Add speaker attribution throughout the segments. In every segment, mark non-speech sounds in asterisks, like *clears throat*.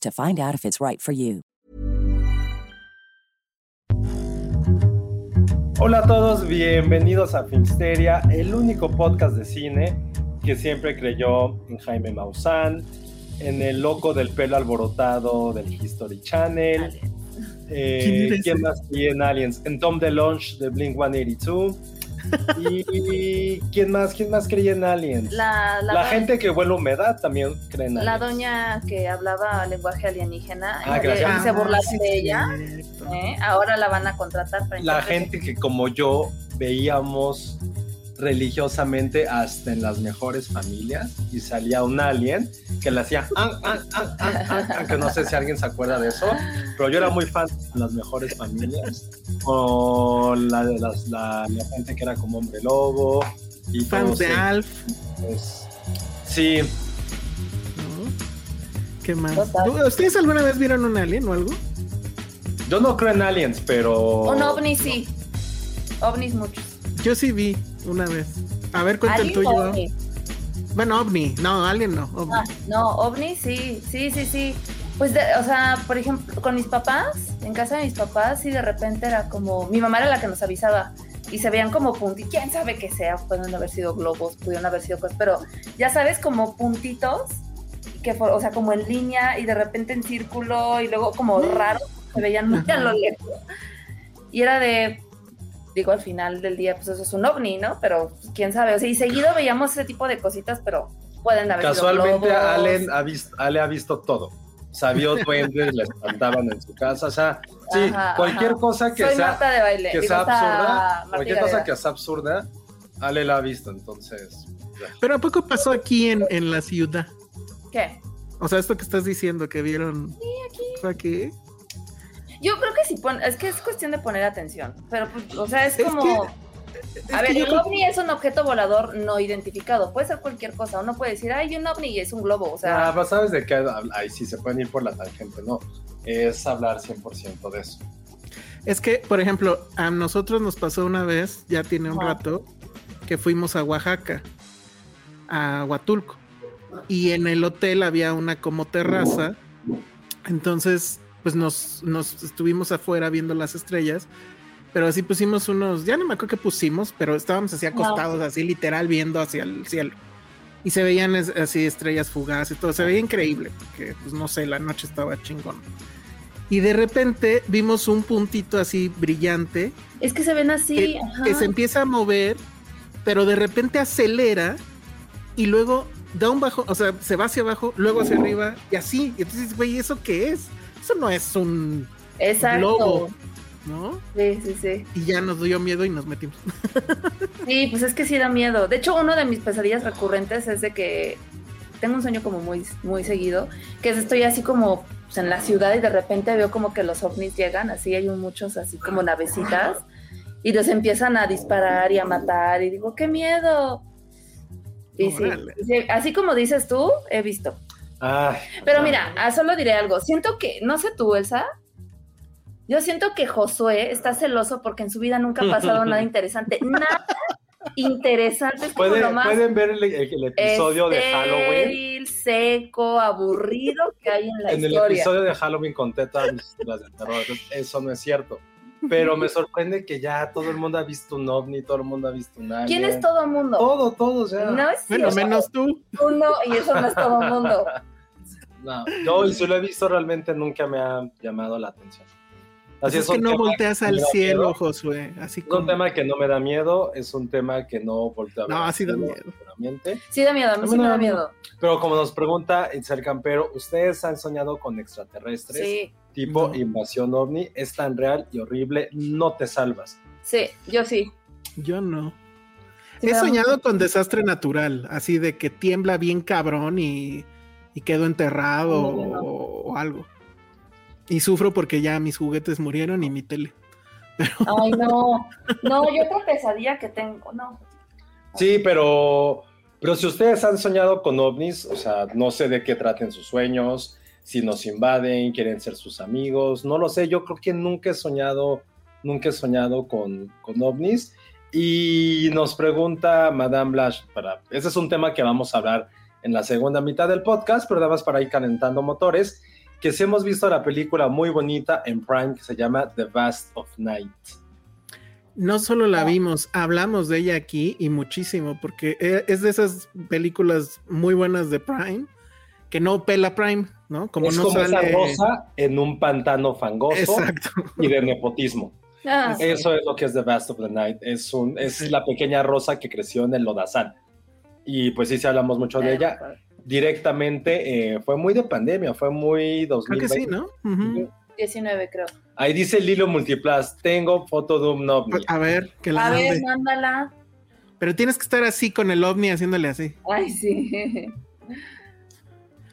Speaker 1: to find out if it's right for you.
Speaker 2: Hola a todos, bienvenidos a Filmsteria, el único podcast de cine que siempre creyó en Jaime Maussan, en el loco del pelo alborotado del History Channel. Eh, ¿Quién más creía en Aliens? En Tom DeLonge de Blink 182. ¿Y quién más? ¿Quién más creía en aliens?
Speaker 3: La,
Speaker 2: La gente que huele humedad también cree en
Speaker 3: La
Speaker 2: aliens.
Speaker 3: doña que hablaba lenguaje alienígena
Speaker 2: Ah, gracias.
Speaker 3: se burlaban
Speaker 4: sí,
Speaker 3: de ella. ¿eh? Ahora la van a contratar para
Speaker 2: La gente que como yo veíamos religiosamente hasta en las mejores familias y salía un alien que le hacía "Ah, ah, ah, ah, ah", ah, que no sé si alguien se acuerda de eso pero yo era muy fan de las mejores familias o la de las- la, la gente que era como hombre lobo y
Speaker 4: Fans de Alf,
Speaker 2: pues, sí.
Speaker 4: ¿Qué más?
Speaker 3: Total.
Speaker 4: ¿Tú- ¿Ustedes alguna vez vieron un alien o algo?
Speaker 2: yo no creo en aliens pero
Speaker 3: Un ovni sí. Ovnis muchos.
Speaker 4: Yo sí vi una vez. A ver, cuenta el
Speaker 3: ¿Alien
Speaker 4: tuyo.
Speaker 3: ovni?
Speaker 4: Bueno, ovni. No, alien no. ovni.
Speaker 3: Ah, no, ovni sí, sí, sí, sí. Pues, de- o sea, por ejemplo, con mis papás, en casa de mis papás, sí de repente era como, mi mamá era la que nos avisaba y se veían como puntitos, quién sabe qué sea, pueden haber sido globos, pudieron haber sido cosas, pero ya sabes, como puntitos, que o sea, como en línea y de repente en círculo y luego como raros, se veían muy a lo lejos. Y era de, digo, al final del día, pues eso es un ovni, ¿no? Pero pues, quién sabe, o sea, y seguido veíamos ese tipo de cositas, pero pueden haber sido
Speaker 2: Casualmente. Allen ha visto, Ale ha visto todo. Sabía duendes, le espantaban en su casa. O sea, sí,
Speaker 3: Ajá,
Speaker 2: cualquier
Speaker 3: ajá.
Speaker 2: cosa que
Speaker 3: Soy
Speaker 2: sea,
Speaker 3: Marta de baile.
Speaker 2: que
Speaker 3: digo,
Speaker 2: sea absurda, cualquier
Speaker 3: Gareda.
Speaker 2: cosa que sea absurda, Ale la ha visto. Entonces, ya.
Speaker 4: Pero ¿a poco pasó aquí en, en la ciudad?
Speaker 3: ¿Qué?
Speaker 4: O sea, esto que estás diciendo que vieron. Sí, aquí. ¿Fue aquí?
Speaker 3: Yo creo que sí, pon- es que es cuestión de poner atención. Pero, pues, o sea, es,
Speaker 4: Es
Speaker 3: como.
Speaker 4: Es
Speaker 3: a ver, el
Speaker 4: creo-
Speaker 3: ovni es un objeto volador no identificado. Puede ser cualquier cosa. Uno puede decir, ay, un ovni y es un globo. O sea,
Speaker 2: Ah, pero sabes de qué, ahí sí se pueden ir por la tangente, no. Es hablar 100% de eso.
Speaker 4: Es que, por ejemplo, a nosotros nos pasó una vez, ya tiene un rato, que fuimos a Oaxaca, a Huatulco. Y en el hotel había una como terraza. Entonces, pues nos, nos estuvimos afuera viendo las estrellas. Pero así pusimos unos, ya no me acuerdo qué pusimos, pero estábamos así acostados, así literal viendo hacia el cielo. Y se veían es- así estrellas fugaces y todo. Se veía increíble, porque pues no sé, la noche estaba chingón. Y de repente vimos un puntito así brillante
Speaker 3: es que se ven así.
Speaker 4: que,
Speaker 3: ajá.
Speaker 4: que se empieza a mover, pero de repente acelera y luego da un bajo, o sea, se va hacia abajo, luego hacia arriba y así. Y entonces, güey, ¿eso qué es? Eso no es un
Speaker 3: Exacto.
Speaker 4: globo, ¿no?
Speaker 3: Sí, sí, sí.
Speaker 4: Y ya nos dio miedo y nos metimos. *laughs*
Speaker 3: Sí, pues es que sí da miedo. De hecho, uno de mis pesadillas recurrentes es de que tengo un sueño como muy, muy seguido, que es estoy así como pues, en la ciudad y de repente veo como que los ovnis llegan, así hay muchos así como navecitas y los empiezan a disparar y a matar y digo, qué miedo. Y sí, así como dices tú, he visto.
Speaker 2: Ay,
Speaker 3: Pero mira, ah, solo diré algo. Siento que, no sé tú, Elsa. Yo siento que Josué está celoso porque en su vida nunca ha pasado nada *laughs* interesante. Nada interesante. Es como
Speaker 2: ¿Pueden,
Speaker 3: lo más
Speaker 2: pueden ver el, el- el episodio de Halloween.
Speaker 3: estéril, seco, aburrido que hay en la
Speaker 2: En el
Speaker 3: historia.
Speaker 2: episodio de Halloween conté todas mis historias de terror. Eso no es cierto. Pero me sorprende que ya todo el mundo ha visto un ovni, todo el mundo ha visto un alien.
Speaker 3: ¿Quién es todo mundo?
Speaker 2: Todo, todos ya.
Speaker 3: No es
Speaker 4: Bueno,
Speaker 3: cierto.
Speaker 4: menos tú.
Speaker 3: uno y eso no es todo mundo. *laughs*
Speaker 2: No, yo y si lo he visto realmente nunca me ha llamado la atención. Así
Speaker 4: es que
Speaker 2: un
Speaker 4: no volteas
Speaker 2: que
Speaker 4: al cielo,
Speaker 2: miedo.
Speaker 4: Josué. Así
Speaker 2: Es un tema que no me da miedo, es un tema que no volteo a ver.
Speaker 4: No, así da miedo.
Speaker 2: seguramente.
Speaker 3: Sí da miedo, a mí sí me da miedo.
Speaker 2: Pero como nos pregunta Itzel Campero, ¿ustedes han soñado con extraterrestres?
Speaker 3: Sí,
Speaker 2: Tipo
Speaker 4: No.
Speaker 2: invasión ovni, es tan real y horrible, no te salvas.
Speaker 3: sí, yo sí.
Speaker 4: Yo no.
Speaker 3: Sí,
Speaker 4: He soñado con desastre natural, así de que tiembla bien cabrón y, y quedo enterrado
Speaker 3: No, yo no.
Speaker 4: o, o algo. Y sufro porque ya mis juguetes murieron y mi tele. *laughs*
Speaker 3: Ay, no. No, yo otra pesadilla que tengo, no.
Speaker 2: Sí, pero, pero si ustedes han soñado con ovnis, o sea, no sé de qué traten sus sueños, si nos invaden, quieren ser sus amigos, no lo sé, yo creo que nunca he soñado, nunca he soñado con, con ovnis. Y nos pregunta Madame Blash, para, ese es un tema que vamos a hablar en la segunda mitad del podcast, pero nada más para ir calentando motores, que si hemos visto la película muy bonita en Prime que se llama The Vast of Night.
Speaker 4: No solo la
Speaker 3: Ah.
Speaker 4: vimos, hablamos de ella aquí y muchísimo, porque e- es de esas películas muy buenas de Prime que no pela Prime, ¿no? Como
Speaker 2: es
Speaker 4: no
Speaker 2: como esa
Speaker 4: sale.
Speaker 2: rosa en un pantano fangoso
Speaker 4: Exacto.
Speaker 2: y de nepotismo.
Speaker 3: Ah,
Speaker 2: Eso es lo que es The Vast of the Night. Es, un, es
Speaker 4: Sí.
Speaker 2: la pequeña rosa que creció en el Lodazán. Y pues sí, sí hablamos mucho de ella. Directamente eh, fue muy de pandemia, fue muy
Speaker 4: Creo
Speaker 2: 2020.
Speaker 4: que sí, ¿no? Ujú.
Speaker 3: 19 creo.
Speaker 2: Ahí dice Lilo Multiplus, tengo foto de un ovni.
Speaker 4: Pues, A ver, que la
Speaker 3: A ver, mándala.
Speaker 4: Pero tienes que estar así con el ovni haciéndole así.
Speaker 3: Ay, sí.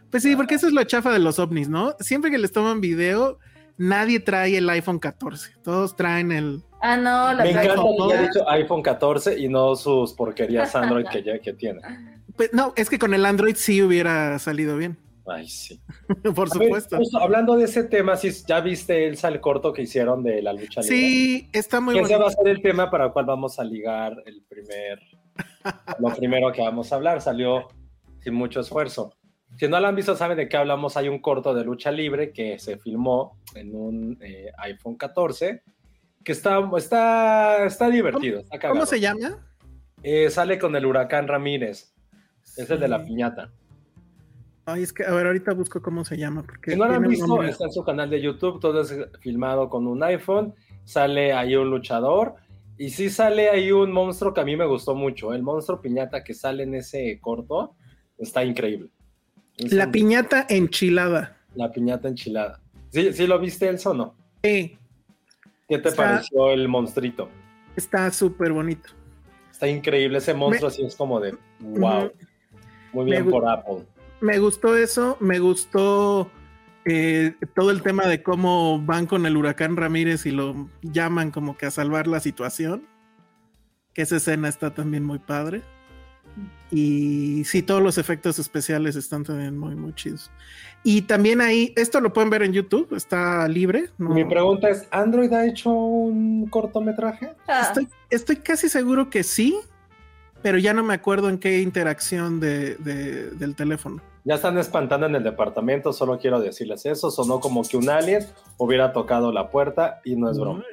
Speaker 4: Pues sí, porque eso es lo chafa de los ovnis, ¿no? Siempre que les toman video, nadie trae el iPhone 14. Todos traen el.
Speaker 3: Ah, no, la
Speaker 2: Me encanta que haya
Speaker 3: ya.
Speaker 2: dicho iPhone 14 y no sus porquerías Android que, ya, que tiene. *laughs*
Speaker 4: Pues no, es que con el Android sí hubiera salido bien.
Speaker 2: Ay, sí. *laughs*
Speaker 4: Por
Speaker 2: ver,
Speaker 4: supuesto.
Speaker 2: justo hablando de ese tema, sí, ¿ya viste Elsa el corto que hicieron de la lucha libre?
Speaker 4: Sí, está muy
Speaker 2: Que ese
Speaker 4: bueno.
Speaker 2: va a ser el tema para el cual vamos a ligar el primer, *laughs* lo primero que vamos a hablar. Salió sin mucho esfuerzo. Si no lo han visto, saben de qué hablamos. Hay un corto de lucha libre que se filmó en un eh, iPhone 14 que está, está, está divertido. Está.
Speaker 4: ¿Cómo se llama?
Speaker 2: Eh, sale con el huracán Ramírez. Es el de la piñata.
Speaker 4: Ay, es que, a ver, ahorita busco cómo se llama. Porque
Speaker 2: Si no lo han visto, está en su canal de YouTube. Todo es filmado con un iPhone. Sale ahí un luchador. Y sí sale ahí un monstruo que a mí me gustó mucho. El monstruo piñata que sale en ese corto está increíble. Es
Speaker 4: La
Speaker 2: un-
Speaker 4: piñata enchilada.
Speaker 2: la piñata enchilada. ¿Sí, sí lo viste, Elsa, o no?
Speaker 4: Sí,
Speaker 2: ¿Qué te
Speaker 4: Está-
Speaker 2: pareció el monstruito?
Speaker 4: está súper bonito.
Speaker 2: Está increíble. Ese monstruo así es como de wow. Muy bien por Apple.
Speaker 4: Me gustó eso, me gustó eh, todo el tema de cómo van con el huracán Ramírez y lo llaman como que a salvar la situación. Que esa escena está también muy padre. Y sí, todos los efectos especiales están también muy, muy chidos. Y también ahí, esto lo pueden ver en YouTube, está libre. ¿no?
Speaker 2: Mi pregunta es, ¿Android ha hecho un cortometraje?
Speaker 3: Ah,
Speaker 4: Estoy, estoy casi seguro que sí, pero ya no me acuerdo en qué interacción de- de- del teléfono.
Speaker 2: Ya están espantando en el departamento, solo quiero decirles eso. Sonó como que un alien hubiera tocado la puerta y no es broma.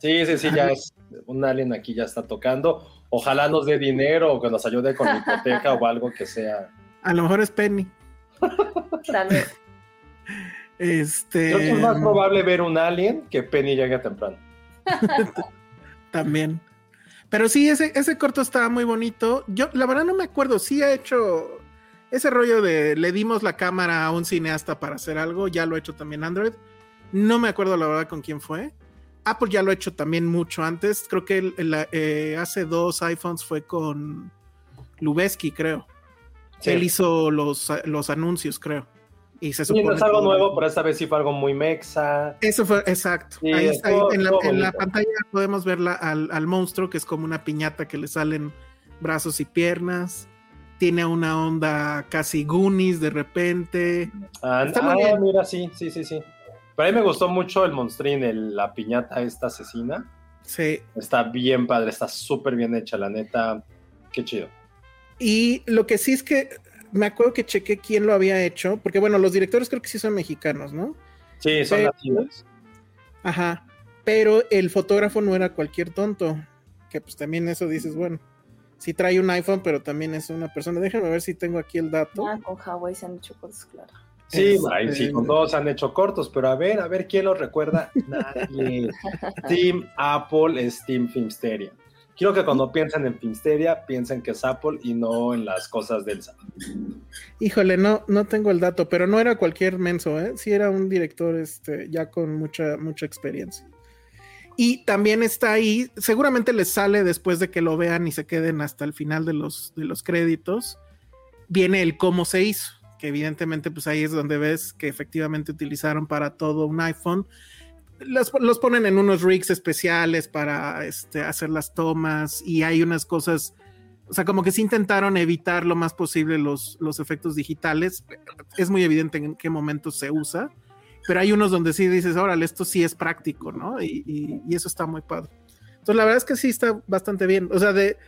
Speaker 2: Sí, sí, sí, ya es un alien aquí ya está tocando. Ojalá nos dé dinero o que nos ayude con la hipoteca o algo que sea.
Speaker 4: A lo mejor es Penny.
Speaker 3: tal vez.
Speaker 4: Este.
Speaker 2: Creo que es más probable ver un alien que Penny llegue temprano. *laughs*
Speaker 4: También. Pero sí, ese, ese corto estaba muy bonito. Yo, la verdad, no me acuerdo. Sí ha hecho ese rollo de le dimos la cámara a un cineasta para hacer algo. Ya lo ha hecho también Android. No me acuerdo la verdad con quién fue. Apple ya lo ha hecho también mucho antes. Creo que el- el, eh, hace dos iPhones fue con Lubeski, creo.
Speaker 2: Sí.
Speaker 4: Él hizo los, los anuncios, creo. Y se supone
Speaker 2: no es algo nuevo, pero esta vez sí fue algo muy mexa.
Speaker 4: Eso fue, exacto.
Speaker 2: Sí,
Speaker 4: ahí está, ahí en, la, en pantalla podemos ver la- al, al monstruo, que es como una piñata que le salen brazos y piernas. tiene una onda casi Goonies de repente.
Speaker 2: Ah,
Speaker 4: Está muy
Speaker 2: ah,
Speaker 4: bien.
Speaker 2: mira, sí, sí, sí, sí. Pero a mí me gustó mucho el monstrín, el- la piñata esta asesina.
Speaker 4: Sí.
Speaker 2: Está bien padre, está súper bien hecha, la neta. Qué chido.
Speaker 4: Y lo que sí es que me acuerdo que chequé quién lo había hecho, porque bueno, los directores creo que sí son mexicanos, ¿no?
Speaker 2: Sí, son
Speaker 4: Pero-
Speaker 2: latinos.
Speaker 4: Ajá. Pero el fotógrafo no era cualquier tonto. Que pues también eso dices, bueno, sí trae un iPhone, pero también es una persona. Déjame ver si tengo aquí el dato.
Speaker 3: Ah, con Huawei se han hecho cosas claras.
Speaker 2: Sí, ay, sí, con todos han hecho cortos, pero a ver, a ver quién lo recuerda. Nadie. *laughs* Team Apple es Team Filmsteria. Quiero que cuando piensen en Filmsteria, piensen que es Apple y no en las cosas del SAP.
Speaker 4: Híjole, no, no tengo el dato, pero no era cualquier menso, ¿eh? Sí era un director este, ya con mucha, mucha experiencia. Y también está ahí, seguramente les sale después de que lo vean y se queden hasta el final de los, de los créditos, viene el cómo se hizo, que evidentemente pues ahí es donde ves que efectivamente utilizaron para todo un iPhone. Los, los ponen en unos rigs especiales para este, hacer las tomas y hay unas cosas o sea, como que sí intentaron evitar lo más posible los, los efectos digitales. Es muy evidente en qué momento se usa, pero hay unos donde sí dices, órale, esto sí es práctico, ¿no? Y, y- y eso está muy padre. Entonces, la verdad es que sí está bastante bien. O sea, de,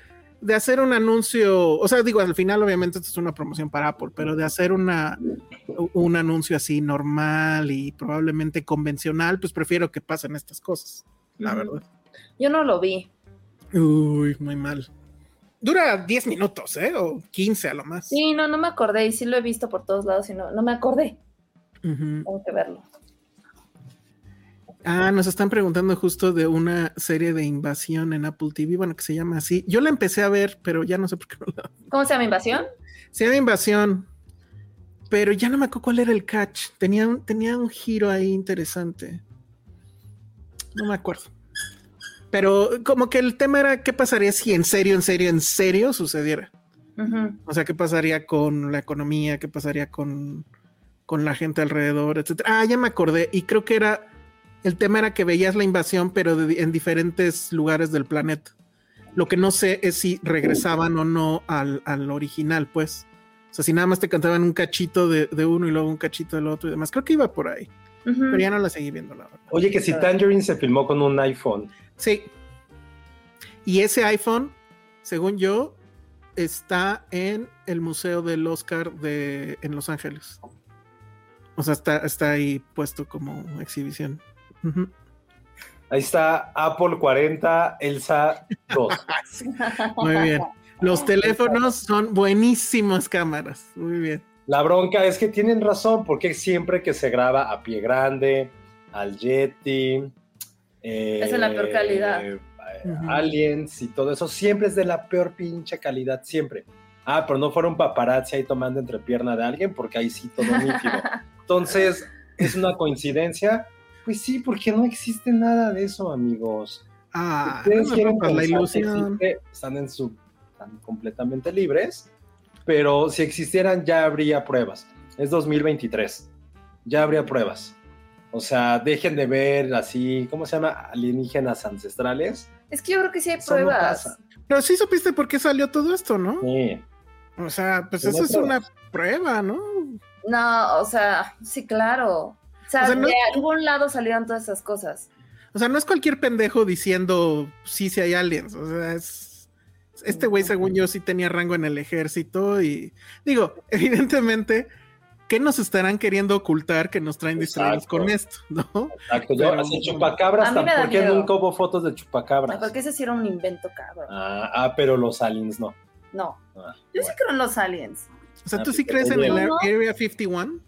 Speaker 4: de hacer un anuncio, o sea, digo, al final obviamente esto es una promoción para Apple, pero de hacer una, un anuncio así normal y probablemente convencional, pues prefiero que pasen estas cosas, la verdad.
Speaker 3: Yo no lo vi.
Speaker 4: Uy, muy mal. Dura 10 minutos, ¿eh? O 15 a lo más.
Speaker 3: Sí, no, no me acordé. Y sí lo he visto por todos lados y no, no me acordé. Tengo que verlo.
Speaker 4: Ah, nos están preguntando justo de una serie de invasión en Apple TV, bueno, que se llama así. Yo la empecé a ver, pero ya no sé por qué no la.
Speaker 3: ¿Cómo se llama invasión?
Speaker 4: Se llama invasión, pero ya no me acuerdo cuál era el catch. Tenía un, tenía un giro ahí interesante. No me acuerdo. Pero como que el tema era qué pasaría si en serio, en serio, en serio sucediera. O sea, qué pasaría con la economía, qué pasaría con, con la gente alrededor, etcétera. Ah, ya me acordé. Y creo que era. El tema era que veías la invasión, pero de- en diferentes lugares del planeta. Lo que no sé es si regresaban o no al, al original, pues. O sea, si nada más te cantaban un cachito de, de uno y luego un cachito del otro y demás. Creo que iba por ahí. Pero ya no la seguí viendo, la verdad.
Speaker 2: Oye, que si Tangerine se filmó con un iPhone.
Speaker 4: Sí. Y ese iPhone, según yo, está en el Museo del Oscar de, en Los Ángeles. O sea, está, está ahí puesto como exhibición.
Speaker 2: Ahí está Apple 40, Elsa 2. *laughs*
Speaker 4: Muy bien. Los teléfonos son buenísimas cámaras. Muy bien.
Speaker 2: La bronca es que tienen razón, porque siempre que se graba a pie grande, al Yeti, eh,
Speaker 3: Es de la peor calidad.
Speaker 2: eh. Aliens y todo eso, siempre es de la peor pinche calidad, siempre. Ah, pero no fuera un paparazzi ahí tomando entre pierna de alguien, porque ahí sí todo nítido. *laughs* Entonces, ¿es una coincidencia? Pues sí, porque no existe nada de eso, amigos.
Speaker 4: Ah,
Speaker 2: Ustedes
Speaker 4: no
Speaker 2: quieren
Speaker 4: la
Speaker 2: pensar que
Speaker 4: ilusión.
Speaker 2: existe, están en su están completamente libres, pero si existieran ya habría pruebas. Es 2023. Ya habría pruebas. O sea, dejen de ver así, ¿cómo se llama? Alienígenas ancestrales.
Speaker 3: Es que yo creo que sí hay
Speaker 2: Eso no
Speaker 3: pruebas.
Speaker 2: pasa.
Speaker 4: Pero sí supiste por qué salió todo esto, ¿no?
Speaker 2: Sí.
Speaker 4: O sea, pues
Speaker 2: Tiene
Speaker 4: eso es
Speaker 2: pruebas.
Speaker 4: una prueba, ¿no?
Speaker 3: No, o sea, sí, claro. O sea,
Speaker 4: O sea, no-
Speaker 3: de algún lado salieron todas esas cosas.
Speaker 4: O sea, no es cualquier pendejo diciendo sí, sí hay aliens. O sea, es. Este güey, según yo, sí tenía rango en el ejército. Y digo, *laughs* evidentemente, ¿qué nos estarán queriendo ocultar que nos traen distraídos con esto? ¿No?
Speaker 2: Exacto. Yo,
Speaker 4: Pero-
Speaker 2: así, chupacabras,
Speaker 3: A mí me da
Speaker 2: ¿por qué
Speaker 3: miedo.
Speaker 2: nunca hubo fotos de chupacabras?
Speaker 3: Porque ese sí era un invento cabrón.
Speaker 2: Ah, ah, pero los aliens no.
Speaker 3: No.
Speaker 2: Ah,
Speaker 3: Yo sí creo en los aliens.
Speaker 4: O sea,
Speaker 2: Ah,
Speaker 4: ¿tú sí crees en el. Area 51?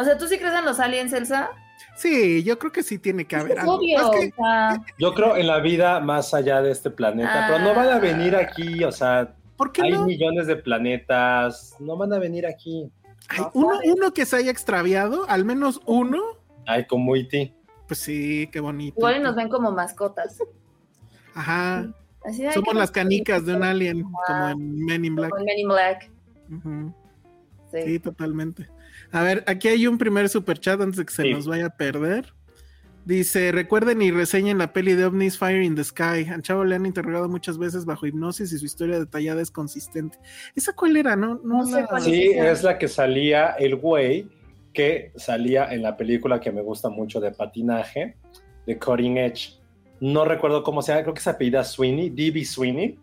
Speaker 3: O sea, ¿tú sí crees en los aliens, Elsa?
Speaker 4: Sí, yo creo que sí tiene que haber
Speaker 3: Es
Speaker 4: algo.
Speaker 3: obvio.
Speaker 4: Es que-
Speaker 3: o sea,
Speaker 2: Yo creo en la vida más allá de este planeta, pero no van a venir aquí, o sea,
Speaker 4: ¿Por qué
Speaker 2: hay
Speaker 4: no?
Speaker 2: millones de planetas, no van a venir aquí.
Speaker 4: Ay, uno, uno que se haya extraviado, al menos uno,
Speaker 2: Ay, como E.T.
Speaker 4: pues sí, qué bonito.
Speaker 3: igual y nos ven como mascotas.
Speaker 4: Ajá.
Speaker 3: Así de, ay,
Speaker 4: Somos las canicas de un alien, como en Men in Black.
Speaker 3: Como en Men in Black. Sí.
Speaker 4: Sí, totalmente. A ver, aquí hay un primer super chat antes de que se
Speaker 2: Sí.
Speaker 4: nos vaya a perder. Dice, recuerden y reseñen la peli de OVNIs Fire in the Sky. Al chavo le han interrogado muchas veces bajo hipnosis y su historia detallada es consistente. ¿Esa cuál era? No, no,
Speaker 3: No sé
Speaker 4: la-
Speaker 3: cuál
Speaker 2: Sí, es la que salía el güey que salía en la película que me gusta mucho de patinaje, de Cutting Edge. No recuerdo cómo se llama, creo que se apellida Sweeney, D.B. Sweeney,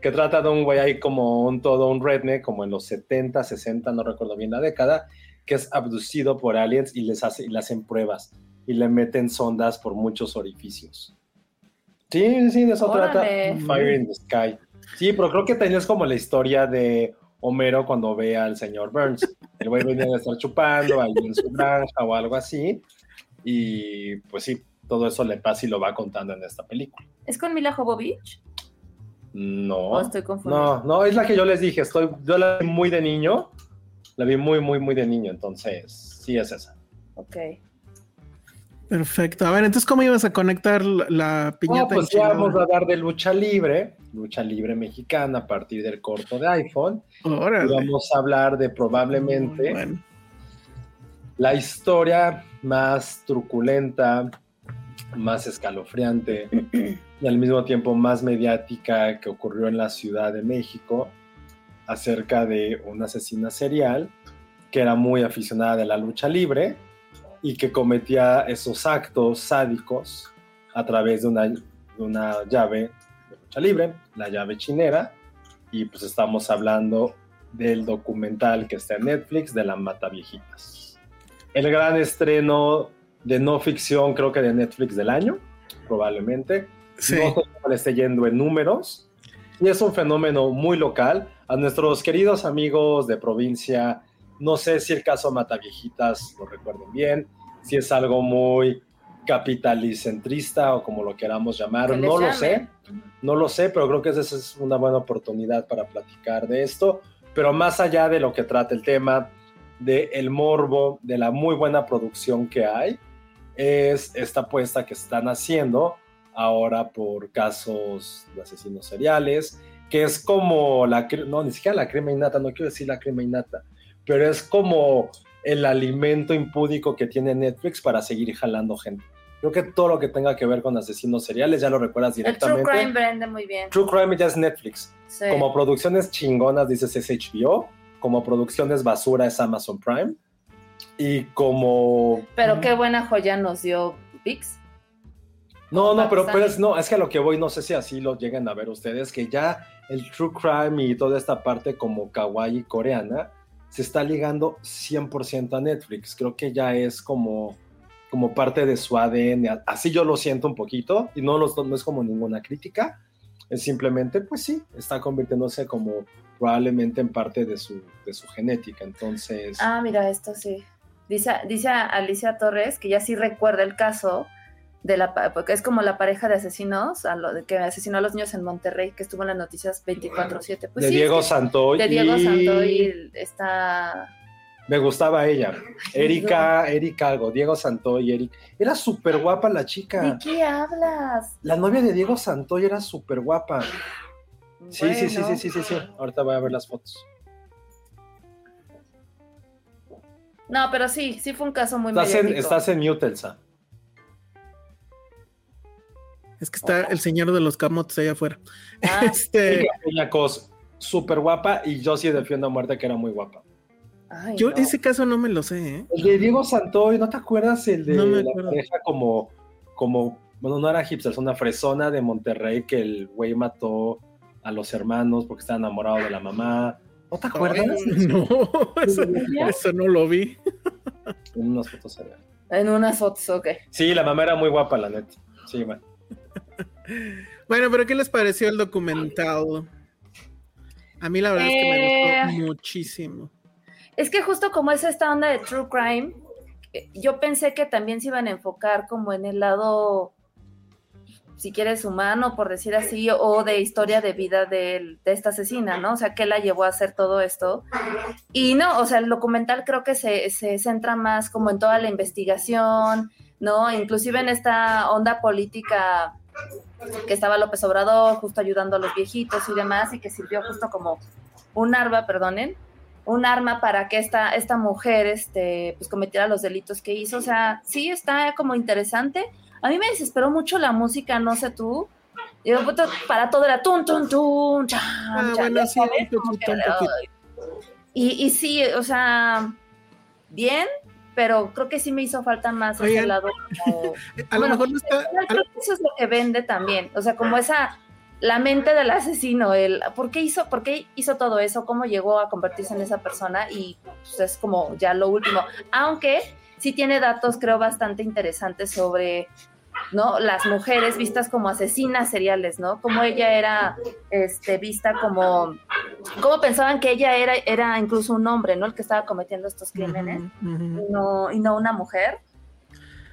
Speaker 2: que trata de un güey ahí como un todo un redneck, como en los 70, 60, no recuerdo bien la década, que es abducido por aliens y les hace, y le hacen pruebas y le meten sondas por muchos orificios. Sí, sí, de eso trata Fire in the Sky. Sí, pero creo que tenías como la historia de Homero cuando ve al señor Burns. El güey venía de estar chupando ahí en su granja o algo así. Y pues sí, todo eso le pasa y lo va contando en esta película.
Speaker 3: ¿Es con Mila Jovovich?
Speaker 2: No.
Speaker 3: ¿O estoy confundida?
Speaker 2: No, no, es la que yo les dije. Estoy, yo la vi muy de niño. La vi muy, muy, muy de niño. Entonces, sí es esa.
Speaker 3: Ok.
Speaker 4: Perfecto. A ver, entonces, ¿cómo ibas a conectar la, la
Speaker 2: No,
Speaker 4: piñata?
Speaker 2: pues ya vamos a dar de lucha libre, lucha libre mexicana a partir del corto de iPhone. Y
Speaker 4: Órale.
Speaker 2: vamos a hablar de probablemente
Speaker 4: Bueno,
Speaker 2: la historia más truculenta, más escalofriante y al mismo tiempo más mediática que ocurrió en la Ciudad de México acerca de una asesina serial que era muy aficionada de la lucha libre y que cometía esos actos sádicos a través de una, de una llave de lucha libre, la llave chinera, y pues estamos hablando del documental que está en Netflix de la Mata Viejitas. El gran estreno de no ficción, creo que de Netflix del año, probablemente.
Speaker 4: sí.
Speaker 2: No sé cómo le esté yendo en números. Y es un fenómeno muy local. A nuestros queridos amigos de provincia, no sé si el caso Mataviejitas lo recuerden bien, si es algo muy capitalicentrista o como lo queramos llamar, no lo sé. No lo sé, pero creo que esa es una buena oportunidad para platicar de esto. Pero más allá de lo que trata el tema, de el morbo, de la muy buena producción que hay, es esta apuesta que están haciendo ahora por casos de asesinos seriales, que es como la, no, ni siquiera la crema innata, no quiero decir la crema innata, pero es como el alimento impúdico que tiene Netflix para seguir jalando gente. Creo que todo lo que tenga que ver con asesinos seriales ya lo recuerdas
Speaker 3: El True
Speaker 2: directamente.
Speaker 3: Crime vende muy bien.
Speaker 2: True Crime ya es Netflix.
Speaker 3: Sí.
Speaker 2: Como producciones chingonas dices es HBO, como producciones basura es Amazon Prime y como
Speaker 3: Pero qué buena joya nos dio Vix.
Speaker 2: No, no, pero, pero es, no, es que a lo que voy, no sé si así lo lleguen a ver ustedes, que ya el true crime y toda esta parte como kawaii coreana se está ligando 100% a Netflix. Creo que ya es como, como parte de su ADN. Así yo lo siento un poquito y no, los- no es como ninguna crítica. Es simplemente, pues sí, está convirtiéndose como probablemente en parte de su, de su genética. Entonces,
Speaker 3: Ah, mira, esto sí. Dice, dice Alicia Torres que ya sí recuerda el caso de la porque es como la pareja de asesinos a lo de que asesinó a los niños en Monterrey que estuvo en las noticias 24/7 pues
Speaker 2: de
Speaker 3: sí, es
Speaker 2: Diego
Speaker 3: que-
Speaker 2: Santoy.
Speaker 3: de Diego
Speaker 2: y-
Speaker 3: Santoy está
Speaker 2: Me gustaba ella. Erika, Erika algo, Diego Santoy Erika. Era súper guapa la
Speaker 3: ¿De
Speaker 2: chica.
Speaker 3: qué hablas?
Speaker 2: La novia de Diego Santoy era súper guapa. Sí, sí, sí, sí, sí, sí, sí. Ahorita voy a ver las fotos.
Speaker 3: No, pero sí, sí fue un caso muy
Speaker 2: Estás en, estás en mute, Elsa.
Speaker 4: Es que está el señor de los camotes allá afuera.
Speaker 3: Ah, *laughs*
Speaker 4: Este,
Speaker 2: Erika Peñacos, súper guapa y yo sí defiendo a muerte que era muy guapa.
Speaker 3: ay,
Speaker 4: yo
Speaker 3: no.
Speaker 4: ese caso no me lo sé, ¿eh?
Speaker 2: El de Diego Santoy, ¿no te acuerdas? El de
Speaker 4: No me
Speaker 2: la pareja como, como, bueno, no era hipster, es una fresona de Monterrey que el güey mató a los hermanos porque estaba enamorado de la mamá. ¿No te acuerdas? *laughs*
Speaker 4: No, eso, eso no lo vi.
Speaker 2: En unas fotos se ve.
Speaker 3: En unas fotos, ok.
Speaker 2: Sí, la mamá era muy guapa, la neta. Sí, bueno. *laughs*
Speaker 4: Bueno, pero ¿qué les pareció el documental? A mí la verdad es que me gustó
Speaker 3: Eh.
Speaker 4: muchísimo.
Speaker 3: Es que justo como es esta onda de True Crime, eh, yo pensé que también se iban a enfocar como en el lado, si quieres, humano, por decir así, o de historia de vida del- de, esta asesina, ¿no? O sea, ¿qué la llevó a hacer todo esto? Y no, o sea, el documental creo que se, se centra más como en toda la investigación, ¿no? Inclusive en esta onda política que estaba López Obrador justo ayudando a los viejitos y demás, y que sirvió justo como un arma, perdonen, un arma para que esta, esta mujer este, pues cometiera los delitos que hizo. O sea, sí está como interesante. A mí me desesperó mucho la música, no sé tú. Y para todo era tun, tun, tun, chan,
Speaker 4: ah, bueno, sí, un poquito, un poquito.
Speaker 3: Y, y sí, o sea, bien, pero creo que sí me hizo falta más ese lado. *laughs*
Speaker 4: a lo mejor no está.
Speaker 3: Creo que eso es lo que vende también. O sea, como esa la mente del asesino, el por qué hizo, por qué hizo todo eso, cómo llegó a convertirse en esa persona y pues, es como ya lo último. Aunque sí tiene datos, creo, bastante interesantes sobre ¿no? Las mujeres vistas como asesinas seriales, ¿no? Como ella era este, vista como, como pensaban que ella era, era incluso un hombre, ¿no? El que estaba cometiendo estos crímenes Y, no, y no una mujer.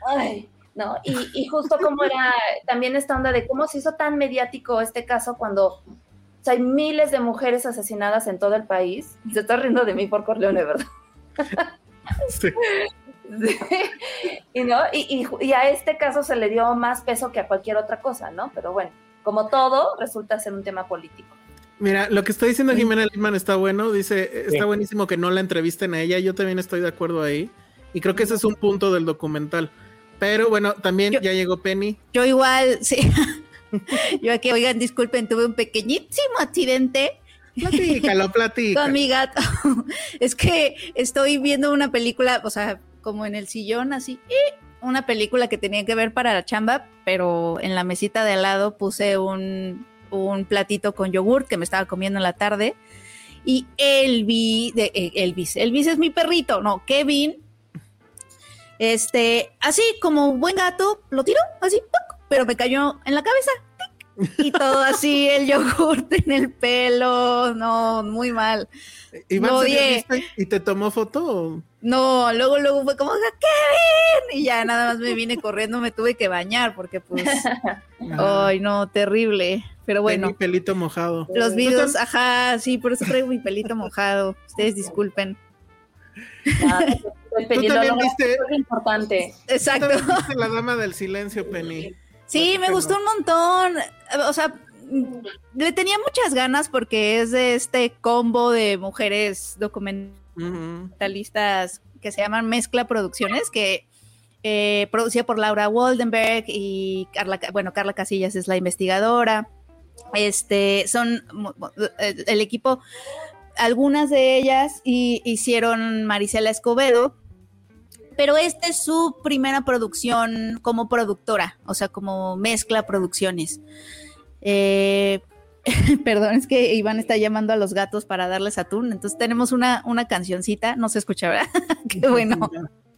Speaker 3: Ay, ¿no? Y, justo como era también esta onda de cómo se hizo tan mediático este caso cuando hay miles de mujeres asesinadas en todo el país. Se está riendo de mí por Corleone, ¿verdad? Sí. *laughs* Y, ¿no? Y, a este caso se le dio más peso que a cualquier otra cosa, ¿no? Pero bueno, como todo, resulta ser un tema político.
Speaker 4: Mira, lo que está diciendo Jimena Lima está bueno. Dice, está buenísimo que no la entrevisten a ella. Yo también estoy de acuerdo ahí. Y creo que ese es un punto del documental. Pero bueno, también ya llegó Penny.
Speaker 5: Yo igual, sí. *laughs* yo aquí, oigan, disculpen, tuve un pequeñísimo accidente.
Speaker 4: Platícalo, platica. *laughs*
Speaker 5: Con mi gato. es que estoy viendo una película, o sea, como en el sillón, así, y una película que tenía que ver para la chamba, pero en la mesita de al lado puse un, un platito con yogur que me estaba comiendo en la tarde. Y Elvis, eh, Elvis, Elvis es mi perrito, no, Kevin este, así como buen gato, lo tiró, así, pero me cayó en la cabeza. Y todo así, el yogurt en el pelo, no, muy mal.
Speaker 4: ¿Y te tomó foto?
Speaker 5: No, luego, luego fue como, Kevin, y ya nada más me vine corriendo, me tuve que bañar porque pues, *laughs* ay no, terrible, pero bueno.
Speaker 4: Mi pelito mojado.
Speaker 5: Los videos, ajá, sí, por eso traigo mi pelito mojado, ustedes disculpen.
Speaker 3: Ah, Tú también viste. Es importante.
Speaker 5: Exacto.
Speaker 4: la dama del silencio, Penny.
Speaker 5: Sí, me gustó un montón. O sea, le tenía muchas ganas porque es de este combo de mujeres documentalistas que se llaman Mezcla Producciones, que eh, producida por Laura Waldenberg y Carla, bueno, Carla Casillas es la investigadora. Este, son el equipo, algunas de ellas hicieron Marisela Escobedo, pero esta es su primera producción como productora, o sea, como mezcla producciones. Eh, *laughs* perdón, es que Iván está llamando a los gatos para darles atún, entonces tenemos una, una cancioncita, no se escucha, ¿verdad? *laughs* Qué bueno.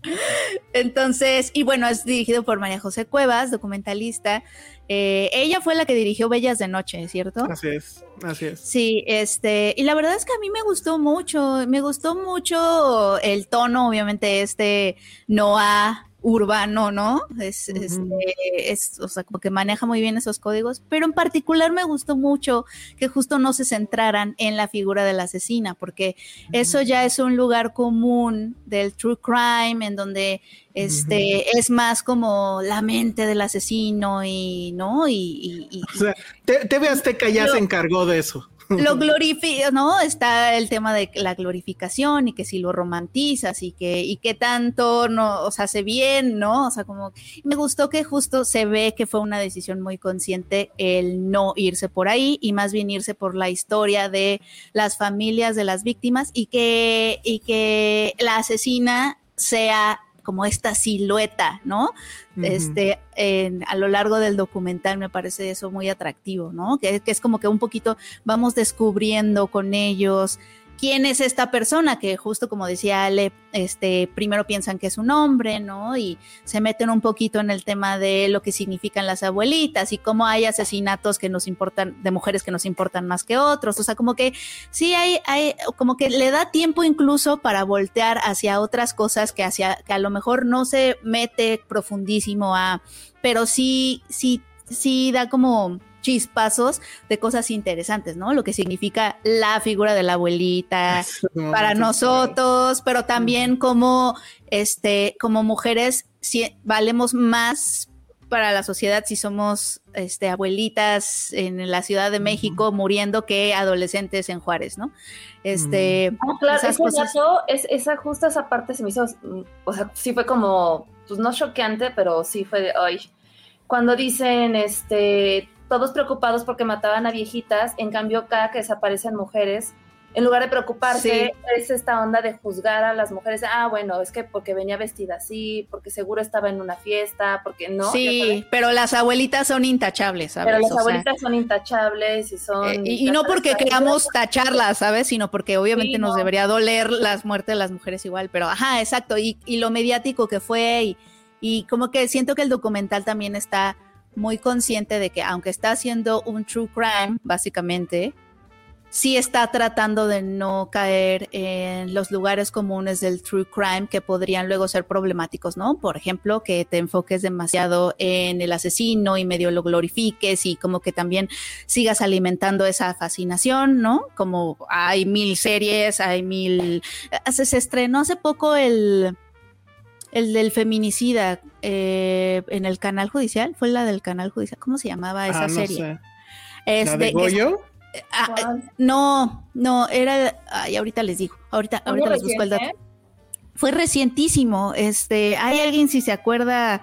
Speaker 5: *laughs* Entonces, y bueno, es dirigido por María José Cuevas, documentalista. Eh, ella fue la que dirigió Bellas de Noche, ¿cierto?
Speaker 4: Así es, así es.
Speaker 5: Sí, este, y la verdad es que a mí me gustó mucho, me gustó mucho el tono, obviamente, este Noah urbano, ¿no? Es, este, es, o sea, como que maneja muy bien esos códigos, pero en particular me gustó mucho que justo no se centraran en la figura de la asesina, porque eso ya es un lugar común del true crime, en donde este es más como la mente del asesino y, ¿no? Y,
Speaker 4: o sea, TV Azteca ya se encargó de eso
Speaker 5: lo glorifica, ¿no? Está el tema de la glorificación y que si lo romantizas y que, y que tanto no, o sea, hace bien, ¿no? O sea, como me gustó que justo se ve que fue una decisión muy consciente el no irse por ahí y más bien irse por la historia de las familias de las víctimas y que, y que la asesina sea como esta silueta, ¿no? Este, a lo largo del documental me parece eso muy atractivo, ¿no? Que, que, es como que un poquito vamos descubriendo con ellos quién es esta persona que justo como decía Ale, este, primero piensan que es un hombre, ¿no? Y se meten un poquito en el tema de lo que significan las abuelitas y cómo hay asesinatos que nos importan, de mujeres que nos importan más que otros. O sea, como que sí hay, hay, como que le da tiempo incluso para voltear hacia otras cosas que hacia, que a lo mejor no se mete profundísimo a, pero sí, sí, sí da como chispazos de cosas interesantes, ¿no? Lo que significa la figura de la abuelita *laughs* para nosotros, pero también como, este, como mujeres valemos más para la sociedad si somos este, abuelitas en la Ciudad de México muriendo que adolescentes en Juárez, ¿no? Este,
Speaker 3: ah, claro, ese es, esa, justo esa parte se me hizo, mm, o sea, sí fue como, pues no choqueante, pero sí fue de, ay, cuando dicen, este, todos preocupados porque mataban a viejitas, en cambio cada que desaparecen mujeres, en lugar de preocuparse, es esta onda de juzgar a las mujeres. Ah, bueno, es que porque venía vestida así, porque seguro estaba en una fiesta, porque no.
Speaker 5: Sí, pero las abuelitas son intachables, ¿sabes?
Speaker 3: Pero las abuelitas son intachables y son.
Speaker 5: Eh, y, no porque queramos tacharlas, ¿sabes? Sino porque obviamente nos debería doler las muertes de las mujeres igual. Pero, ajá, exacto. Y, y lo mediático que fue, y, y como que siento que el documental también está muy consciente de que, aunque está haciendo un true crime, básicamente sí está tratando de no caer en los lugares comunes del true crime que podrían luego ser problemáticos, ¿no? Por ejemplo, que te enfoques demasiado en el asesino y medio lo glorifiques y como que también sigas alimentando esa fascinación, ¿no? Como hay mil series, hay mil... Se estrenó hace poco el... El del feminicida eh, en el canal judicial, fue la del canal judicial, ¿cómo se llamaba esa
Speaker 4: ah,
Speaker 5: serie?
Speaker 4: ¿La de Goyo?
Speaker 5: Ah, eh, no, no, era. Ay, ahorita les digo. Ahorita, ahorita les busco el dato. Fue recientísimo. Este, hay alguien si se acuerda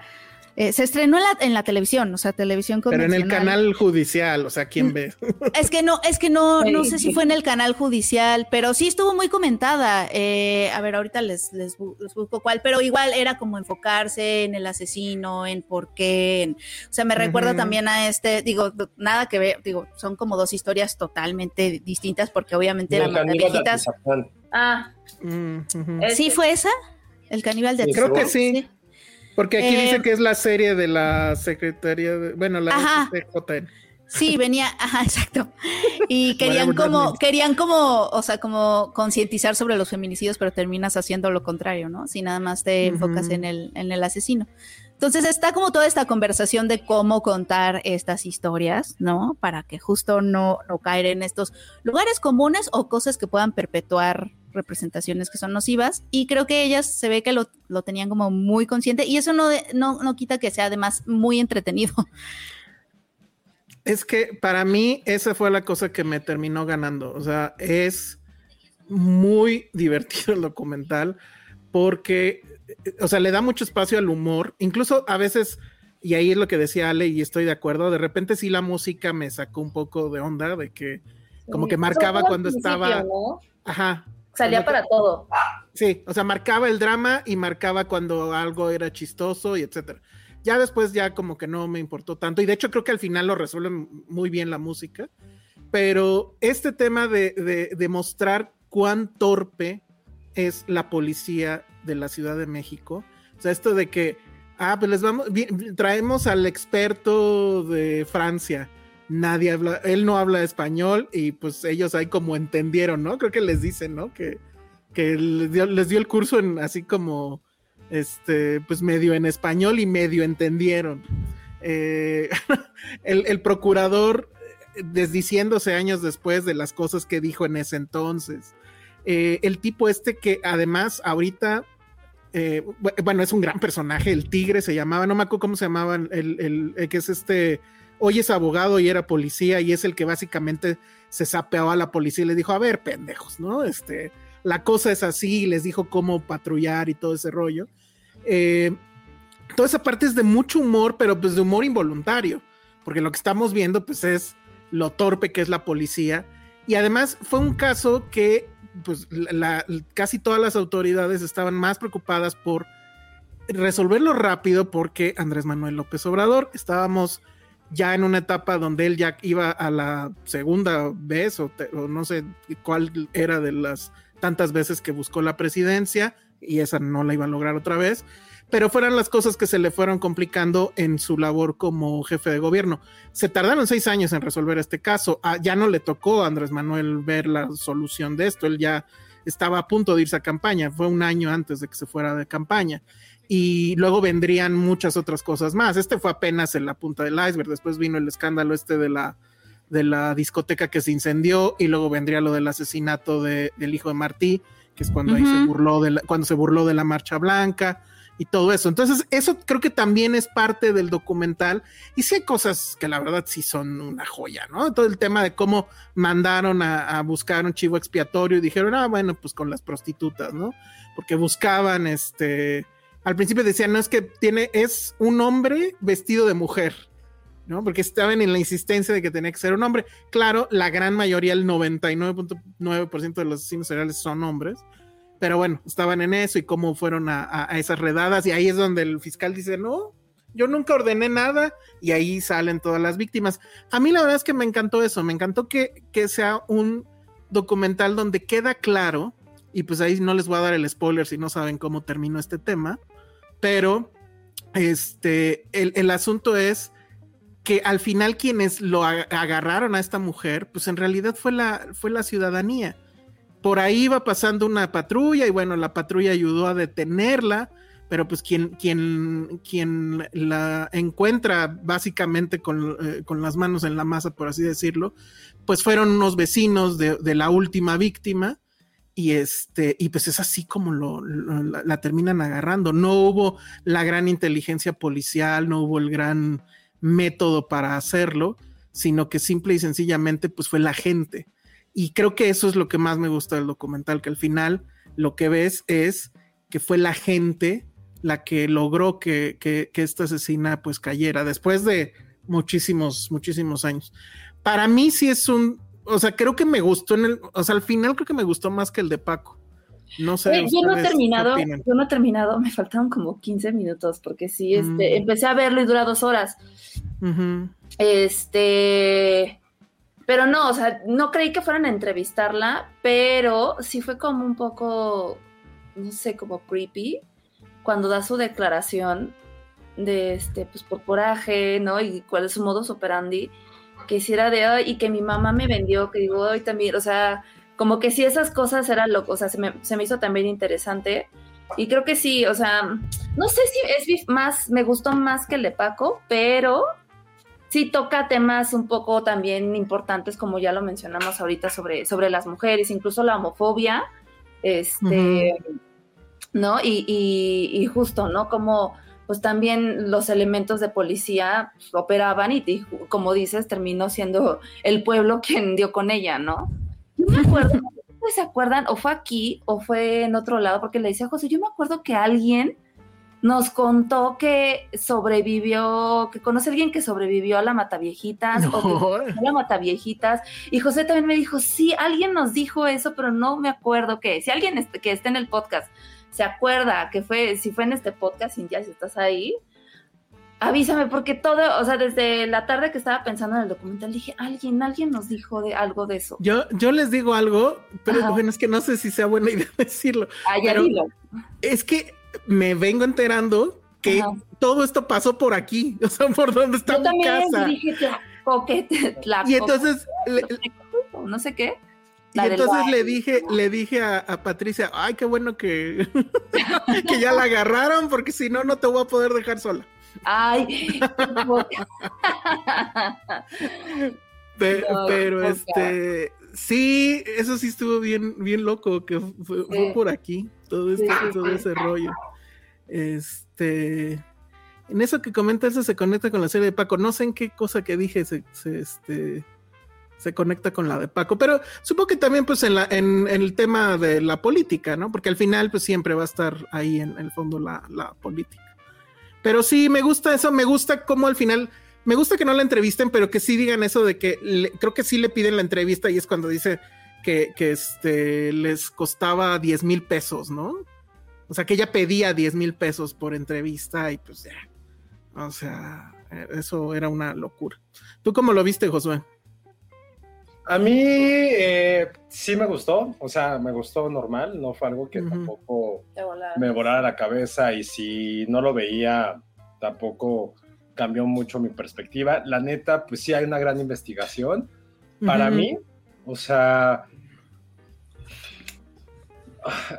Speaker 5: eh, se estrenó en la, televisión, o sea, televisión
Speaker 4: Pero en el canal judicial, o sea, ¿quién mm, ve? *laughs*
Speaker 5: Es que no, es que no, no sé si fue en el canal judicial, pero sí estuvo muy comentada. Eh, a ver, ahorita les, les, busco cuál, pero igual era como enfocarse en el asesino, en por qué. o sea, me recuerdo también a este, digo, nada que ver, digo, son como dos historias totalmente distintas porque obviamente eran viejitas.
Speaker 3: Ah,
Speaker 5: mm, ¿sí fue esa? El caníbal de
Speaker 4: Creo que sí. Porque aquí dice eh, que es la serie de la Secretaría de, bueno, la
Speaker 5: SJN. Sí, venía, ajá, exacto. Y *laughs* querían como, querían como, o sea, como concientizar sobre los feminicidios, pero terminas haciendo lo contrario, ¿no? Si nada más te enfocas en el, en el asesino. Entonces está como toda esta conversación de cómo contar estas historias, ¿no? Para que justo no, no caer en estos lugares comunes o cosas que puedan perpetuar representaciones que son nocivas y creo que ellas se ve que lo, tenían como muy consciente y eso no, no, no quita que sea además muy entretenido. *laughs*
Speaker 4: Es que para mí esa fue la cosa que me terminó ganando, o sea, es muy divertido el documental porque, o sea, le da mucho espacio al humor, incluso a veces y ahí es lo que decía Ale y estoy de acuerdo, de repente sí la música me sacó un poco de onda, de que como que marcaba cuando estaba... Ajá,
Speaker 3: Salía para todo.
Speaker 4: Sí, o sea, marcaba el drama y marcaba cuando algo era chistoso y etcétera. Ya después ya como que no me importó tanto y de hecho creo que al final lo resuelve muy bien la música, pero este tema de, de, mostrar cuán torpe es la policía de la Ciudad de México, o sea, esto de que, ah, pues les vamos, traemos al experto de Francia, nadie habla, él no habla español y pues ellos ahí como entendieron, ¿no? Creo que les dicen, ¿no? Que, les, dio, el curso en así como, este, pues medio en español y medio entendieron. Eh, *laughs* el, procurador desdiciéndose años después de las cosas que dijo en ese entonces. Eh, el tipo este que además ahorita, eh, bueno, es un gran personaje, el tigre se llamaba, no me acuerdo cómo se llamaba, el, que es este hoy es abogado y era policía y es el que básicamente se sapeaba a la policía y le dijo, a ver, pendejos, ¿no? Este, la cosa es así, les dijo cómo patrullar y todo ese rollo. Eh, toda esa parte es de mucho humor, pero pues de humor involuntario, porque lo que estamos viendo pues es lo torpe que es la policía. Y además fue un caso que pues casi todas las autoridades estaban más preocupadas por resolverlo rápido porque Andrés Manuel López Obrador estábamos ya en una etapa donde él ya iba a la segunda vez o, no sé cuál era de las tantas veces que buscó la presidencia y esa no la iba a lograr otra vez, pero fueron las cosas que se le fueron complicando en su labor como jefe de gobierno. Se tardaron seis años en resolver este caso, ah, ya no le tocó a Andrés Manuel ver la solución de esto, él ya estaba a punto de irse a campaña, fue un año antes de que se fuera de campaña y luego vendrían muchas otras cosas más. Este fue apenas en la punta del iceberg, después vino el escándalo este de la, de la discoteca que se incendió y luego vendría lo del asesinato de, del hijo de Martí, que es cuando ahí se burló de la, cuando se burló de la marcha blanca. Y todo eso. Entonces, eso creo que también es parte del documental. Y sí hay cosas que la verdad sí son una joya, ¿no? Todo el tema de cómo mandaron a, buscar un chivo expiatorio y dijeron, ah, bueno, pues con las prostitutas, ¿no? Porque buscaban, este, al principio decían, no es que tiene, es un hombre vestido de mujer. ¿no? Porque estaban en la insistencia de que tenía que ser un hombre. Claro, la gran mayoría, el 99.9% de los asesinos seriales son hombres, pero bueno, estaban en eso y cómo fueron a, esas redadas y ahí es donde el fiscal dice, no, yo nunca ordené nada y ahí salen todas las víctimas. A mí la verdad es que me encantó eso, me encantó que, que sea un documental donde queda claro, y pues ahí no les voy a dar el spoiler si no saben cómo terminó este tema, pero este, el, el asunto es que al final quienes lo agarraron a esta mujer, pues en realidad fue la, fue la ciudadanía por ahí iba pasando una patrulla y bueno, la patrulla ayudó a detenerla, pero pues quien, la encuentra básicamente con, eh, las manos en la masa, por así decirlo, pues fueron unos vecinos de, la última víctima y este y pues es así como lo, la, la, terminan agarrando. No hubo la gran inteligencia policial no hubo el gran método para hacerlo sino que simple y sencillamente pues fue la gente y creo que eso es lo que más me gusta del documental, que al final lo que ves es que fue la gente la que logró que, esta asesina pues cayera después de muchísimos, muchísimos años. Para mí sí es un, o sea, creo que me gustó en el, o sea, al final creo que me gustó más que el de Paco. No sé.
Speaker 3: yo no he terminado, yo no he terminado, me faltaron como 15 minutos porque sí, este, mm. empecé a verlo y dura dos horas. Este, pero no, o sea, no creí que fueran a entrevistarla, pero sí fue como un poco, no sé, como creepy cuando da su declaración de este, pues por coraje, ¿no? Y cuál es su modus operandi, que hiciera de hoy y que mi mamá me vendió, que digo, hoy también, o sea, como que sí esas cosas eran lo, o sea, se me, se me hizo también interesante. Y creo que sí, o sea, no sé si es más, me gustó más que el de Paco, pero sí toca temas un poco también importantes, como ya lo mencionamos ahorita, sobre, sobre las mujeres, incluso la homofobia, este, ¿no? Y, y, justo, ¿no? Como pues también los elementos de policía pues, operaban y, como dices, terminó siendo el pueblo *laughs* quien dio con ella, ¿no? Yo me acuerdo, *laughs* ¿se acuerdan? O fue aquí o fue en otro lado, porque le decía a José, yo me acuerdo que alguien nos contó que sobrevivió, que conoce a alguien que sobrevivió a la Mataviejitas o *laughs* a la Mataviejitas. Y José también me dijo, sí, alguien nos dijo eso, pero no me acuerdo qué. Si alguien que esté en el podcast se acuerda que fue, si fue en este podcast, ya si estás ahí, avísame, porque todo, o sea, desde la tarde que estaba pensando en el documental, dije, alguien, alguien nos dijo de algo de eso.
Speaker 4: Yo, yo les digo algo, pero bueno, es que no sé si sea buena *laughs* idea decirlo.
Speaker 3: Ah, ya dilo.
Speaker 4: Es que me vengo enterando que todo esto pasó por aquí, *laughs* o sea, por donde está mi casa.
Speaker 3: Dije,
Speaker 4: y entonces
Speaker 3: no sé qué.
Speaker 4: Y entonces le dije, le dije a, Patricia, ay, qué bueno que, *laughs* que ya la agarraron, porque si no, no te voy a poder dejar sola.
Speaker 3: Ay, *laughs*
Speaker 4: pero, este, sí, eso sí estuvo bien, bien loco, que fue, por aquí, todo, este, todo ese rollo. Este, en eso que comenta eso se conecta con la serie de Paco. No sé en qué cosa que dije se, este, se conecta con la de Paco, pero supongo que también pues en, la, en, el tema de la política, ¿no? Porque al final pues siempre va a estar ahí en, el fondo la, política. Pero sí, me gusta eso, me gusta cómo al final, me gusta que no la entrevisten, pero que sí digan eso de que creo que sí le piden la entrevista y es cuando dice que, que este, les costaba 10 mil pesos, ¿no? O sea, que ella pedía 10 mil pesos por entrevista y pues ya. O sea, eso era una locura. ¿Tú cómo lo viste, Josué?
Speaker 2: A mí eh, sí me gustó, o sea, me gustó normal, no fue algo que tampoco me volara la cabeza y si no lo veía, tampoco cambió mucho mi perspectiva. La neta, pues sí hay una gran investigación. Para mí, o sea,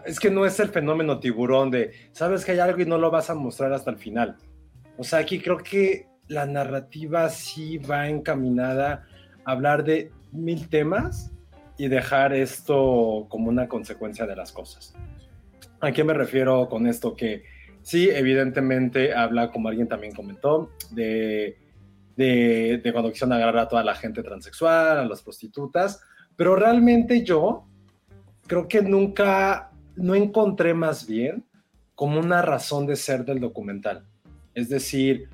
Speaker 2: es que no es el fenómeno tiburón de, sabes que hay algo y no lo vas a mostrar hasta el final. O sea, aquí creo que la narrativa sí va encaminada a hablar de mil temas y dejar esto como una consecuencia de las cosas. ¿A qué me refiero con esto? Que sí, evidentemente habla, como alguien también comentó, de, de, de cuando quisieron agarrar a toda la gente transexual, a las prostitutas, pero realmente yo creo que nunca, no encontré más bien como una razón de ser del documental. Es decir,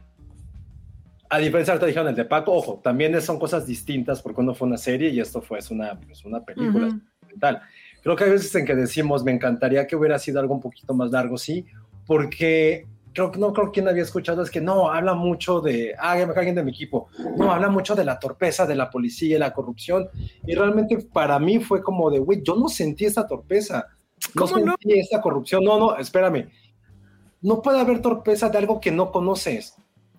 Speaker 2: a diferencia de dijeron el de Paco, ojo, también son cosas distintas porque uno fue una serie y esto fue es una, es una película
Speaker 5: Ujú.
Speaker 2: documental. Creo que hay veces en que decimos, me encantaría que hubiera sido algo un poquito más largo, sí, porque creo que no creo quien había escuchado es que no, habla mucho de, ah, alguien de mi equipo, no, habla mucho de la torpeza de la policía y la corrupción. Y realmente para mí fue como de, güey, yo no sentí esa torpeza, no
Speaker 4: ¿Cómo no?
Speaker 2: sentí esa corrupción, no, no, espérame, no puede haber torpeza de algo que no conoces.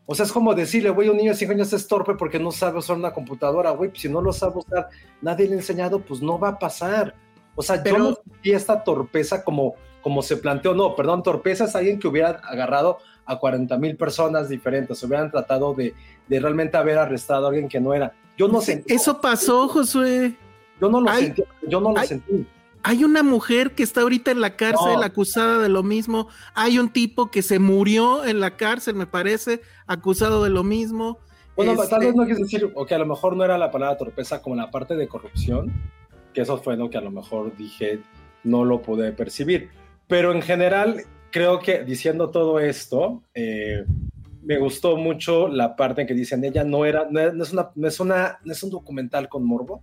Speaker 2: O sea, es como decirle, güey, un niño de 5 años es torpe porque no sabe usar una computadora, güey, pues si no lo sabe usar, nadie le ha enseñado, pues no va a pasar. O sea,
Speaker 4: Pero-
Speaker 2: yo no sentí esta torpeza como, como se planteó, no, perdón, torpeza es alguien que hubiera agarrado a 40 mil personas diferentes, hubieran tratado de, de realmente haber arrestado a alguien que no era. Yo no sentí,
Speaker 4: Eso pasó, Josué.
Speaker 2: yo no lo
Speaker 4: Ay,
Speaker 2: sentí, yo no lo
Speaker 4: ay.
Speaker 2: sentí.
Speaker 4: Hay una mujer que está ahorita en la cárcel
Speaker 2: No.
Speaker 4: acusada de lo mismo. Hay un tipo que se murió en la cárcel, me parece, acusado de lo mismo.
Speaker 2: Bueno,
Speaker 4: Este,
Speaker 2: tal vez no quieres decir, o que a lo mejor no era la palabra torpeza como la parte de corrupción, que eso fue lo que a lo mejor dije, no lo pude percibir. Pero en general, creo que diciendo todo esto, eh, me gustó mucho la parte en que dicen, ella no era, no es, una, no es una, no es un documental con morbo,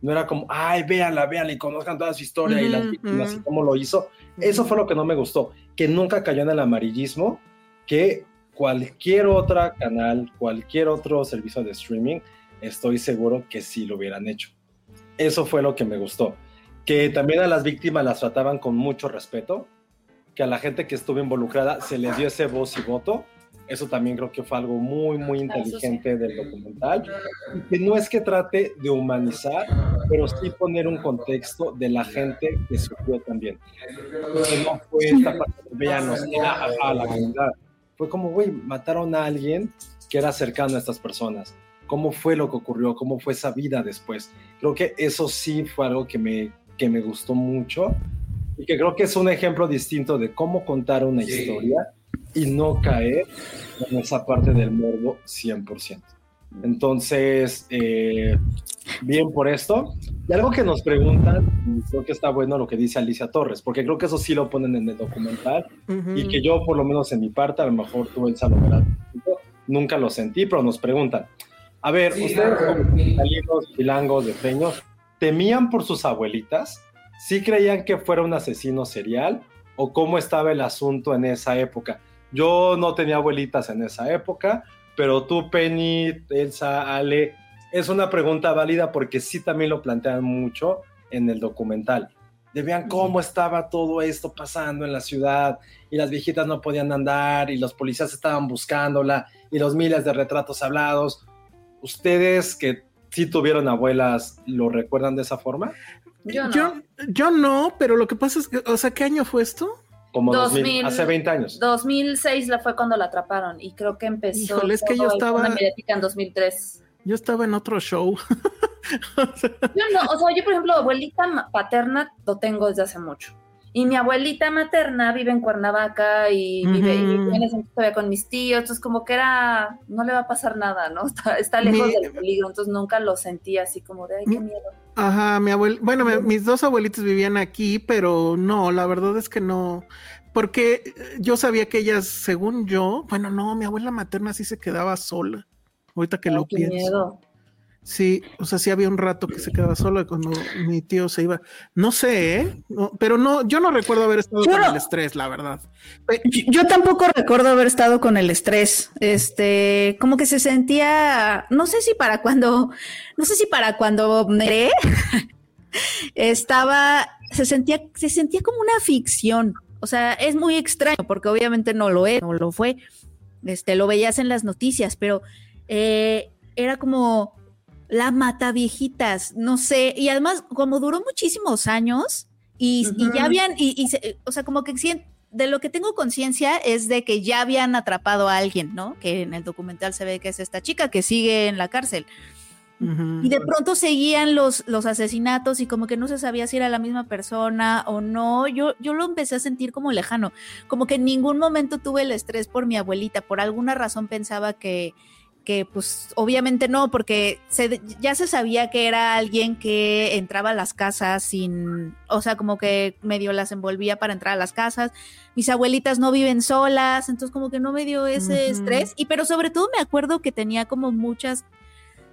Speaker 2: no era como, ay, véanla, véanla y conozcan toda su historia y las víctimas y cómo lo hizo. Eso fue lo que no me gustó, que nunca cayó en el amarillismo, que cualquier otra canal, cualquier otro servicio de streaming, estoy seguro que sí lo hubieran hecho. Eso fue lo que me gustó. Que también a las víctimas las trataban con mucho respeto, que a la gente que estuvo involucrada se les dio ese voz y voto. Eso también creo que fue algo muy, muy inteligente del documental. Y que no es que trate de humanizar, pero sí poner un contexto de la gente que sufrió también. Que no fue esta parte de veanos, a, a la comunidad. Fue como, güey, mataron a alguien que era cercano a estas personas. ¿Cómo fue lo que ocurrió? ¿Cómo fue esa vida después? Creo que eso sí fue algo que me, que me gustó mucho y que creo que es un ejemplo distinto de cómo contar una historia y no caer en esa parte del morbo 100%. Entonces, eh, bien por esto. Y algo que nos preguntan, y creo que está bueno lo que dice Alicia Torres, porque creo que eso sí lo ponen en el documental
Speaker 4: Ujú.
Speaker 2: y que yo, por lo menos en mi parte, a lo mejor tú, Elsa, lo verás, nunca lo sentí, pero nos preguntan, a ver, ustedes como italianos, chilangos, de peños, ¿temían por sus abuelitas? ¿Sí creían que fuera un asesino serial? ¿O cómo estaba el asunto en esa época? Yo no tenía abuelitas en esa época, pero tú, Penny, Elsa, Ale, es una pregunta válida porque sí también lo plantean mucho en el documental. De vean cómo estaba todo esto pasando en la ciudad y las viejitas no podían andar y los policías estaban buscándola y los miles de retratos hablados. ¿Ustedes que sí tuvieron abuelas lo recuerdan de esa forma?
Speaker 3: Yo no.
Speaker 4: Yo, yo no, pero lo que pasa es que, o sea, ¿qué año fue esto?
Speaker 2: Como 2000,
Speaker 3: 2000,
Speaker 2: hace 20 años.
Speaker 3: 2006 la fue cuando la atraparon y creo que empezó
Speaker 4: Híjole, es que yo estaba-
Speaker 3: en 2003.
Speaker 4: Yo estaba en otro show. *laughs* O sea,
Speaker 3: Yo no, o sea, yo por ejemplo, abuelita paterna lo tengo desde hace mucho. Y mi abuelita materna vive en Cuernavaca y vive, y vive todavía con mis tíos, entonces como que era, no le va a pasar nada, ¿no? *laughs* Está, está lejos
Speaker 4: Mi-
Speaker 3: del peligro, entonces nunca lo sentí así como de, ay, qué
Speaker 4: Mi-
Speaker 3: miedo.
Speaker 4: Ajá, mi abuel, bueno, me- mis dos abuelitos vivían aquí, pero no, la verdad es que no, porque eh, yo sabía que ellas, según yo, bueno, no, mi abuela materna sí se quedaba sola. Ahorita que
Speaker 3: Ay,
Speaker 4: lo
Speaker 3: qué
Speaker 4: pienso.
Speaker 3: miedo.
Speaker 4: Sí, o sea, sí había un rato que se quedaba sola cuando mi tío se iba. No sé, ¿eh? No, pero no, yo no recuerdo haber estado
Speaker 5: Yo
Speaker 4: con
Speaker 5: no-
Speaker 4: el estrés, la verdad.
Speaker 5: Yo, yo tampoco recuerdo haber estado con el estrés. Este, como que se sentía, no sé si para cuando, no sé si para cuando me *laughs* estaba, se sentía, se sentía como una ficción. O sea, es muy extraño porque obviamente no lo es, no lo fue. Este, lo veías en las noticias, pero eh, era como la mata viejitas, no sé. Y además, como duró muchísimos años y, y ya habían, y, y se- o sea, como que de lo que tengo conciencia es de que ya habían atrapado a alguien, ¿no? Que en el documental se ve que es esta chica que sigue en la cárcel. Y de pronto seguían los, los asesinatos y como que no se sabía si era la misma persona o no. Yo, yo lo empecé a sentir como lejano. Como que en ningún momento tuve el estrés por mi abuelita. Por alguna razón pensaba que, que pues obviamente no, porque se, ya se sabía que era alguien que entraba a las casas sin, o sea, como que medio las envolvía para entrar a las casas. Mis abuelitas no viven solas, entonces como que no me dio ese estrés. Y pero sobre todo me acuerdo que tenía como muchas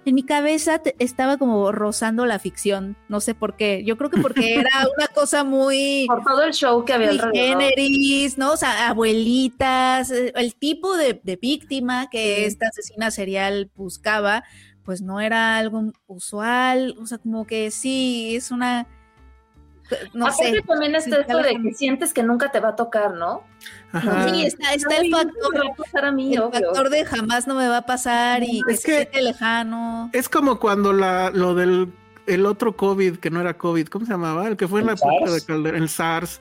Speaker 5: en mi cabeza te- estaba como rozando la ficción, no sé por qué. Yo creo que porque era *laughs* una cosa muy
Speaker 3: Por todo el show que había alrededor.
Speaker 5: generis, ¿no? O sea, abuelitas, eh, el tipo de, de víctima que
Speaker 3: Sí.
Speaker 5: esta asesina serial buscaba, pues no era algo usual, o sea, como que sí, es una, no
Speaker 3: Aparte
Speaker 5: sé.
Speaker 3: también está
Speaker 5: Sí,
Speaker 3: esto de que sientes que nunca te va a tocar, ¿no?
Speaker 4: Ajá.
Speaker 5: Sí, está, está el factor,
Speaker 3: va a pasar a mí,
Speaker 5: el
Speaker 3: obvio.
Speaker 5: factor de jamás no me va a pasar y que
Speaker 4: Es
Speaker 5: se
Speaker 4: que-
Speaker 5: siente lejano.
Speaker 4: Es como cuando la, lo del el otro COVID, que no era COVID, ¿cómo se llamaba? El que fue en la
Speaker 2: ¿El
Speaker 4: época
Speaker 2: SARS?
Speaker 4: de Calderón, el SARS.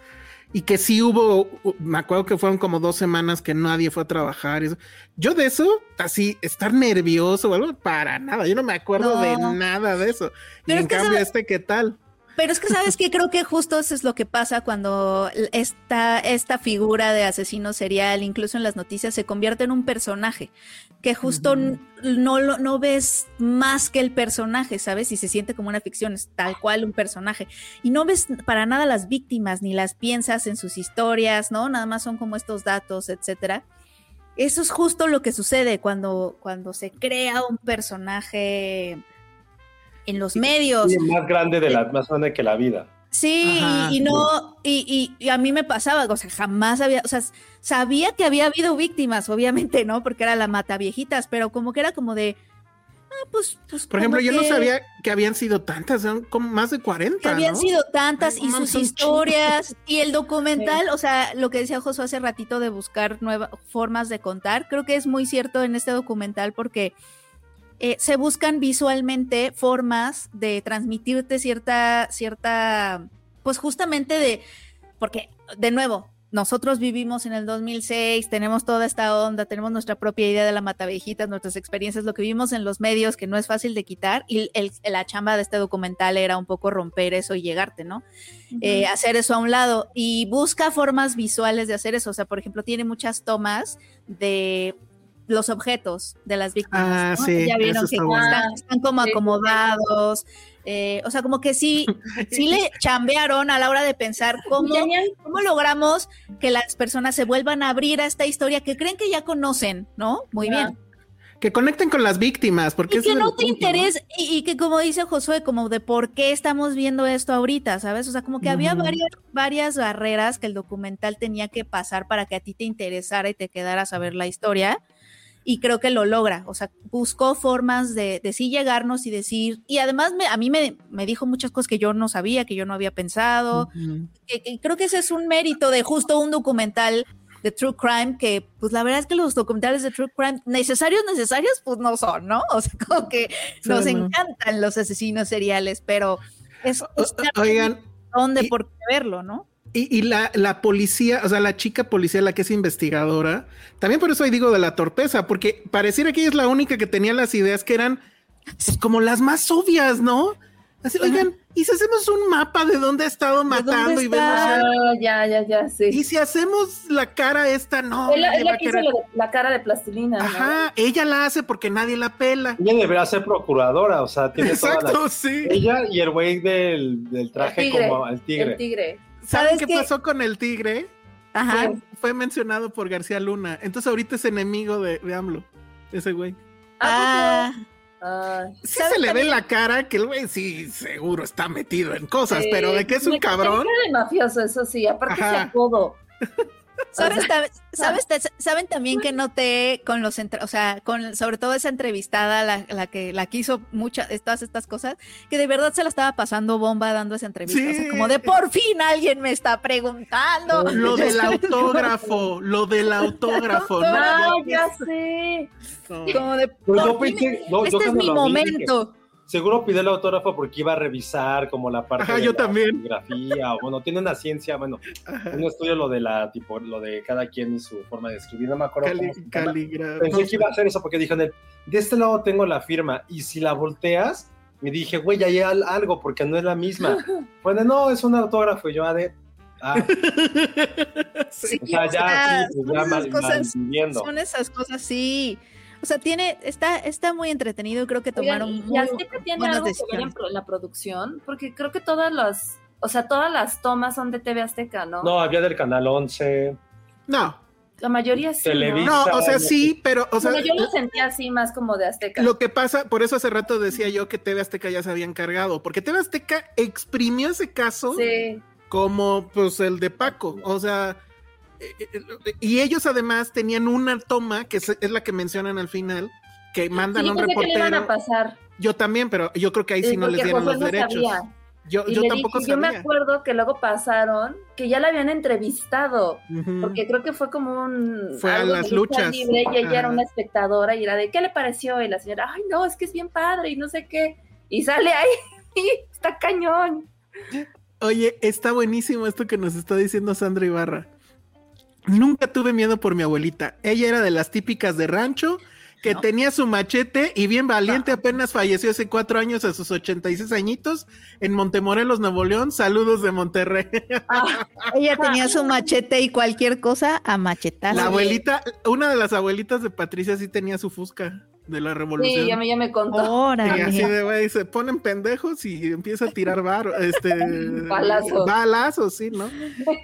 Speaker 4: Y que sí hubo, me acuerdo que fueron como dos semanas que nadie fue a trabajar. eso. Yo de eso, así, estar nervioso o algo, para nada. Yo no me acuerdo de nada de eso. y en
Speaker 5: que
Speaker 4: cambio,
Speaker 5: sabe-
Speaker 4: este, ¿qué tal?
Speaker 5: Pero es que sabes que creo que justo eso es lo que pasa cuando esta, esta figura de asesino serial, incluso en las noticias, se convierte en un personaje, que justo no, lo- no ves más que el personaje, ¿sabes? Y se siente como una ficción, es tal cual un personaje. Y no ves para nada las víctimas, ni las piensas en sus historias, ¿no? Nada más son como estos datos, etcétera. Eso es justo lo que sucede cuando, cuando se crea un personaje en los medios.
Speaker 2: Sí, más grande de la, más grande que la vida.
Speaker 5: Sí,
Speaker 4: Ajá.
Speaker 5: y, y no, y, y- y a mí me pasaba, o sea, jamás había, o sea, sabía que había habido víctimas, obviamente, ¿no? Porque era la mata viejitas, pero como que era como de, ah, pues, pues
Speaker 4: Por ejemplo, yo no sabía que habían sido tantas, son como más de 40.
Speaker 5: que habían
Speaker 4: ¿no?
Speaker 5: sido tantas
Speaker 4: Ay,
Speaker 5: y sus historias y el documental, o sea, lo que decía Josué hace ratito de buscar nuevas formas de contar, creo que es muy cierto en este documental porque eh, se buscan visualmente formas de transmitirte cierta, cierta, pues justamente de, porque de nuevo, nosotros vivimos en el 2006, tenemos toda esta onda, tenemos nuestra propia idea de la matavejitas, nuestras experiencias, lo que vimos en los medios, que no es fácil de quitar, y el- la chamba de este documental era un poco romper eso y llegarte, ¿no? Eh, hacer eso a un lado y busca formas visuales de hacer eso, o sea, por ejemplo, tiene muchas tomas de los objetos de las víctimas.
Speaker 4: Ah,
Speaker 5: ¿no?
Speaker 4: sí,
Speaker 5: ya vieron
Speaker 4: eso
Speaker 5: que
Speaker 4: está bueno.
Speaker 5: están, están como acomodados, eh, o sea, como que sí, *laughs* sí le chambearon a la hora de pensar cómo, cómo logramos que las personas se vuelvan a abrir a esta historia que creen que ya conocen, ¿no? Muy bien.
Speaker 4: Que conecten con las víctimas, porque
Speaker 5: Y que no te
Speaker 4: punto, ¿no?
Speaker 5: interese, y, y que como dice Josué, como de por qué estamos viendo esto ahorita, ¿sabes? O sea, como que había varias, varias barreras que el documental tenía que pasar para que a ti te interesara y te quedaras a ver la historia. Y creo que lo logra. O sea, buscó formas de, de sí llegarnos y decir. Y además me- a mí me, me dijo muchas cosas que yo no sabía, que yo no había pensado.
Speaker 4: Ujú.
Speaker 5: que- que creo que ese es un mérito de justo un documental de True Crime, que pues la verdad es que los documentales de True Crime necesarios, necesarios, pues no son, ¿no? O sea, como que
Speaker 4: Sí,
Speaker 5: nos
Speaker 4: no.
Speaker 5: encantan los asesinos seriales, pero es
Speaker 4: Oigan,
Speaker 5: dónde
Speaker 4: y-
Speaker 5: por qué verlo, ¿no?
Speaker 4: Y, y la, la policía, o sea, la chica policía, la que es investigadora, también por eso ahí digo de la torpeza, porque pareciera que ella es la única que tenía las ideas que eran pues, como las más obvias, ¿no? Así, oigan, ¿y si hacemos un mapa de dónde ha estado matando y vemos...
Speaker 3: ya, ya, ya, sí.
Speaker 4: Y si hacemos la cara esta, no.
Speaker 3: Es la,
Speaker 4: nadie
Speaker 3: es
Speaker 4: va
Speaker 3: la que hizo cara de plastilina, ¿no?
Speaker 4: Ajá, ella la hace porque nadie la pela.
Speaker 2: Ella debería ser procuradora, o sea, tiene toda
Speaker 4: Exacto,
Speaker 2: la...
Speaker 4: sí.
Speaker 2: Ella y el güey del, del traje
Speaker 3: El tigre,
Speaker 2: como el tigre.
Speaker 3: El tigre.
Speaker 4: ¿Saben
Speaker 5: ¿Sabes
Speaker 4: qué
Speaker 5: qué?
Speaker 4: pasó con el tigre?
Speaker 5: Ajá.
Speaker 4: Fue, fue mencionado por García Luna. Entonces ahorita es enemigo de, de AMLO, ese güey.
Speaker 5: Ah.
Speaker 4: Sí
Speaker 5: ¿Sabes
Speaker 4: se le ve
Speaker 5: también?
Speaker 4: la cara que el güey sí seguro está metido en cosas,
Speaker 3: Sí,
Speaker 4: pero de que es un cabrón.
Speaker 3: de mafioso, eso sí, aparte
Speaker 4: Ajá.
Speaker 3: se todo. *laughs*
Speaker 5: ¿Sabes, ta- *laughs* sabes ta- saben también que noté con los, o sea, con sobre todo esa entrevistada, la, la que la que hizo muchas, todas estas cosas, que de verdad se la estaba pasando bomba dando esa entrevista. O sea,
Speaker 4: Sí.
Speaker 5: como de por fin alguien me está preguntando.
Speaker 4: Lo *laughs* del autógrafo, lo del autógrafo. ¿no? Ya
Speaker 3: sé.
Speaker 4: no.
Speaker 5: Como de
Speaker 2: Pues yo
Speaker 5: por fin,
Speaker 2: pensé- no, yo
Speaker 5: este es mi momento.
Speaker 2: Seguro pidió el autógrafo porque iba a revisar como la parte
Speaker 4: Ajá,
Speaker 2: de
Speaker 4: yo
Speaker 2: la
Speaker 4: también.
Speaker 2: grafía, o bueno, tiene una ciencia, bueno,
Speaker 4: Ajá.
Speaker 2: un estudio lo de la, tipo, lo de cada quien y su forma de escribir, no me acuerdo
Speaker 4: Cali-
Speaker 2: cómo se llama.
Speaker 4: caligra-
Speaker 2: Pensé que iba a hacer eso porque dijo en el, de este lado tengo la firma, y si la volteas, me dije, güey, ya hay al- algo, porque no es la misma. *laughs* De, no, es un autógrafo, y yo, ah, de, ah, *laughs*
Speaker 5: Sí,
Speaker 2: o sea,
Speaker 5: o
Speaker 2: ya,
Speaker 5: sea,
Speaker 2: sí,
Speaker 5: son
Speaker 2: pues ya
Speaker 5: esas
Speaker 2: mal,
Speaker 5: cosas-. Son esas cosas, sí. O sea, tiene, está, está muy entretenido y creo que
Speaker 3: Oigan,
Speaker 5: tomaron
Speaker 3: y
Speaker 5: muy
Speaker 3: Azteca tiene
Speaker 5: buenas
Speaker 3: algo que ver en,
Speaker 5: decisiones.
Speaker 3: en la producción, porque creo que todas las, o sea, todas las tomas son de TV Azteca, ¿no?
Speaker 2: No, había del Canal 11,
Speaker 4: No,
Speaker 3: La mayoría sí.
Speaker 2: Televisa.
Speaker 3: ¿no?
Speaker 4: no, o sea, sí, pero, o sea,
Speaker 3: Bueno, yo lo sentía así más como de Azteca.
Speaker 4: Lo que pasa, por eso hace rato decía yo que TV Azteca ya se había encargado, porque TV Azteca exprimió ese caso
Speaker 3: Sí.
Speaker 4: como pues el de Paco, o sea, y ellos además tenían una toma que es, es la que mencionan al final, que mandan
Speaker 3: Sí,
Speaker 4: a un
Speaker 3: pensé que le iban a
Speaker 4: reportero.
Speaker 3: pasar.
Speaker 4: Yo también, pero yo creo que ahí
Speaker 3: eh,
Speaker 4: sí no les dieron los
Speaker 3: no
Speaker 4: derechos.
Speaker 3: sabía.
Speaker 4: Yo,
Speaker 3: Y
Speaker 4: yo tampoco
Speaker 3: dije, yo me acuerdo que luego pasaron que ya la habían entrevistado, porque creo que fue como un
Speaker 4: Fue a
Speaker 3: algo
Speaker 4: las
Speaker 3: lucha
Speaker 4: luchas.
Speaker 3: libre y ella era una espectadora y era de ¿qué le pareció? Y la señora, ay no, es que es bien padre y no sé qué. Y sale ahí, *laughs* está cañón.
Speaker 4: Oye, está buenísimo esto que nos está diciendo Sandra Ibarra. Nunca tuve miedo por mi abuelita. Ella era de las típicas de rancho que
Speaker 5: No.
Speaker 4: tenía su machete y bien valiente apenas falleció hace cuatro años a sus 86 añitos en Montemorelos, Nuevo León. Saludos de Monterrey.
Speaker 3: Ah,
Speaker 5: Ella tenía su machete y cualquier cosa a machetazo.
Speaker 4: La abuelita, una de las abuelitas de Patricia sí tenía su fusca de la revolución.
Speaker 3: sí, ya me, ya me contó.
Speaker 4: Y así
Speaker 5: Órale.
Speaker 4: de güey, se ponen pendejos y empieza a tirar bar, este, *laughs*
Speaker 3: Balazos.
Speaker 4: balazos, sí, ¿no?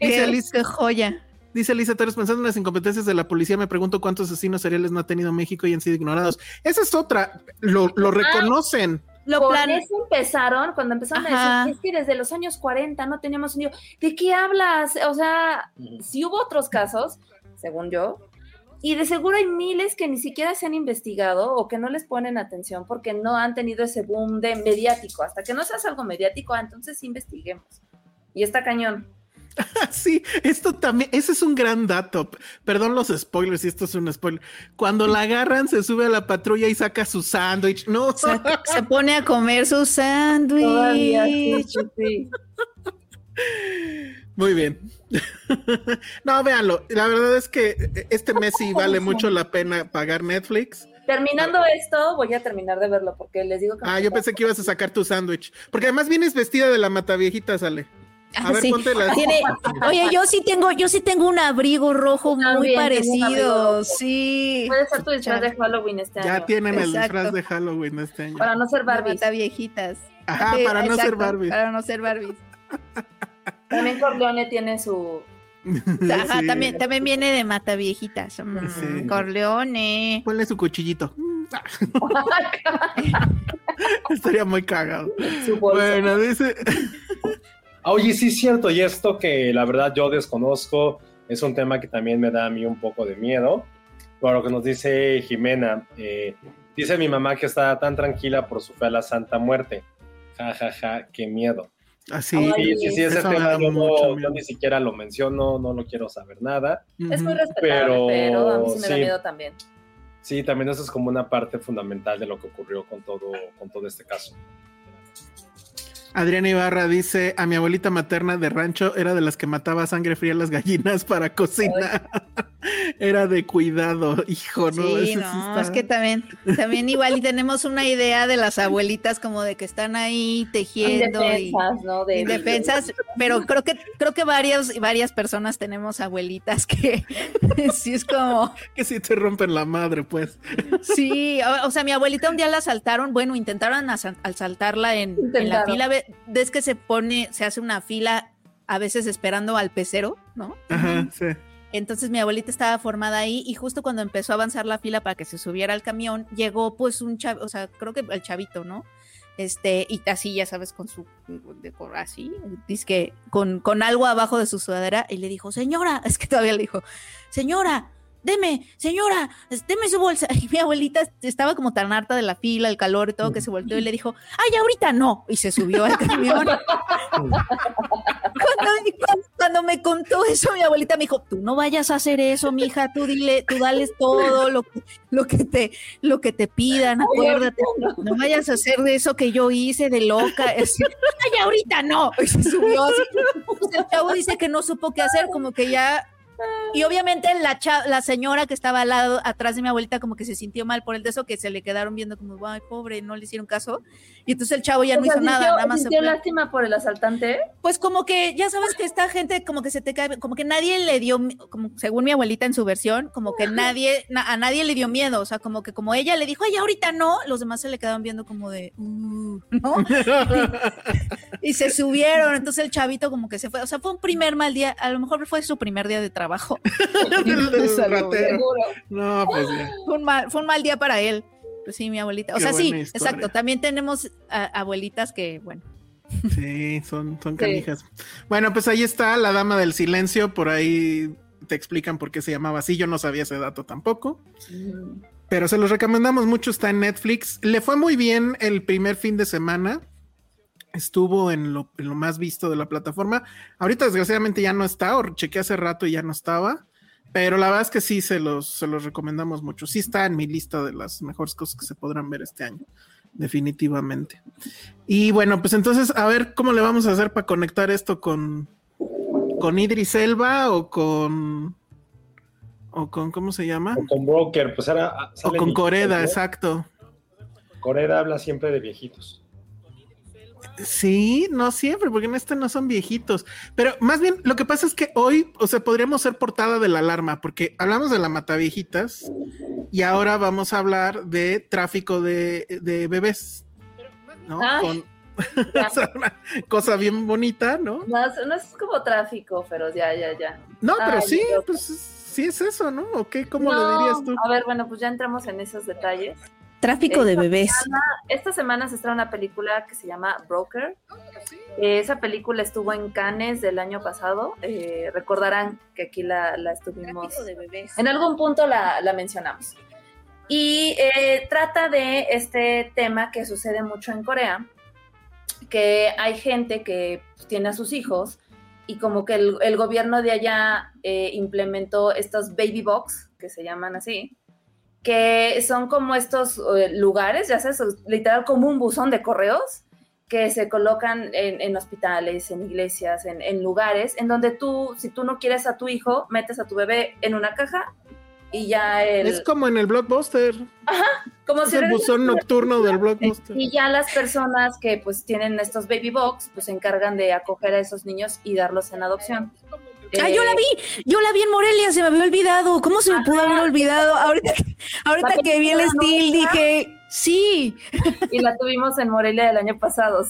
Speaker 4: Dice
Speaker 5: qué joya.
Speaker 4: Dice Lisa Torres, pensando en las incompetencias de la policía, me pregunto cuántos asesinos seriales no ha tenido México y han sido ignorados. Esa es otra, lo, lo reconocen.
Speaker 5: Lo plan-
Speaker 3: eso empezaron, cuando empezaron
Speaker 5: Ajá.
Speaker 3: a decir, es que desde los años 40 no teníamos un. ¿De qué hablas? O sea, si hubo otros casos, según yo, y de seguro hay miles que ni siquiera se han investigado o que no les ponen atención porque no han tenido ese boom de mediático. Hasta que no seas algo mediático, ah, entonces investiguemos. Y está cañón. *laughs*
Speaker 4: Sí, esto también, ese es un gran dato. Perdón los spoilers, si esto es un spoiler. Cuando la agarran, se sube a la patrulla y saca su sándwich. No,
Speaker 5: se pone a comer su sándwich.
Speaker 3: sí, *laughs*
Speaker 4: muy bien. *laughs* no, véanlo. La verdad es que este mes sí vale mucho la pena pagar Netflix.
Speaker 3: Terminando esto, voy a terminar de verlo porque les digo que...
Speaker 4: Ah, yo pensé que ibas a sacar tu sándwich. Porque además vienes vestida de la mataviejita, sale. A ver,
Speaker 5: sí.
Speaker 4: ponte las.
Speaker 5: Tiene- oye, yo sí tengo, yo sí tengo un abrigo rojo muy
Speaker 3: También abrigo
Speaker 5: parecido. Sí.
Speaker 3: Puede ser tu disfraz de Halloween este
Speaker 4: Ya
Speaker 3: año.
Speaker 4: tienen el disfraz de Halloween este año.
Speaker 3: Para no ser
Speaker 5: Barbie.
Speaker 3: Barbie.
Speaker 5: viejitas.
Speaker 4: Ajá,
Speaker 5: Sí,
Speaker 4: para no ser
Speaker 5: exacto,
Speaker 4: Barbie.
Speaker 5: Para no ser Barbie.
Speaker 3: También Corleone tiene su... *laughs*
Speaker 5: Ajá,
Speaker 4: Sí.
Speaker 5: también, también viene de mata viejitas. Mm,
Speaker 4: Sí.
Speaker 5: Corleone.
Speaker 4: Ponle su cuchillito. *laughs* *laughs* Estaría muy cagado.
Speaker 3: su bolsa.
Speaker 4: Bueno, dice.
Speaker 2: Ah, Oye, sí es cierto, y esto que la verdad yo desconozco, es un tema que también me da a mí un poco de miedo. Por lo que nos dice Jimena, eh, dice mi mamá que está tan tranquila por su fe a la Santa Muerte. Ja, ja, ja, qué miedo.
Speaker 4: Así.
Speaker 3: Ay,
Speaker 2: Sí, sí, sí, ese
Speaker 4: Eso me
Speaker 2: tema
Speaker 4: da
Speaker 2: yo, no, ni siquiera lo menciono, no lo quiero saber nada.
Speaker 3: Es muy respetable,
Speaker 2: Pero,
Speaker 3: pero, a mí sí me da miedo también.
Speaker 2: Sí, también eso es como una parte fundamental de lo que ocurrió con todo, con todo este caso.
Speaker 4: Adriana Ibarra dice: A mi abuelita materna de rancho era de las que mataba a sangre fría a las gallinas para cocinar. *laughs* era de cuidado, hijo, ¿no?
Speaker 5: Sí, no,
Speaker 4: está-
Speaker 5: es que también, también igual y tenemos una idea de las abuelitas como de que están ahí tejiendo y
Speaker 3: Indefensas, ¿no? De,
Speaker 5: indefensas, pero creo que creo que varias varias personas tenemos abuelitas que *laughs* sí es como *laughs*
Speaker 4: que si te rompen la madre, pues.
Speaker 5: sí, o, o sea, mi abuelita un día la asaltaron, bueno, intentaron asal- asaltarla en, en la fila, ves que se pone, se hace una fila a veces esperando al pecero, ¿no?
Speaker 4: Ajá, sí.
Speaker 5: Entonces mi abuelita estaba formada ahí y justo cuando empezó a avanzar la fila para que se subiera al camión, llegó pues un chavo, o sea, creo que el chavito, ¿no? Este, y así, ya sabes, con su, de- así, dice que con, con algo abajo de su sudadera y le dijo, señora, *laughs* es que todavía le dijo, señora, deme, señora, deme su bolsa. *laughs* Y mi abuelita estaba como tan harta de la fila, el calor y todo, que se volteó y le dijo, ay, ahorita no. Y se subió al camión. *laughs* cuando, me contó eso, mi abuelita me dijo, tú no vayas a hacer eso, mija, tú dile, tú dales todo lo que, lo que te, lo que te pidan, acuérdate, no vayas a hacer de eso que yo hice de loca. *laughs* ay, ahorita no. Y se subió así. El chavo dice que no supo qué hacer, como que ya y obviamente la, la señora que estaba al lado, atrás de mi abuelita, como que se sintió mal por el de eso, que se le quedaron viendo como, ay, pobre, no le hicieron caso. Y entonces el chavo ya no hizo nada, nada más.
Speaker 3: ¿Sintió lástima por el asaltante?
Speaker 5: Pues como que, ya sabes que esta gente como que se te cae, como que nadie le dio, como según mi abuelita en su versión, como que nadie, a nadie le dio miedo, o sea, como que como ella le dijo, ay, ahorita no, los demás se le quedaron viendo como de, uh", ¿no? *laughs* y se subieron, entonces el chavito como que se fue, o sea, fue un primer mal día, a lo mejor fue su primer día de trabajo. *laughs* *laughs*
Speaker 4: No, pues
Speaker 5: Fue un, mal, fue un mal día para él. Pues sí, mi abuelita. O sea, sí, exacto. También tenemos abuelitas que, bueno. *laughs*
Speaker 4: Sí, son, son canijas. Bueno, pues ahí está la dama del silencio. Por ahí te explican por qué se llamaba así. Yo no sabía ese dato tampoco. Pero se los recomendamos mucho. Está en Netflix. Le fue muy bien el primer fin de semana estuvo en lo, más visto de la plataforma. Ahorita desgraciadamente ya no está, o chequé hace rato y ya no estaba. Pero la verdad es que sí se los, se los recomendamos mucho. Sí está en mi lista de las mejores cosas que se podrán ver este año. Definitivamente. Y bueno, pues entonces, a ver cómo le vamos a hacer para conectar esto con, con Idris Elba o con. O con, ¿cómo se llama?
Speaker 2: O con Broker, pues ahora.
Speaker 4: O con Coreda, exacto.
Speaker 2: Coreda habla siempre de viejitos.
Speaker 4: Sí, no siempre, porque en este no son viejitos. Pero más bien, lo que pasa es que hoy, o sea, podríamos ser portada de la alarma, porque hablamos de la mata viejitas y ahora vamos a hablar de tráfico de, bebés. ¿No? Con, una *laughs* cosa bien bonita, ¿no?
Speaker 3: ¿no? No, es como tráfico, pero ya, ya, ya.
Speaker 4: No, pero sí, pues sí es eso, ¿no? ¿O qué? ¿Cómo lo dirías tú?
Speaker 3: A ver, bueno, pues ya entramos en esos detalles.
Speaker 5: Tráfico de bebés.
Speaker 3: esta semana se estrena una película que se llama Broker. Eh, esa película estuvo en Cannes del año pasado. Eh, recordarán que aquí la, estuvimos. De bebés. En algún punto la, mencionamos. Y eh, trata de este tema que sucede mucho en Corea, que hay gente que tiene a sus hijos y como que el, el gobierno de allá implementó estos baby box, que se llaman así, que son como estos eh, lugares, ya sabes, literal como un buzón de correos que se colocan en, hospitales, en iglesias, en, lugares, en donde tú, si tú no quieres a tu hijo, metes a tu bebé en una caja y ya el...
Speaker 4: Es como en el blockbuster.
Speaker 3: Ajá, como
Speaker 4: es el buzón nocturno del blockbuster.
Speaker 3: Y ya las personas que pues tienen estos baby box, pues se encargan de acoger a esos niños y darlos en adopción.
Speaker 5: Ah, yo la vi, yo la vi en Morelia, se me había olvidado. ¿Cómo se me pudo haber olvidado? Ahorita, ahorita que vi el estilo dije, sí.
Speaker 3: Y la tuvimos en Morelia el año pasado.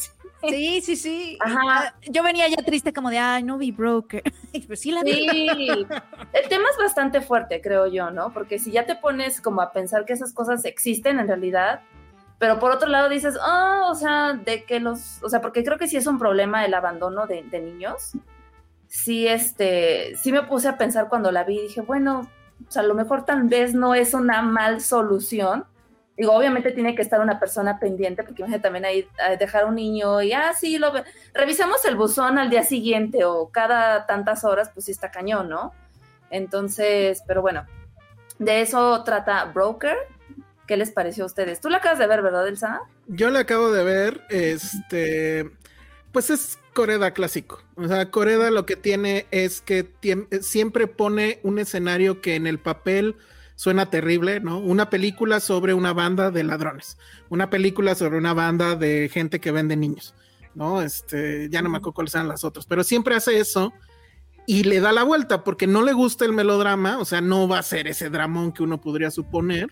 Speaker 5: Sí, sí, sí. Ajá. Ah, yo venía ya triste como de, ay, no vi broker. *laughs* Pero sí la vi.
Speaker 3: Sí. El tema es bastante fuerte, creo yo, ¿no? Porque si ya te pones como a pensar que esas cosas existen en realidad, pero por otro lado dices, ah, o sea, de que los, o sea, porque creo que sí es un problema el abandono de, de niños sí, este, sí me puse a pensar cuando la vi, dije, bueno, a lo mejor tal vez no es una mal solución. Digo, obviamente tiene que estar una persona pendiente, porque imagínate también ahí dejar un niño y, ah, sí, lo revisamos el buzón al día siguiente o cada tantas horas, pues sí está cañón, ¿no? Entonces, pero bueno, de eso trata Broker. ¿Qué les pareció a ustedes? Tú la acabas de ver, ¿verdad, Elsa?
Speaker 4: Yo la acabo de ver, este, pues es Coreda clásico. O sea, Coreda lo que tiene es que siempre pone un escenario que en el papel suena terrible, ¿no? Una película sobre una banda de ladrones, una película sobre una banda de gente que vende niños, ¿no? Este, ya no me acuerdo cuáles eran las otras, pero siempre hace eso y le da la vuelta porque no le gusta el melodrama, o sea, no va a ser ese dramón que uno podría suponer.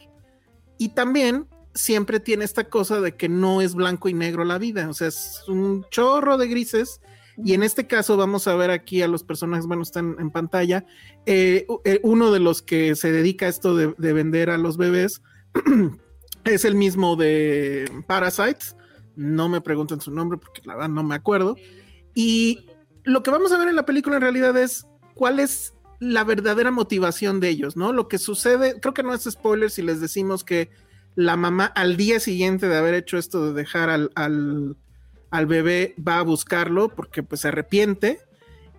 Speaker 4: Y también siempre tiene esta cosa de que no es blanco y negro la vida, o sea, es un chorro de grises. Y en este caso vamos a ver aquí a los personajes, bueno, están en pantalla. Eh, eh, uno de los que se dedica a esto de, vender a los bebés *clears throat* es el mismo de Parasites. No me pregunten su nombre porque la verdad no me acuerdo. Y lo que vamos a ver en la película en realidad es cuál es la verdadera motivación de ellos, ¿no? Lo que sucede, creo que no es spoiler si les decimos que la mamá al día siguiente de haber hecho esto de dejar al, al, bebé va a buscarlo porque pues se arrepiente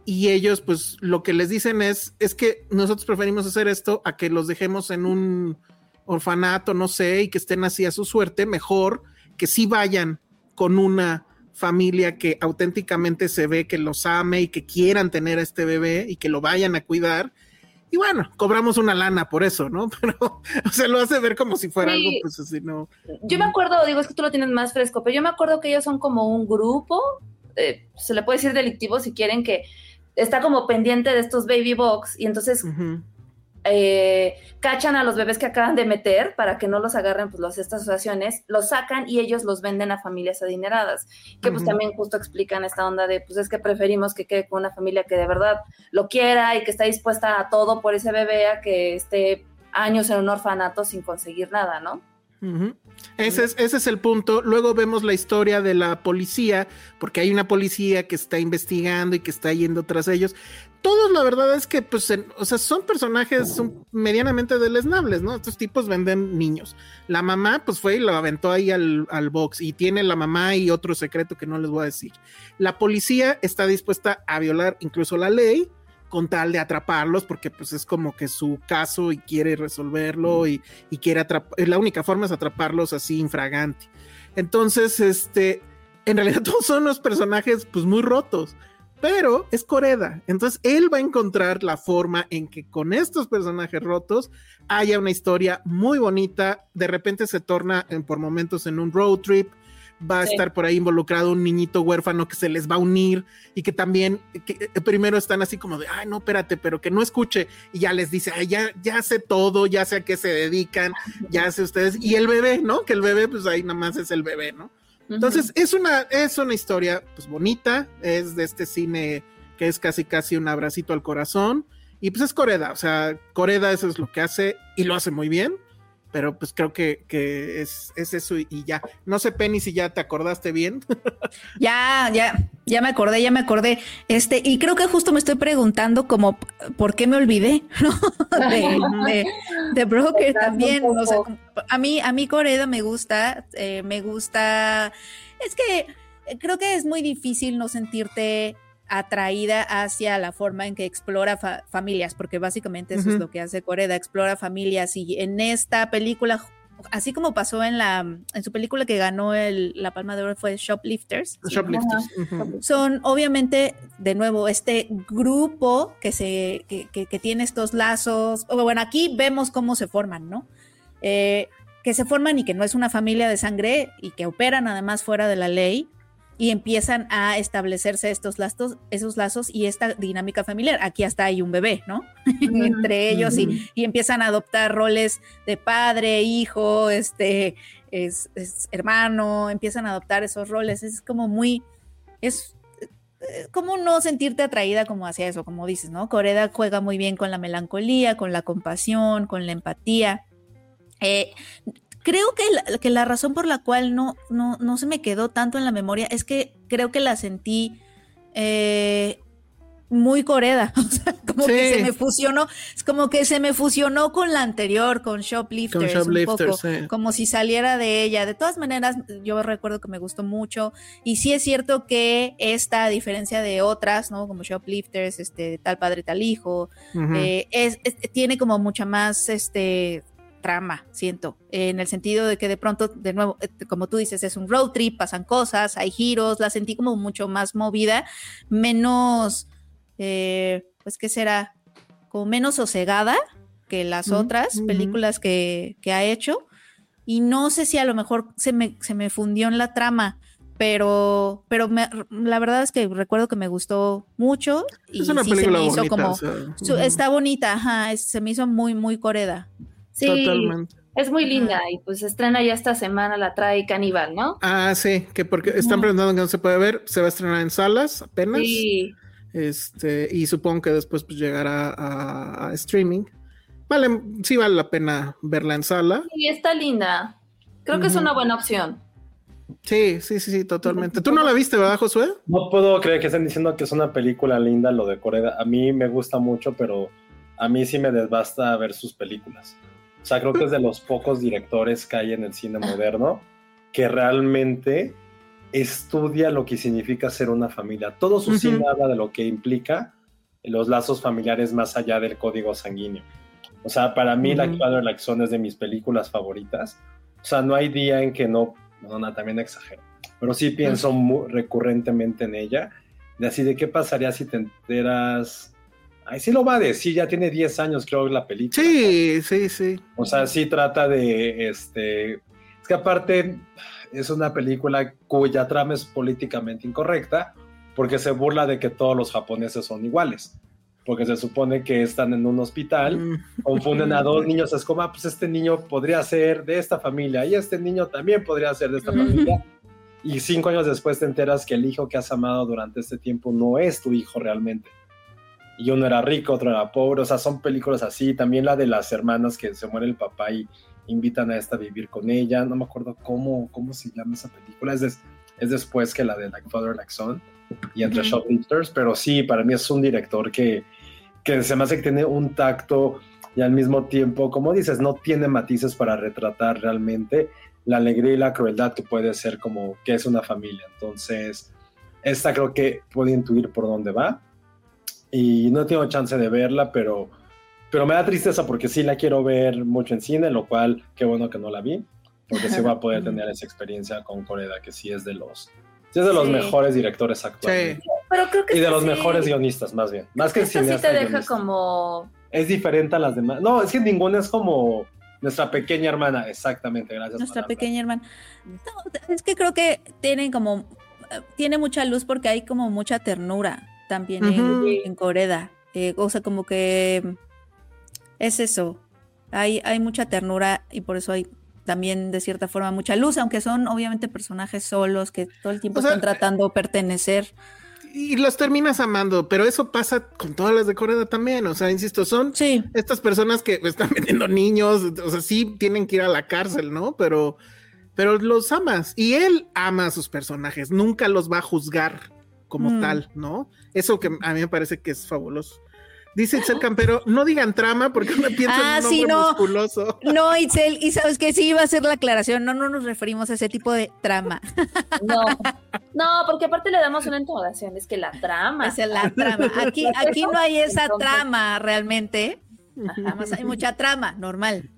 Speaker 4: y ellos pues lo que les dicen es, es que nosotros preferimos hacer esto a que los dejemos en un orfanato, no sé, y que estén así a su suerte, mejor que sí vayan con una familia que auténticamente se ve que los ame y que quieran tener a este bebé y que lo vayan a cuidar. Y bueno, cobramos una lana por eso, ¿no? *laughs* Pero se lo hace ver como si fuera algo, pues así, ¿no?
Speaker 3: Yo me acuerdo, digo, es que tú lo tienes más fresco, pero yo me acuerdo que ellos son como un grupo, eh, se le puede decir delictivo si quieren, que está como pendiente de estos baby box y entonces eh, cachan a los bebés que acaban de meter para que no los agarren pues las estas asociaciones, los sacan y ellos los venden a familias adineradas, que pues también justo explican esta onda de pues es que preferimos que quede con una familia que de verdad lo quiera y que está dispuesta a todo por ese bebé a que esté años en un orfanato sin conseguir nada, ¿no?
Speaker 4: Ese es, ese es el punto. Luego vemos la historia de la policía, porque hay una policía que está investigando y que está yendo tras ellos. Todos, la verdad es que, pues, o sea, son personajes medianamente deleznables, ¿no? Estos tipos venden niños. La mamá, pues, fue y lo aventó ahí al, al box y tiene la mamá y otro secreto que no les voy a decir. La policía está dispuesta a violar incluso la ley con tal de atraparlos, porque pues es como que su caso y quiere resolverlo y, y quiere atrapar, la única forma es atraparlos así infragante. Entonces, este, en realidad *laughs* todos son unos personajes pues muy rotos, pero es Coreda. Entonces él va a encontrar la forma en que con estos personajes rotos haya una historia muy bonita, de repente se torna en, por momentos en un road trip, va a estar por ahí involucrado un niñito huérfano que se les va a unir y que también que eh, primero están así como de, ay, no, espérate, pero que no escuche y ya les dice, ay, ya, ya sé todo, ya sé a qué se dedican, ya sé ustedes, y el bebé, ¿no? Que el bebé, pues ahí nada más es el bebé, ¿no? Entonces, es una, es una historia, pues bonita, es de este cine que es casi, casi un abracito al corazón, y pues es Coreda, o sea, Coreda eso es lo que hace y lo hace muy bien pero pues creo que, que es, es, eso y, ya. No sé, Penny, si ya te acordaste bien. *laughs*
Speaker 5: ya, ya, ya me acordé, ya me acordé. Este, y creo que justo me estoy preguntando como, ¿por qué me olvidé? *laughs* de, de, Broker también. O sea, a mí, a mí Coreda me gusta, eh, me gusta, es que creo que es muy difícil no sentirte atraída hacia la forma en que explora familias, porque básicamente eso es lo que hace Coreda, explora familias y en esta película así como pasó en la en su película que ganó el, la Palma de Oro fue Shoplifters.
Speaker 4: Shoplifters.
Speaker 5: Son obviamente de nuevo este grupo que se que, que, tiene estos lazos. Bueno, aquí vemos cómo se forman, ¿no? Eh, que se forman y que no es una familia de sangre y que operan además fuera de la ley y empiezan a establecerse estos lazos, esos lazos y esta dinámica familiar. Aquí hasta hay un bebé, ¿no? *laughs* Entre ellos y, empiezan a adoptar roles de padre, hijo, este, es, hermano, empiezan a adoptar esos roles. Es como muy, es eh, como no sentirte atraída como hacia eso, como dices, ¿no? Coreda juega muy bien con la melancolía, con la compasión, con la empatía. Eh, Creo que la, que la razón por la cual no, no, no, se me quedó tanto en la memoria es que creo que la sentí eh, muy coreda. *laughs* O sea, como que se me fusionó, es como que se me fusionó con la anterior, con Shoplifters, un poco, como si saliera de ella. De todas maneras, yo recuerdo que me gustó mucho. Y sí es cierto que esta, a diferencia de otras, ¿no? Como Shoplifters, este, tal padre, tal hijo, eh, es, tiene como mucha más este trama, siento, en el sentido de que de pronto, de nuevo, eh, como tú dices, es un road trip, pasan cosas, hay giros, la sentí como mucho más movida, menos, eh, pues, ¿qué será? Como menos sosegada que las otras películas que, ha hecho. Y no sé si a lo mejor se me, se me fundió en la trama, pero, pero la verdad es que recuerdo que me gustó mucho y sí se me hizo como, está bonita, ajá, se me hizo muy, muy coreda.
Speaker 3: Sí, Es muy linda y pues estrena ya esta semana, la trae Caníbal, ¿no?
Speaker 4: Ah, sí, que porque están preguntando que no se puede ver, se va a estrenar en salas apenas. Sí. Este, y supongo que después pues llegará a, streaming. Vale, sí vale la pena verla en sala.
Speaker 3: Sí, está linda. Creo que es una buena opción.
Speaker 4: Sí, sí, sí, sí, totalmente. ¿Tú no la viste, verdad, Josué?
Speaker 2: No puedo creer que estén diciendo que es una película linda lo de Corea. A mí me gusta mucho, pero a mí sí me desbasta ver sus películas. O sea, creo que es de los pocos directores que hay en el cine moderno que realmente estudia lo que significa ser una familia. Todo su
Speaker 4: Ujú.
Speaker 2: cine habla de lo que implica los lazos familiares más allá del código sanguíneo. O sea, para mí la
Speaker 4: Ujú.
Speaker 2: Father Like Son es de mis películas favoritas. O sea, no hay día en que no, no, no, también exagero, pero sí pienso recurrentemente en ella. De así de qué pasaría si te enteras. Ay, sí lo va a decir, ya tiene 10 años creo la película.
Speaker 4: Sí, sí, sí.
Speaker 2: O sea, sí trata de, este, es que aparte es una película cuya trama es políticamente incorrecta porque se burla de que todos los japoneses son iguales. Porque se supone que están en un hospital,
Speaker 4: Mm,
Speaker 2: confunden a dos niños, es como, ah, pues este niño podría ser de esta familia y este niño también podría ser de esta familia. Y cinco años después te enteras que el hijo que has amado durante este tiempo no es tu hijo realmente. Y uno era rico, otro era pobre, o sea, son películas así. También la de las hermanas que se muere el papá y invitan a esta a vivir con ella. No me acuerdo cómo, cómo se llama esa película. Es, des- es después que la de Like Father, Like Son y entre. Shoplifters. Pero sí, para mí es un director que, que se me hace que tiene un tacto y al mismo tiempo, como dices, no tiene matices para retratar realmente la alegría y la crueldad que puede ser como que es una familia. Entonces, esta creo que puede intuir por dónde va. Y no tengo chance de verla, pero, pero me da tristeza porque sí la quiero ver mucho en cine, lo cual qué bueno que no la vi, porque sí *laughs* voy a poder tener esa experiencia con Coreda, que sí es de los, sí es de los
Speaker 3: Sí.
Speaker 2: mejores directores actuales.
Speaker 4: Sí.
Speaker 3: Pero creo que
Speaker 2: Y de los
Speaker 3: sí-
Speaker 2: mejores guionistas, más bien. Más que
Speaker 3: esta sí
Speaker 2: cineasta
Speaker 3: te deja
Speaker 2: guionista.
Speaker 3: como
Speaker 2: Es diferente a las demás. No, es que ninguna es como nuestra pequeña hermana. Exactamente, gracias.
Speaker 5: Nuestra
Speaker 2: palabra.
Speaker 5: pequeña hermana. No, es que creo que tienen como, eh, tiene mucha luz porque hay como mucha ternura también en- en, Coreda. Eh, o sea, como que es eso. Hay, hay mucha ternura y por eso hay también de cierta forma mucha luz, aunque son obviamente personajes solos que todo el tiempo
Speaker 4: O sea,
Speaker 5: están tratando de pertenecer.
Speaker 4: Y los terminas amando, pero eso pasa con todas las de Coreda también. O sea, insisto, son
Speaker 5: Sí,
Speaker 4: estas personas que *laughs* están vendiendo niños, o sea, sí tienen que ir a la cárcel, ¿no? Pero, pero los amas y él ama a sus personajes, nunca los va a juzgar como
Speaker 5: Mm.
Speaker 4: tal, ¿no? Eso que a mí me parece que es fabuloso. Dice Itzel Campero, no digan trama porque uno piensa
Speaker 5: Ah,
Speaker 4: en un
Speaker 5: sí,
Speaker 4: hombre
Speaker 5: no.
Speaker 4: musculoso. *laughs*
Speaker 5: No, Itzel, y sabes que sí iba a ser la aclaración, no, no nos referimos a ese tipo de trama,
Speaker 3: no. No, porque aparte le damos una entonación, es que la trama.
Speaker 5: esa es la trama. Aquí, aquí no hay esa
Speaker 3: Entonces-
Speaker 5: trama realmente, más hay mucha trama, normal.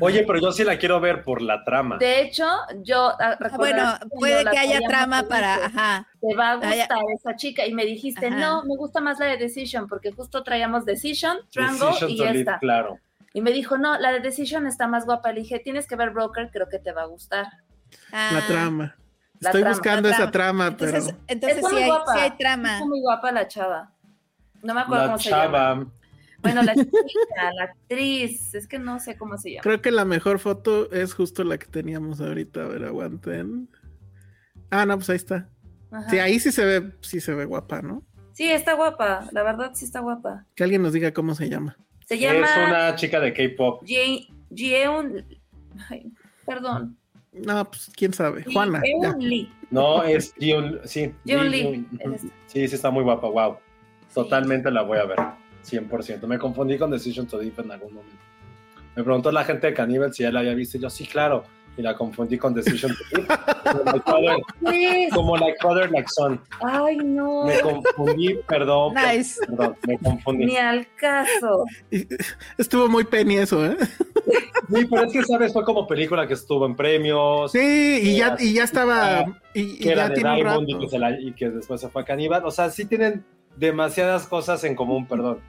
Speaker 2: Oye, pero yo sí la quiero ver por la trama.
Speaker 3: De hecho, yo ah,
Speaker 5: Bueno, puede que haya trama para, ajá,
Speaker 3: Te va a
Speaker 5: Ah,
Speaker 3: gustar esa chica y me dijiste,
Speaker 5: Ajá.
Speaker 3: no, me gusta más la de Decision porque justo traíamos Decision, Triangle
Speaker 2: Decision
Speaker 3: y
Speaker 2: to Live,
Speaker 3: esta.
Speaker 2: Claro.
Speaker 3: Y me dijo, no, la de Decision está más guapa. Le dije, tienes que ver Broker, creo que te va a gustar.
Speaker 5: Ah,
Speaker 4: La trama.
Speaker 3: La
Speaker 4: Estoy
Speaker 3: trama,
Speaker 4: buscando esa trama,
Speaker 5: Entonces,
Speaker 4: pero
Speaker 5: entonces sí hay, sí hay trama.
Speaker 3: Está muy guapa la chava. No me acuerdo
Speaker 2: La
Speaker 3: cómo se llama. Bueno, la *laughs* chica, la actriz, es que no sé cómo se llama.
Speaker 4: creo que la mejor foto es justo la que teníamos ahorita. A ver, aguanten. Ah, no, pues ahí está.
Speaker 3: Ajá.
Speaker 4: Sí, ahí sí se ve, sí se ve guapa, ¿no?
Speaker 3: Sí, está guapa, la verdad sí está guapa.
Speaker 4: Que alguien nos diga cómo se llama.
Speaker 3: Se
Speaker 2: Es
Speaker 3: llama
Speaker 2: una chica de K-pop.
Speaker 3: Jeon. ay, Perdón.
Speaker 4: No, pues quién sabe. Juana. ya.
Speaker 3: Jeon Lee.
Speaker 2: No, es Jiun, sí. Ji-
Speaker 3: Lee, es esta.
Speaker 2: Sí, sí está muy guapa, wow. Totalmente la voy a ver, 100%. Me confundí con Decision to Deep en algún momento. Me preguntó la gente de Cannibal si ya la había visto y yo, sí, claro. Y la confundí con Decision to Deep. Como like Father, like Father, like Son.
Speaker 3: Ay, no.
Speaker 2: Me confundí, perdón. per-
Speaker 5: Nice.
Speaker 2: Perdón, me confundí.
Speaker 3: Ni al caso.
Speaker 4: Estuvo muy penny eso, ¿eh?
Speaker 2: Sí, pero es que, ¿sabes? Fue como película que estuvo en premios.
Speaker 4: Sí, y ya, y ya estaba. Y, y
Speaker 2: que era
Speaker 4: ya
Speaker 2: de
Speaker 4: tiene
Speaker 2: Diamond y que, se la- y que después se fue a Caníbal. O sea, sí tienen demasiadas cosas en común, perdón.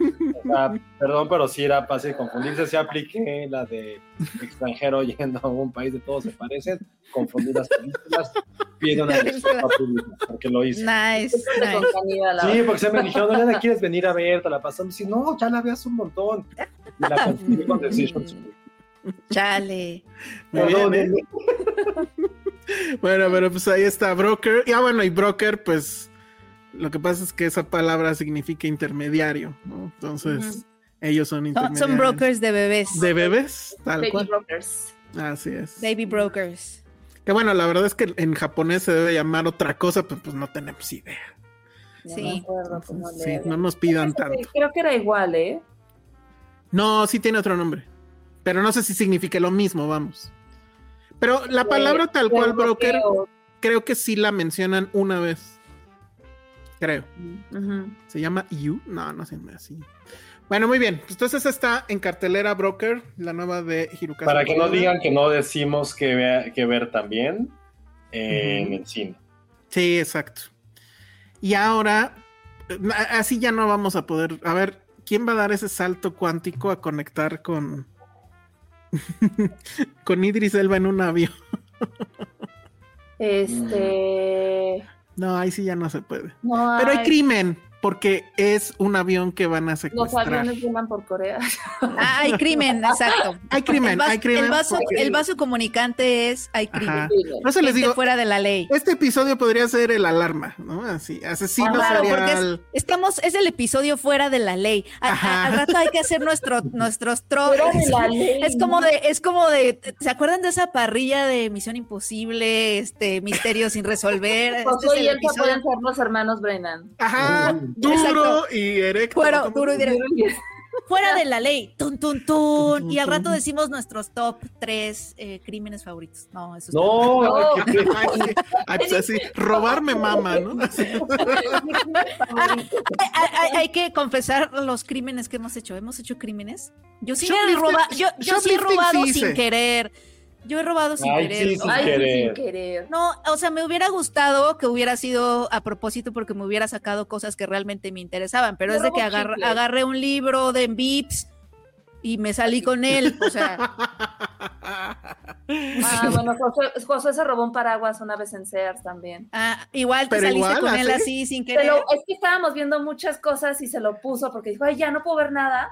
Speaker 2: O sea, perdón, pero sí era fácil confundirse. Sí apliqué la de extranjero yendo a un país de todos se parecen, confundir las películas, pide una disculpa pública, porque lo hice.
Speaker 5: Nice, nice.
Speaker 2: Sí, porque se me dijeron, no, ¿la quieres venir a ver? Te la pasamos. Sí, no, ya la veas un montón. Y la confundí con Decision to Live.
Speaker 5: Chale.
Speaker 4: Muy bien,
Speaker 2: Perdón,
Speaker 4: ¿eh? *laughs* Bueno, pero pues ahí está Broker. Y ah, bueno, y Broker, pues lo que pasa es que esa palabra significa intermediario, ¿no? Entonces, ellos son intermediarios.
Speaker 5: son brokers de bebés.
Speaker 4: ¿De bebés? Tal
Speaker 3: Baby
Speaker 4: cual.
Speaker 3: Brokers.
Speaker 4: Así es.
Speaker 5: Baby brokers.
Speaker 4: Que bueno, la verdad es que en japonés se debe llamar otra cosa, pero pues no tenemos idea.
Speaker 5: Sí.
Speaker 3: cómo
Speaker 4: Sí, no nos pidan tanto.
Speaker 3: Creo que era igual, ¿eh?
Speaker 4: No, sí tiene otro nombre. Pero no sé si significa lo mismo, vamos. Pero la palabra tal cual, broker, creo que sí la mencionan una vez. Creo. ¿Se llama You? No, no se llama así. Bueno, muy bien. Entonces está en cartelera Broker, la nueva de Hirukasa.
Speaker 2: Para que no digan que no decimos que, vea- que ver también eh, en el cine.
Speaker 4: Sí, exacto. Y ahora, eh, así ya no vamos a poder. A ver, ¿quién va a dar ese salto cuántico a conectar con. *laughs* con Idris Elba en un avión?
Speaker 3: Este.
Speaker 4: No, ahí sí ya no se puede.
Speaker 3: No
Speaker 4: Pero hay- crimen, porque es un avión que van a
Speaker 3: Los
Speaker 4: secuestrar.
Speaker 3: aviones vuelan por Corea.
Speaker 5: Ah, hay crimen, *laughs* exacto.
Speaker 4: Hay crimen,
Speaker 5: el vaso,
Speaker 4: hay crimen.
Speaker 5: El vaso,
Speaker 4: porque-
Speaker 5: el vaso comunicante es hay crimen.
Speaker 4: Por eso les
Speaker 5: Gente
Speaker 4: digo,
Speaker 5: fuera de la ley.
Speaker 4: este episodio podría ser el alarma, ¿no? Así, asesino
Speaker 5: Claro, porque es,
Speaker 4: serial.
Speaker 5: estamos, es el episodio fuera de la ley. A- al rato hay que hacer nuestro, *laughs* nuestros tro-
Speaker 3: Fuera de la ley.
Speaker 5: Es como de, es como de, ¿se acuerdan de esa parrilla de Misión Imposible, este misterio sin resolver? *laughs* Este
Speaker 3: Josué
Speaker 5: es
Speaker 3: y
Speaker 5: el
Speaker 3: pueden ser los hermanos Brennan.
Speaker 4: Ajá, duro
Speaker 5: Exacto.
Speaker 4: y erecto.
Speaker 5: Fuera,
Speaker 4: ¿cómo?
Speaker 5: duro y directo. Fuera de la ley. Tun, tun, tun. Y al rato decimos nuestros top tres eh, crímenes favoritos. No, eso está
Speaker 2: No,
Speaker 3: No.
Speaker 2: ¿qué- qué-
Speaker 4: Ay, sí. Ay, pues así, *laughs* robarme mama, ¿no?
Speaker 5: Hay, hay- hay que confesar los crímenes que hemos hecho. ¿Hemos hecho crímenes? Yo sí me he
Speaker 4: Shoplifting-
Speaker 5: robado, yo, yo sí he robado sin querer. Yo he robado sin
Speaker 2: Ay,
Speaker 5: querer.
Speaker 2: sí, sin
Speaker 3: Ay, sí,
Speaker 2: querer.
Speaker 3: sin querer.
Speaker 5: No, o sea, me hubiera gustado que hubiera sido a propósito porque me hubiera sacado cosas que realmente me interesaban, pero
Speaker 3: Yo
Speaker 5: es de que agar-
Speaker 3: chicles.
Speaker 5: agarré un libro de Vips y me salí con él. O sea, *laughs*
Speaker 3: Ah, bueno, José, José se robó un paraguas una vez en Sears también.
Speaker 5: ah, igual te
Speaker 4: Pero
Speaker 5: saliste
Speaker 4: igual,
Speaker 5: con él
Speaker 4: ¿así?
Speaker 5: sin querer.
Speaker 3: lo- es que estábamos viendo muchas cosas y se lo puso porque dijo, ay, ya no puedo ver nada.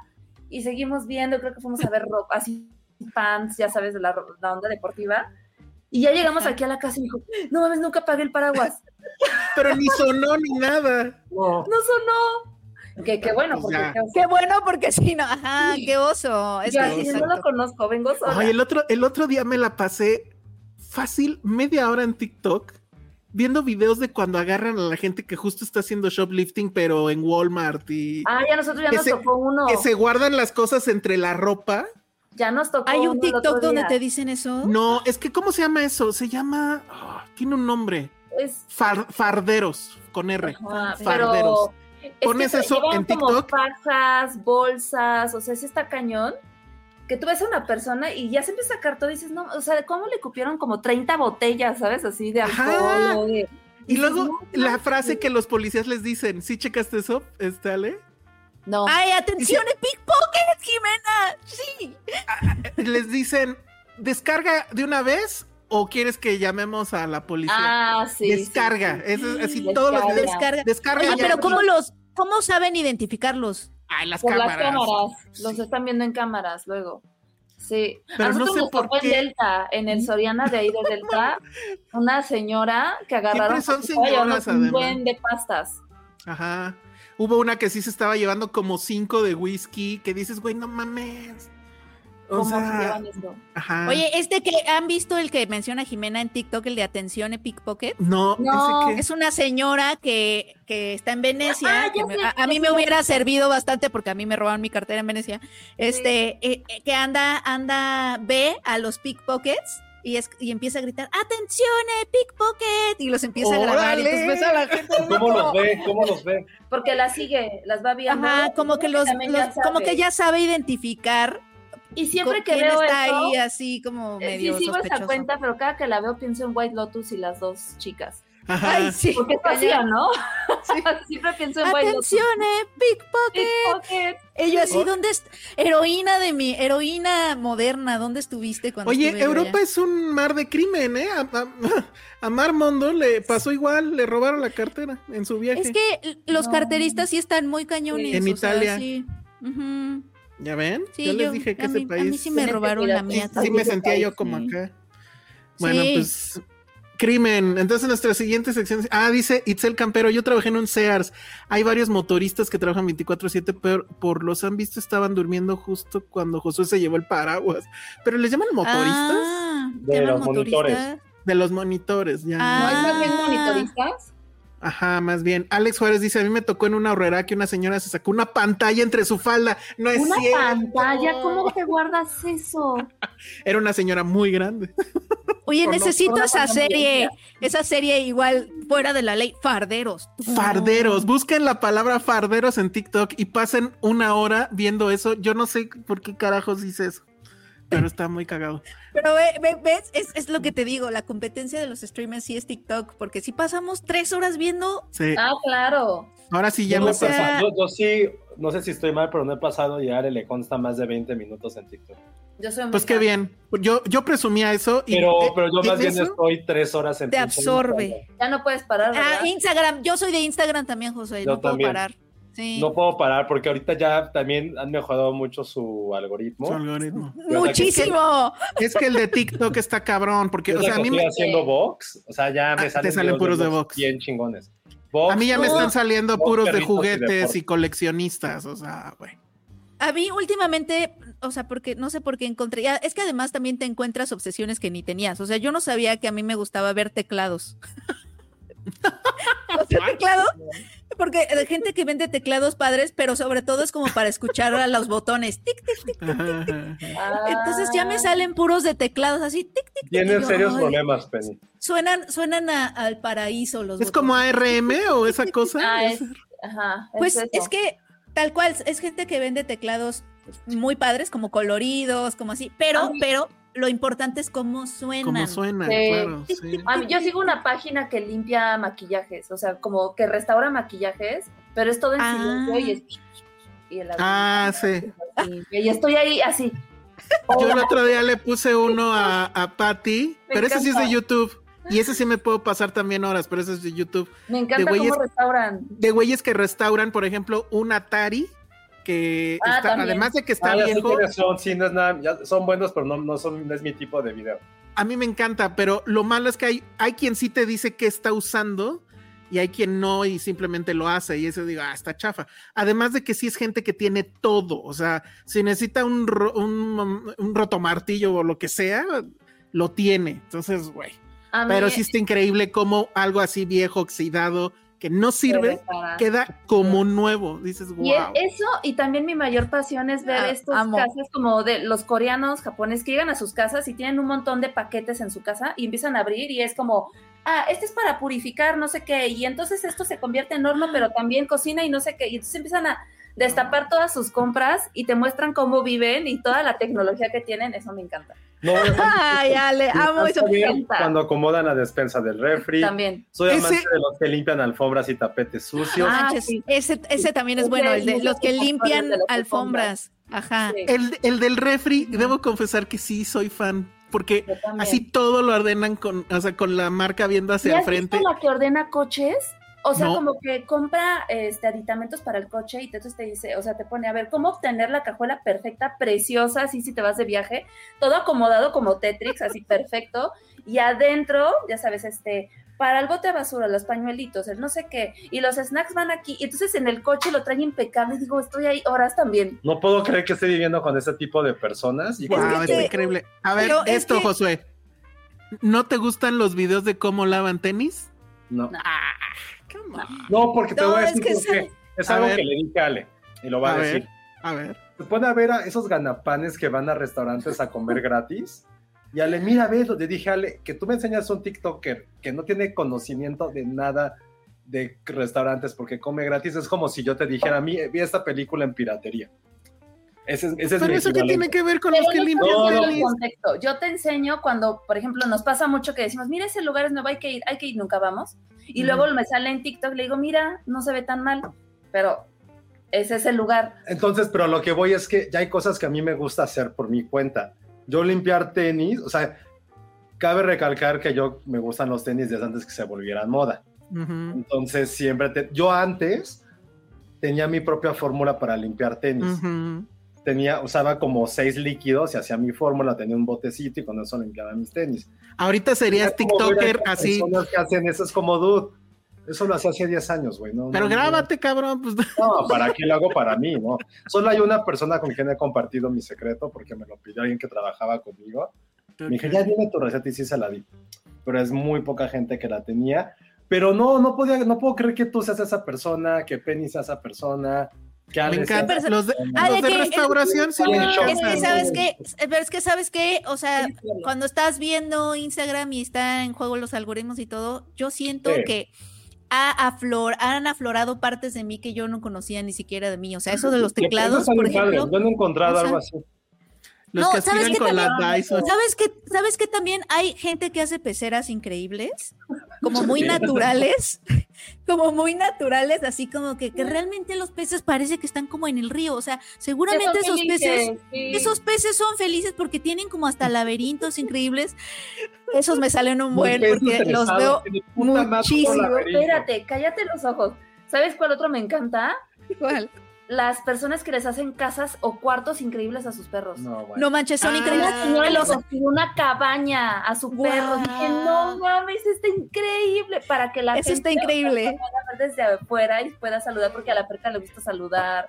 Speaker 3: Y seguimos viendo, creo que fuimos a ver ropa, así pants, ya sabes, de la, onda deportiva. Y ya llegamos aquí a la casa y me dijo, no mames, nunca pagué el paraguas. *laughs*
Speaker 4: Pero ni sonó ni nada.
Speaker 2: no.
Speaker 3: No sonó. Que qué bueno,
Speaker 4: Pues
Speaker 3: porque
Speaker 4: ya.
Speaker 3: qué
Speaker 5: bueno, porque si no, ajá, qué oso. Es
Speaker 3: Yo así no lo conozco, vengo sola.
Speaker 4: Ay, el otro, el otro día me la pasé fácil media hora en TikTok viendo videos de cuando agarran a la gente que justo está haciendo shoplifting, pero en Walmart y
Speaker 3: Ah, ya nosotros ya nos
Speaker 4: se-
Speaker 3: tocó uno.
Speaker 4: que se guardan las cosas entre la ropa.
Speaker 3: Ya nos tocó
Speaker 5: Hay un TikTok donde te dicen eso.
Speaker 4: No, es que ¿cómo se llama eso? Se llama, ah, tiene un nombre,
Speaker 3: Es,
Speaker 4: Far- farderos con R.
Speaker 3: ajá,
Speaker 4: Farderos.
Speaker 3: pero es
Speaker 4: Pones
Speaker 3: que se
Speaker 4: eso en
Speaker 3: como
Speaker 4: TikTok.
Speaker 3: fajas, bolsas, o sea, sí está cañón. Que tú ves a una persona y ya se empieza a sacar todo y dices, no, o sea, ¿cómo le cupieron como 30 botellas, sabes? Así de alcohol.
Speaker 4: Ajá.
Speaker 3: o de-
Speaker 4: Y luego
Speaker 3: no,
Speaker 4: la frase que los policías les dicen, ¿sí checaste eso, este Ale?
Speaker 3: No.
Speaker 5: Ay, atención, pickpocket, Jimena. Sí.
Speaker 4: Les dicen, ¿descarga de una vez o quieres que llamemos a la policía?
Speaker 3: Ah, sí.
Speaker 4: Descarga,
Speaker 3: sí,
Speaker 4: eso es así
Speaker 3: Descarga.
Speaker 4: todos los días.
Speaker 5: Descarga.
Speaker 4: Descarga
Speaker 5: Oye, pero ¿cómo los, cómo saben identificarlos?
Speaker 4: Ay, las
Speaker 3: Por
Speaker 4: cámaras.
Speaker 3: las cámaras.
Speaker 4: Sí.
Speaker 3: Los están viendo en cámaras luego. Sí.
Speaker 4: Pero
Speaker 3: a
Speaker 4: no
Speaker 3: nosotros
Speaker 4: sé
Speaker 3: nos
Speaker 4: por
Speaker 3: tocó en
Speaker 4: qué.
Speaker 3: Delta, en el Soriana de ahí de *laughs* Delta, una señora que agarraron
Speaker 4: son señoras,
Speaker 3: un buen de pastas.
Speaker 4: Ajá. Hubo una que sí se estaba llevando como cinco de whisky, que dices, güey, no mames. O
Speaker 3: ¿Cómo se
Speaker 4: sea,
Speaker 3: llevan esto?
Speaker 4: ajá.
Speaker 5: Oye, este que han visto el que menciona Jimena en TikTok, el de atención de pickpocket.
Speaker 4: no,
Speaker 3: No,
Speaker 5: Es una señora que, que está en Venecia.
Speaker 3: Ah, ya
Speaker 5: que me-
Speaker 3: sé,
Speaker 5: a, mí me hubiera
Speaker 3: sé.
Speaker 5: servido bastante porque a mí me robaron mi cartera en Venecia. Este, eh, eh, que anda, anda, ve a los pickpockets y, es, y empieza a gritar, ¡Atención, eh, pickpocket! Y los empieza a grabar. Y ves a la gente.
Speaker 2: ¿Cómo los ve? ¿Cómo los ve?
Speaker 3: Porque la sigue, las va viendo.
Speaker 5: Ajá, como que los, como
Speaker 3: sabe.
Speaker 5: que ya sabe identificar
Speaker 3: Y siempre que veo
Speaker 5: está
Speaker 3: eso,
Speaker 5: ahí así como
Speaker 3: eh,
Speaker 5: medio
Speaker 3: sí sigo esa
Speaker 5: sospechoso.
Speaker 3: cuenta, pero cada que la veo pienso en White Lotus y las dos chicas.
Speaker 4: Ajá.
Speaker 5: Ay, sí.
Speaker 3: Porque es vacía, ¿no? *laughs* siempre pienso en.
Speaker 5: Atención, eh, pickpocket. Ellos así,
Speaker 4: Oh.
Speaker 5: ¿dónde est- Heroína de mi, heroína moderna, ¿dónde estuviste cuando
Speaker 4: Oye, Europa
Speaker 5: allá?
Speaker 4: es un mar de crimen, ¿eh? A, a- *laughs* a Mar Mondo le pasó igual, le robaron la cartera en su viaje.
Speaker 5: Es que los
Speaker 3: No.
Speaker 5: carteristas sí están muy cañones.
Speaker 4: En
Speaker 5: sea,
Speaker 4: Italia.
Speaker 5: sí.
Speaker 4: ¿Ya ven?
Speaker 5: Sí,
Speaker 4: yo les
Speaker 5: yo-
Speaker 4: dije que
Speaker 5: a
Speaker 4: ese
Speaker 5: mí-
Speaker 4: país...
Speaker 5: a mí sí me robaron la mía.
Speaker 4: Sí, me
Speaker 3: Ese
Speaker 4: sentía
Speaker 3: país,
Speaker 4: yo como
Speaker 5: sí.
Speaker 4: acá. Bueno,
Speaker 5: Sí.
Speaker 4: pues crimen. Entonces nuestra siguiente sección. Ah, dice Itzel Campero, yo trabajé en un Sears. Hay varios motoristas que trabajan 24/7, pero por los han visto estaban durmiendo justo cuando Josué se llevó el paraguas. Pero les llaman motoristas
Speaker 5: Ah,
Speaker 2: De los monitores.
Speaker 4: de los monitores, ya.
Speaker 5: Ah.
Speaker 3: ¿No hay más bien monitoristas?
Speaker 4: Ajá, más bien. Alex Juárez dice, a mí me tocó en una horrera que una señora se sacó una pantalla entre su falda. No es
Speaker 3: Una
Speaker 4: cierto.
Speaker 3: pantalla, ¿cómo te guardas eso? *laughs*
Speaker 4: Era una señora muy grande. *laughs*
Speaker 5: Oye, necesito esa serie, esa serie igual fuera de la ley, Farderos.
Speaker 4: Farderos. Busquen la palabra farderos en TikTok y pasen una hora viendo eso. Yo no sé por qué carajos dice eso. Pero está muy cagado.
Speaker 5: Pero ve- ve- ves, es, es lo que te digo, la competencia de los streamers sí es TikTok, porque si pasamos tres horas viendo,
Speaker 4: Sí.
Speaker 3: Ah, claro.
Speaker 4: Ahora sí ya me
Speaker 2: no he
Speaker 5: o sea-
Speaker 2: yo- yo sí, no sé si estoy mal, pero no he pasado y a Ale le consta más de 20 minutos en TikTok.
Speaker 3: Yo soy muy
Speaker 4: Pues qué bien. Yo, yo presumía eso. Y,
Speaker 2: Pero, pero yo
Speaker 4: ¿en
Speaker 2: más bien estoy tres horas en
Speaker 5: te
Speaker 2: pinche
Speaker 5: absorbe.
Speaker 2: Instagram.
Speaker 3: Ya no puedes parar, ¿verdad?
Speaker 5: Ah, Instagram, yo soy de Instagram también, José,
Speaker 2: Yo
Speaker 5: no puedo parar. Sí.
Speaker 2: No puedo parar porque ahorita ya también han mejorado mucho su algoritmo.
Speaker 4: Su algoritmo.
Speaker 5: Muchísimo.
Speaker 4: Es que el de TikTok está cabrón, porque, o sea, a mí, me,
Speaker 2: haciendo Vox, o sea, ya me
Speaker 4: Ah, te
Speaker 2: salen,
Speaker 4: puros de Vox.
Speaker 2: bien chingones.
Speaker 4: A mí ya me están saliendo puros de
Speaker 2: y
Speaker 4: juguetes y coleccionistas, o sea, güey.
Speaker 5: A mí últimamente, o sea, porque no sé por qué encontré, ya, es que además también te encuentras obsesiones que ni tenías, o sea, yo no sabía que a mí me gustaba ver teclados. *laughs* o sea, teclado, porque de gente que vende teclados padres, pero sobre todo es como para escuchar a los botones, tic, tic, tic.
Speaker 3: Ah.
Speaker 5: Entonces ya me salen puros de teclados así, tic, tic,
Speaker 2: Tienen serios problemas, Penny.
Speaker 5: Suenan, suenan a- al paraíso los
Speaker 4: ¿Es
Speaker 5: botones.
Speaker 4: como ARM o esa *laughs* cosa?
Speaker 3: Ah,
Speaker 4: Es-
Speaker 3: es, ajá,
Speaker 5: Pues
Speaker 3: eso.
Speaker 5: es que tal cual, es gente que vende teclados muy padres, como coloridos, como así, pero,
Speaker 3: Ah.
Speaker 5: pero lo importante es cómo suenan.
Speaker 4: Como suena,
Speaker 3: Sí.
Speaker 4: claro. sí.
Speaker 3: A mí- yo sigo una página que limpia maquillajes, o sea, como que restaura maquillajes, pero es todo en
Speaker 5: Ah.
Speaker 3: silencio y es... Y, el
Speaker 4: Ah, sí.
Speaker 3: así, y estoy ahí así.
Speaker 4: Yo el otro día le puse uno a, a Patty,
Speaker 3: Me
Speaker 4: pero ese sí es de. YouTube. Y ese sí me puedo pasar también horas, pero ese es de YouTube.
Speaker 3: Me encanta
Speaker 4: güeyes-
Speaker 3: cómo restauran.
Speaker 4: De güeyes que restauran, por ejemplo, un Atari, que
Speaker 3: Ah,
Speaker 4: está- además de que está
Speaker 2: Ah,
Speaker 4: viejo,
Speaker 2: quiénes son, sí, no es nada, ya son buenos, pero no, no, son, no es mi tipo de video.
Speaker 4: a mí me encanta, pero lo malo es que hay, hay quien sí te dice que está usando y hay quien no y simplemente lo hace y eso digo, ah, está chafa. Además de que sí es gente que tiene todo, o sea, si necesita un, ro- un, un rotomartillo o lo que sea, lo tiene. Entonces, güey. Pero sí está increíble como algo así viejo, oxidado, que no sirve, queda como nuevo. Dices, wow.
Speaker 3: Y eso, y también mi mayor pasión es ver
Speaker 5: Ah,
Speaker 3: estos
Speaker 5: amo.
Speaker 3: casas como de los coreanos, japoneses, que llegan a sus casas y tienen un montón de paquetes en su casa y empiezan a abrir y es como, ah, este es para purificar, no sé qué, y entonces esto se convierte en horno, pero también cocina y no sé qué, y entonces empiezan a destapar todas sus compras y te muestran cómo viven y toda la tecnología que tienen, eso me encanta.
Speaker 2: No, *laughs*
Speaker 5: Ay, Ale, amo eso.
Speaker 2: Cuando acomodan la despensa del refri.
Speaker 3: También.
Speaker 2: Soy
Speaker 4: Ese-
Speaker 2: amante de los que limpian alfombras y tapetes sucios.
Speaker 3: Ah, sí.
Speaker 5: ese, ese también es bueno, el de los que limpian alfombras. Ajá.
Speaker 3: Sí,
Speaker 4: El, el del refri, debo confesar que sí soy fan, porque así todo lo ordenan con, o sea, con la marca viendo
Speaker 3: ¿Y
Speaker 4: hacia el
Speaker 3: has
Speaker 4: frente.
Speaker 3: la que ordena coches? O sea,
Speaker 4: No.
Speaker 3: como que compra este, aditamentos para el coche y entonces te dice, o sea, te pone a ver cómo obtener la cajuela perfecta, preciosa, así si te vas de viaje, todo acomodado como Tetrix, así perfecto, y adentro, ya sabes, este, para el bote de basura, los pañuelitos, el no sé qué, y los snacks van aquí, y entonces en el coche lo traen impecable, y digo, estoy ahí horas también.
Speaker 2: No puedo creer que esté viviendo con ese tipo de personas. Y
Speaker 4: Wow,
Speaker 5: que te-
Speaker 4: increíble. A ver,
Speaker 5: pero es
Speaker 4: esto,
Speaker 5: que-
Speaker 4: Josué. ¿No te gustan los videos de cómo lavan tenis?
Speaker 2: no.
Speaker 3: No.
Speaker 2: No, porque te
Speaker 5: No,
Speaker 2: voy a
Speaker 5: es
Speaker 2: decir
Speaker 5: que
Speaker 2: por qué. Es
Speaker 4: A
Speaker 2: algo
Speaker 4: ver.
Speaker 2: que le dije a Ale y lo va a,
Speaker 4: A
Speaker 2: decir.
Speaker 4: ver. A ver.
Speaker 2: Se pone a ver a esos ganapanes que van a restaurantes a comer gratis. Y Ale, mira, ves, le dije, Ale, que tú me enseñas un TikToker que no tiene conocimiento de nada de restaurantes porque come gratis. Es como si yo te dijera, mi, vi esta película en piratería. Ese, es- ese es
Speaker 4: Pero eso que tiene que ver con
Speaker 3: Pero
Speaker 4: los que limpian
Speaker 2: No, no.
Speaker 3: contexto. Yo te enseño cuando, por ejemplo, nos pasa mucho que decimos, mira, ese lugar es nuevo, hay que ir, hay que ir, nunca vamos. Y luego me sale en TikTok, le digo, mira, no se ve tan mal, pero ese es el lugar.
Speaker 2: Entonces, pero lo que voy es que ya hay cosas que a mí me gusta hacer por mi cuenta. Yo limpiar tenis, o sea, cabe recalcar que yo me gustan los tenis desde antes que se volvieran moda. Entonces, siempre, te- yo antes tenía mi propia fórmula para limpiar tenis.
Speaker 4: Ujú.
Speaker 2: Tenía, usaba como seis líquidos y hacía mi fórmula, tenía un botecito y con eso limpiaba mis tenis.
Speaker 4: Ahorita serías
Speaker 2: como
Speaker 4: TikToker
Speaker 2: estas
Speaker 4: así.
Speaker 2: personas que hacen eso es como, dude, eso lo hacía hace 10 años, güey. No,
Speaker 4: Pero
Speaker 2: no,
Speaker 4: grábate, cabrón. Pues, *laughs*
Speaker 2: No, ¿para qué lo hago para mí, no? Solo hay una persona con quien he compartido mi secreto porque me lo pidió alguien que trabajaba conmigo. Me dije, ya dime tu receta y sí se la di. Pero es muy poca gente que la tenía. Pero no, no podía, no puedo creer que tú seas esa persona, que Penny sea esa persona,
Speaker 4: Me encanta. Los de,
Speaker 5: Ah,
Speaker 4: los
Speaker 5: de
Speaker 4: de
Speaker 5: que-
Speaker 4: restauración sí me
Speaker 2: Ah,
Speaker 5: Es que
Speaker 4: encantan.
Speaker 5: sabes que, pero es que sabes que, o sea,
Speaker 3: que
Speaker 5: cuando estás viendo Instagram y está en juego los algoritmos y todo, yo siento
Speaker 2: Sí.
Speaker 5: que ha aflor, han aflorado partes de mí que yo no conocía ni siquiera de mí. O sea, eso de los
Speaker 2: Que
Speaker 5: teclados, por ejemplo.
Speaker 2: Yo no he encontrado
Speaker 5: o sea,
Speaker 2: algo así.
Speaker 4: Los
Speaker 5: No,
Speaker 4: que
Speaker 5: ¿sabes
Speaker 4: con la
Speaker 3: también?
Speaker 5: ¿Sabes que, ¿Sabes que también hay gente que hace peceras increíbles? Como muy naturales, *laughs* como muy naturales, así como que, que realmente los peces parece que están como en el río. O sea, seguramente esos peces,
Speaker 3: sí.
Speaker 5: esos peces son felices porque tienen como hasta laberintos increíbles. Esos me salen un buen
Speaker 2: Porque
Speaker 5: los veo muchísimo.
Speaker 3: Espérate, cállate los ojos. ¿Sabes cuál otro me encanta?
Speaker 5: igual.
Speaker 3: Las personas que les hacen casas o cuartos increíbles a sus perros.
Speaker 2: No, bueno.
Speaker 5: No manches, son
Speaker 4: Ah,
Speaker 5: increíbles.
Speaker 3: Una señora
Speaker 5: Los-
Speaker 3: una cabaña a su perro. Dije, no mames, está increíble. Para que la
Speaker 5: Eso está
Speaker 3: gente
Speaker 5: increíble.
Speaker 3: pueda ver desde afuera y pueda saludar, porque a la perca le gusta saludar.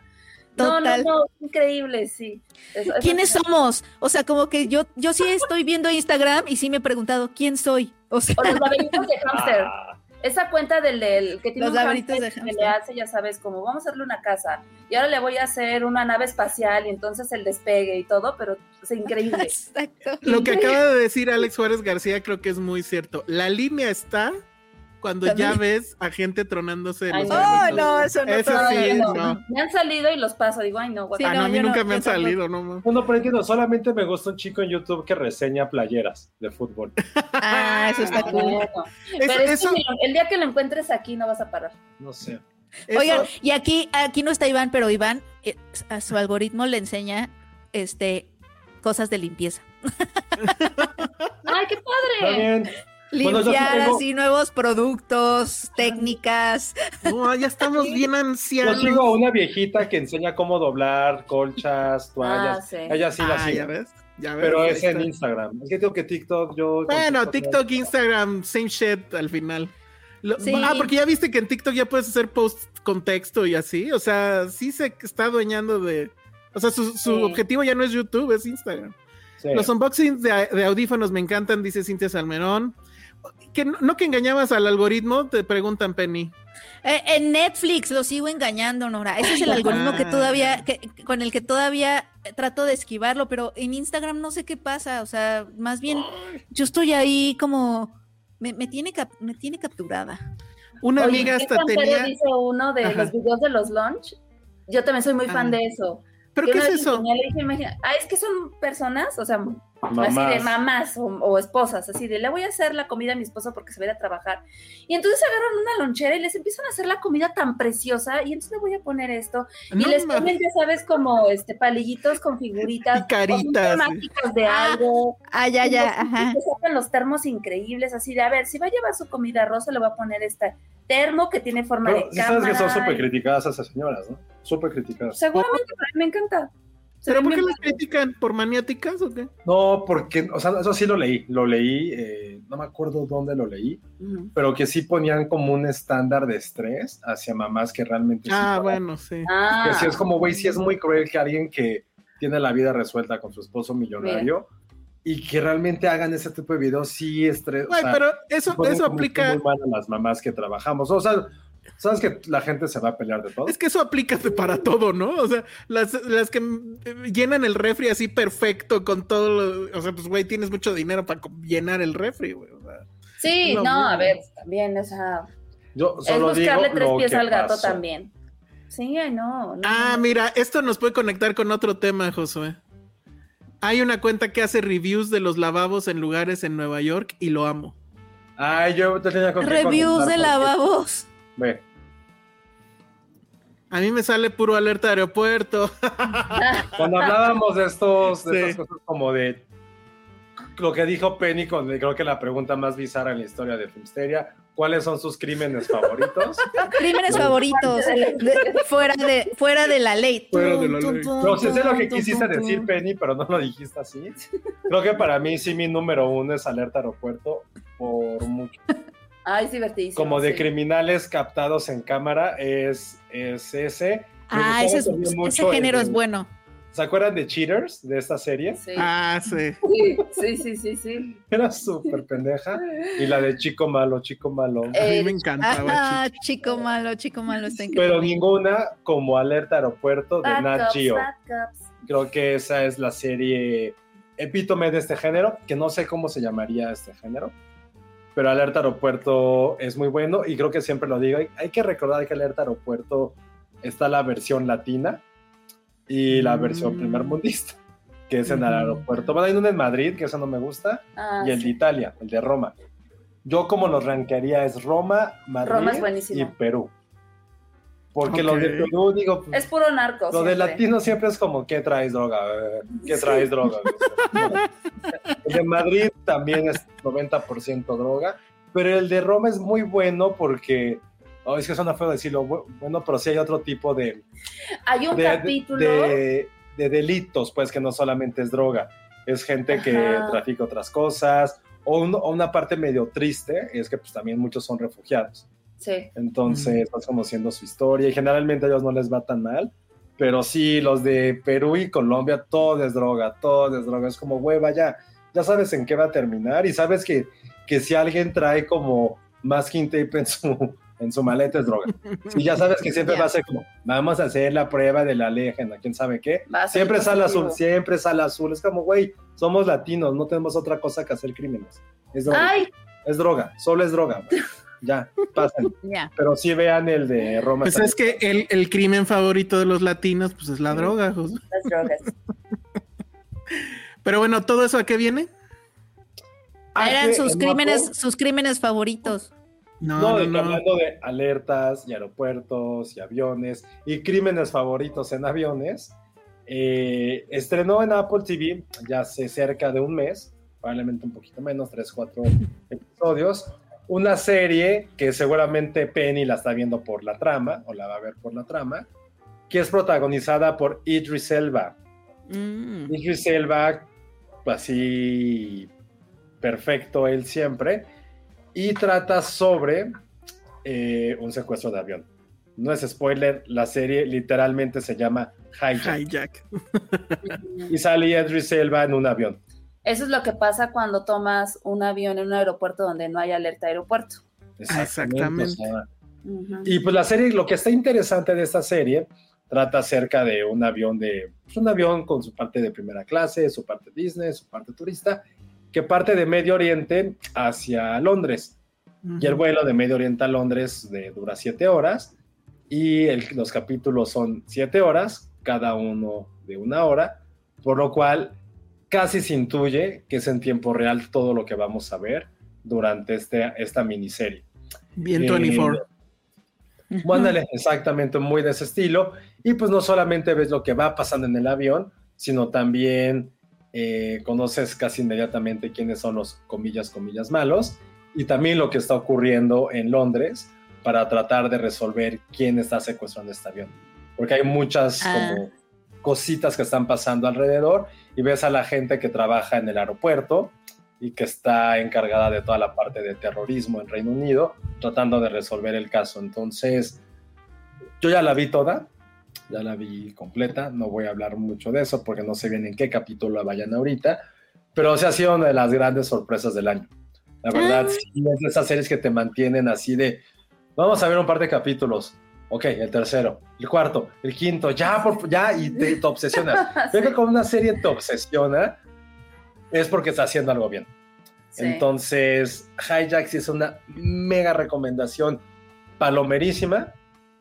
Speaker 5: Total.
Speaker 3: No, no, no, increíble, sí. Eso- eso
Speaker 5: ¿Quiénes somos? O sea, como que yo, yo sí estoy viendo Instagram y sí me he preguntado quién soy. O sea,
Speaker 3: O los laberintos de *laughs* hámster.
Speaker 2: Ah,
Speaker 3: Esa cuenta del, del que tiene
Speaker 5: Los
Speaker 3: un
Speaker 5: de
Speaker 3: que le hace, ya sabes, como vamos a hacerle una casa y ahora le voy a hacer una nave espacial y entonces el despegue y todo, pero es increíble. *laughs*
Speaker 5: exacto.
Speaker 4: Lo que acaba de decir Alex Juárez García creo que es muy cierto. La línea está cuando ya ves a gente tronándose
Speaker 3: Ay,
Speaker 4: los
Speaker 3: no.
Speaker 5: Oh, no, eso no.
Speaker 4: Eso sí,
Speaker 5: no.
Speaker 4: no.
Speaker 3: Me han salido y los paso, digo, ay no,
Speaker 5: Sí.
Speaker 4: Ah, no, a mí
Speaker 5: no,
Speaker 4: nunca me han salido, no mames.
Speaker 2: No, pero entiendo, solamente me gusta un chico en YouTube que reseña playeras de fútbol. *laughs*
Speaker 5: Ah, eso está
Speaker 3: Ah,
Speaker 5: cool.
Speaker 3: bueno.
Speaker 4: Eso,
Speaker 3: Pero es que
Speaker 4: eso,
Speaker 3: si lo- el día que lo encuentres aquí no vas a parar.
Speaker 2: No sé.
Speaker 4: eso-
Speaker 5: Oigan, y aquí, aquí no está Iván, pero Iván eh, a su algoritmo le enseña este cosas de limpieza. *laughs*
Speaker 3: ¡Ay, qué
Speaker 2: Está
Speaker 3: padre!
Speaker 2: Bueno, yo
Speaker 5: Limpiar
Speaker 2: tengo-
Speaker 5: así nuevos productos, técnicas.
Speaker 4: no, ya estamos *laughs* bien
Speaker 2: Yo
Speaker 4: ancianos.
Speaker 2: sigo a una viejita que enseña cómo doblar colchas, toallas.
Speaker 3: Ah, sí.
Speaker 2: Ella sí la
Speaker 4: Ah,
Speaker 2: sigue.
Speaker 4: ya ves. Ya ves,
Speaker 2: Pero es en. Instagram. Es que tengo que TikTok yo.
Speaker 4: Bueno, TikTok, Instagram, same shit al final. Lo-
Speaker 5: Sí.
Speaker 4: Ah, porque ya viste que en TikTok ya puedes hacer posts con texto y así. O sea, sí se está adueñando de. O sea, su, su
Speaker 3: Sí.
Speaker 4: objetivo ya no es YouTube, es Instagram.
Speaker 2: Sí.
Speaker 4: Los unboxings de, de audífonos me encantan, dice Cintia Salmerón. Que no, no que engañabas al algoritmo, te preguntan Penny.
Speaker 5: Eh, en Netflix lo sigo engañando, Nora. Ese es el algoritmo que todavía, que, con el que todavía eh, trato de esquivarlo, pero en Instagram no sé qué pasa. O sea, más bien yo estoy ahí como me, me tiene cap- me tiene capturada.
Speaker 4: Una
Speaker 3: Oye,
Speaker 4: amiga
Speaker 3: ¿qué
Speaker 4: hasta tenía.
Speaker 3: dice uno de
Speaker 4: Ajá.
Speaker 3: los videos de los lunch? Yo también soy muy fan
Speaker 4: Ah.
Speaker 3: de eso.
Speaker 4: ¿Pero qué es eso?
Speaker 3: dije, imagina- ah, es que son personas, o sea, así de mamás o, o esposas, así de le voy a hacer la comida a mi esposo porque se va a ir a trabajar. Y entonces agarran una lonchera y les empiezan a hacer la comida tan preciosa y entonces le voy a poner esto. y les ponen, ya sabes, como este palillitos con figuritas.
Speaker 4: Y caritas,
Speaker 3: de algo.
Speaker 5: Ah, ya,
Speaker 3: Y
Speaker 5: ya,
Speaker 3: los
Speaker 5: ajá.
Speaker 3: sacan los termos increíbles, así de, a ver, si va a llevar su comida rosa, le voy a poner este termo que tiene forma
Speaker 2: Pero
Speaker 3: de
Speaker 2: sí sabes que son súper criticadas esas señoras, ¿no? Súper criticadas.
Speaker 3: Seguramente, pero a mí me encanta.
Speaker 4: ¿Pero por qué las critican? ¿Por maniáticas o qué?
Speaker 2: No, porque, o sea, eso sí lo leí. Lo leí, eh, no me acuerdo dónde lo leí,
Speaker 3: Ujú.
Speaker 2: pero que sí ponían como un estándar de estrés hacia mamás que realmente. sí
Speaker 4: Ah,
Speaker 2: pueden.
Speaker 4: bueno, sí.
Speaker 3: Ah,
Speaker 2: Que sí es como, güey, sí es muy cruel que alguien que tiene la vida resuelta con su esposo millonario y que realmente hagan ese tipo de videos, sí estrés.
Speaker 4: Güey, pero eso,
Speaker 2: ponen
Speaker 4: eso
Speaker 2: como
Speaker 4: aplica.
Speaker 2: Muy mal a las mamás que trabajamos. O sea, sabes que la gente se va a pelear de todo.
Speaker 4: Es que eso aplica para todo, ¿no? O sea, las, las que mm, llenan el refri así perfecto con todo lo, O sea, pues, güey, tienes mucho dinero para llenar el refri, güey. o sea.
Speaker 3: sí, no, a ver, también, o sea,
Speaker 2: Yo
Speaker 3: es
Speaker 2: digo
Speaker 3: buscarle tres pies al gato
Speaker 2: pasó.
Speaker 3: también. Sí, no. no,
Speaker 4: Ah, mira, esto nos puede conectar con otro tema, Josué. Hay una cuenta que hace reviews de los lavabos en lugares en Nueva York y lo amo.
Speaker 2: Ay, yo tenía con
Speaker 5: Reviews de
Speaker 2: porque-
Speaker 5: lavabos.
Speaker 2: Ve,
Speaker 4: A mí me sale puro alerta de aeropuerto. *laughs*
Speaker 2: Cuando hablábamos de estos, de
Speaker 4: Sí.
Speaker 2: estas cosas como de lo que dijo Penny, con creo que la pregunta más bizarra en la historia de Filmsteria, ¿cuáles son sus crímenes favoritos? *laughs*
Speaker 5: Crímenes favoritos. de- fuera, de, fuera de la ley.
Speaker 4: Fuera de la ley.
Speaker 2: No sé, sé lo que quisiste decir, Penny, pero no lo dijiste así. Creo que para mí sí mi número uno es Alerta Aeropuerto, por mucho.
Speaker 3: Ay, es divertidísimo.
Speaker 2: Como de
Speaker 3: sí.
Speaker 2: criminales captados en cámara, es, es ese.
Speaker 5: Ah, ese, es- ese
Speaker 2: el
Speaker 5: género es bueno.
Speaker 2: ¿Se acuerdan de Cheaters, de esta serie?
Speaker 3: Sí.
Speaker 4: Ah, sí.
Speaker 3: Sí, sí, sí, sí, sí.
Speaker 2: Era súper pendeja. Y la de Chico Malo, Chico Malo.
Speaker 4: A mí
Speaker 3: Eh,
Speaker 4: me encantaba.
Speaker 5: Ah,
Speaker 4: chico.
Speaker 5: chico malo, chico malo, está increíble.
Speaker 2: Pero ninguna como Alerta Aeropuerto de
Speaker 3: Bad
Speaker 2: Nat Geo. Creo que esa es la serie epítome de este género, que no sé cómo se llamaría este género. Pero Alerta Aeropuerto es muy bueno y creo que siempre lo digo. Hay, hay que recordar que Alerta Aeropuerto está la versión latina y la
Speaker 4: Mm.
Speaker 2: versión primer mundista, que es en el aeropuerto. Bueno, hay uno en Madrid, que eso no me gusta,
Speaker 3: Ah,
Speaker 2: y el
Speaker 3: sí.
Speaker 2: de Italia, el de Roma. Yo como los rankearía es Roma, Madrid
Speaker 3: Roma
Speaker 2: y. Perú. Porque
Speaker 4: Ok.
Speaker 2: los de Perú, digo, pues,
Speaker 3: Es puro narco.
Speaker 2: lo de
Speaker 3: siempre.
Speaker 2: latino siempre es como, ¿qué traes droga? ¿Qué traes droga? *laughs* El de Madrid también es 90% droga, pero el de Roma es muy bueno porque, oh, es que suena feo decirlo, bu- bueno, pero sí hay otro tipo de,
Speaker 3: Hay un
Speaker 2: de,
Speaker 3: capítulo.
Speaker 2: de- de delitos, pues que no solamente es droga, es gente que
Speaker 3: Ajá.
Speaker 2: trafica otras cosas, o, un- o una parte medio triste, es que pues también muchos son refugiados.
Speaker 3: Sí.
Speaker 2: Entonces, estás conociendo su historia y generalmente a ellos no les va tan mal. Pero sí, los de Perú y Colombia, todo es droga, todo es droga. Es como, güey, vaya, ya sabes en qué va a terminar y sabes que, que si alguien trae como masking tape en su, *laughs* en su maleta es droga. Y ya sabes que siempre *laughs*
Speaker 5: Ya.
Speaker 2: va a ser como, vamos a hacer la prueba de la legenda, quién sabe qué. Siempre sale azul, siempre sale azul. Es como, güey, somos latinos, no tenemos otra cosa que hacer crímenes. Es droga,
Speaker 3: Ay,
Speaker 2: es droga, solo es droga. *laughs* Ya, pasen. *laughs* Pero sí vean el de Roma.
Speaker 4: Pues es que el, el crimen favorito de los latinos, pues es la droga, Josué.
Speaker 3: las drogas. *laughs*
Speaker 4: Pero bueno, ¿todo eso a qué viene?
Speaker 2: Ah,
Speaker 5: Eran sus
Speaker 2: en
Speaker 5: crímenes,
Speaker 2: Apple-
Speaker 5: sus crímenes favoritos.
Speaker 4: No,
Speaker 2: No,
Speaker 4: no,
Speaker 2: de-
Speaker 4: no.
Speaker 2: hablando de alertas y aeropuertos y aviones y crímenes favoritos en aviones, eh, estrenó en Apple TV ya hace cerca de un mes, probablemente un poquito menos, tres, cuatro episodios, una serie que seguramente Penny la está viendo por la trama, o la va a ver por la trama, que es protagonizada por Idris Elba.
Speaker 5: Mm.
Speaker 2: Idris Elba, así perfecto él siempre, y trata sobre eh, un secuestro de avión. No es spoiler, la serie literalmente se llama Hijack.
Speaker 4: Hijack.
Speaker 2: Y sale Idris Elba en un avión.
Speaker 3: Eso es lo que pasa cuando tomas un avión en un aeropuerto donde no hay alerta aeropuerto.
Speaker 4: Exactamente.
Speaker 3: Ujú.
Speaker 2: Y pues la serie, lo que está interesante de esta serie, trata acerca de un avión de, pues, un avión con su parte de primera clase, su parte business, su parte turista, que parte de Medio Oriente hacia Londres. Y el vuelo de Medio Oriente a Londres de, dura siete horas y el- los capítulos son siete horas, cada uno de una hora, por lo cual casi se intuye que es en tiempo real todo lo que vamos a ver durante este, esta miniserie.
Speaker 4: Bien
Speaker 2: Eh,
Speaker 4: 24.
Speaker 2: Bueno, ándale, exactamente, muy de ese estilo. Y pues no solamente ves lo que va pasando en el avión, sino también eh, conoces casi inmediatamente quiénes son los comillas, comillas malos, y también lo que está ocurriendo en Londres para tratar de resolver quién está secuestrando este avión. Porque hay muchas
Speaker 5: Ah.
Speaker 2: como cositas que están pasando alrededor y ves a la gente que trabaja en el aeropuerto y que está encargada de toda la parte de terrorismo en Reino Unido, tratando de resolver el caso. Entonces, yo ya la vi toda, ya la vi completa, no voy a hablar mucho de eso porque no sé bien en qué capítulo vayan ahorita, pero o sea, ha sido una de las grandes sorpresas del año. La verdad,
Speaker 5: Ah.
Speaker 2: sí, es de esas series que te mantienen así de, vamos a ver un par de capítulos. Ok, el tercero, el cuarto, el quinto, ya, por, ya, y te, te obsesionas. Creo que con una serie te obsesiona, es porque está haciendo algo bien.
Speaker 3: Sí.
Speaker 2: Entonces, Hijack sí es una mega recomendación palomerísima.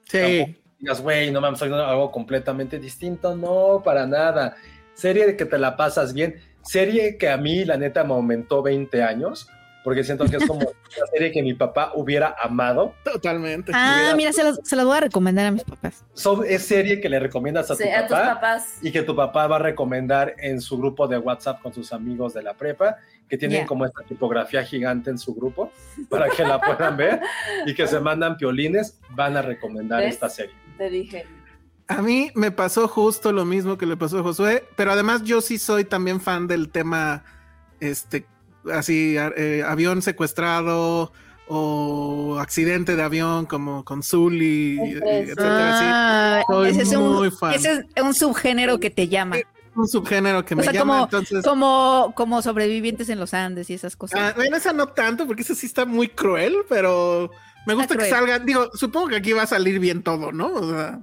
Speaker 4: Sí.
Speaker 2: Digas, güey, no mames, soy algo completamente distinto. No, para nada. Serie de que te la pasas bien. Serie que a mí, la neta, me aumentó 20 años, porque siento que es como *laughs* una serie que mi papá hubiera amado.
Speaker 4: Totalmente.
Speaker 5: Ah, mira, se las, se las voy a recomendar a mis papás.
Speaker 2: Son- es serie que le recomiendas a tu
Speaker 3: tus
Speaker 2: papá
Speaker 3: papás.
Speaker 2: y que tu papá va a recomendar en su grupo de WhatsApp con sus amigos de la prepa, que tienen como esta tipografía gigante en su grupo para que la puedan ver y que se mandan piolines, van a recomendar
Speaker 3: ¿Ves?
Speaker 2: esta serie.
Speaker 3: Te dije.
Speaker 4: A mí me pasó justo lo mismo que le pasó a Josué, pero además yo sí soy también fan del tema, este, así, eh, avión secuestrado o accidente de avión como con Zully, etcétera. sí.
Speaker 5: Ah,
Speaker 4: Soy
Speaker 5: ese, es
Speaker 4: muy
Speaker 5: un,
Speaker 4: fan.
Speaker 5: ese es un subgénero que te llama.
Speaker 4: Un subgénero que
Speaker 5: O
Speaker 4: me
Speaker 5: sea,
Speaker 4: llama,
Speaker 5: como,
Speaker 4: entonces...
Speaker 5: como, como sobrevivientes en los Andes y esas cosas.
Speaker 4: Ah, bueno, esa no tanto, porque esa sí está muy cruel, pero me gusta que
Speaker 5: cruel.
Speaker 4: salga. Digo, supongo que aquí va a salir bien todo, ¿no? O sea,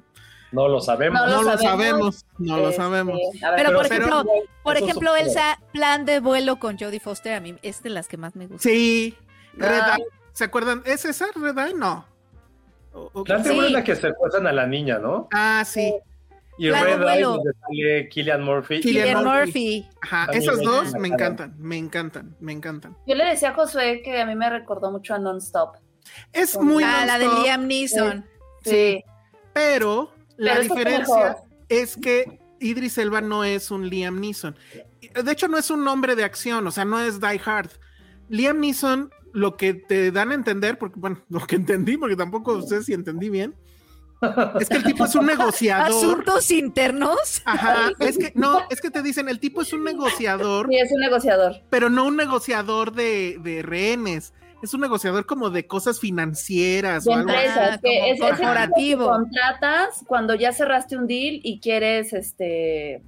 Speaker 2: No lo sabemos.
Speaker 3: No
Speaker 4: no,
Speaker 3: lo
Speaker 4: lo
Speaker 3: sabemos.
Speaker 4: no lo
Speaker 3: Este,
Speaker 4: sabemos.
Speaker 3: ver,
Speaker 5: Pero, por
Speaker 4: pero-
Speaker 5: ejemplo, por ejemplo. Elsa, plan de vuelo con Jodie Foster, a mí es de las que más me gusta.
Speaker 4: Sí, Red
Speaker 3: Ah.
Speaker 4: Eye. ¿Se acuerdan? ¿Es esa Red Eye? No. O- o-
Speaker 2: La
Speaker 5: Sí.
Speaker 2: anterior es la que secuestran a la niña, ¿no?
Speaker 4: Ah, sí.
Speaker 2: Y
Speaker 5: Claro,
Speaker 2: Red Eye,
Speaker 5: vuelo.
Speaker 2: donde sale Killian Murphy.
Speaker 4: Killian Murphy.
Speaker 5: Murphy.
Speaker 4: Ajá,
Speaker 2: También
Speaker 4: esas
Speaker 2: me
Speaker 4: dos me encantan, me encantan, me encantan.
Speaker 3: Yo le decía a Josué que a mí me recordó mucho a Non-Stop.
Speaker 4: Es muy
Speaker 5: Ah, la de Liam Neeson.
Speaker 3: Sí.
Speaker 4: pero la diferencia es que Idris Elba no es un Liam Neeson. De hecho, no es un nombre de acción, o sea, no es Die Hard. Liam Neeson, lo que te dan a entender, porque, bueno, *laughs* lo que entendí, porque tampoco sé si entendí bien, es que el tipo es un *laughs* negociador.
Speaker 5: Asuntos internos.
Speaker 4: Ajá, es que, no, es que te dicen, el tipo es un negociador,
Speaker 3: Sí, es un negociador.
Speaker 4: pero no un negociador de, de rehenes. Es un negociador como de cosas financieras
Speaker 3: De
Speaker 4: o algo así.
Speaker 3: empresas,
Speaker 5: Ah,
Speaker 3: que
Speaker 5: como
Speaker 3: es,
Speaker 5: corporativo.
Speaker 3: que contratas cuando ya cerraste un deal y quieres este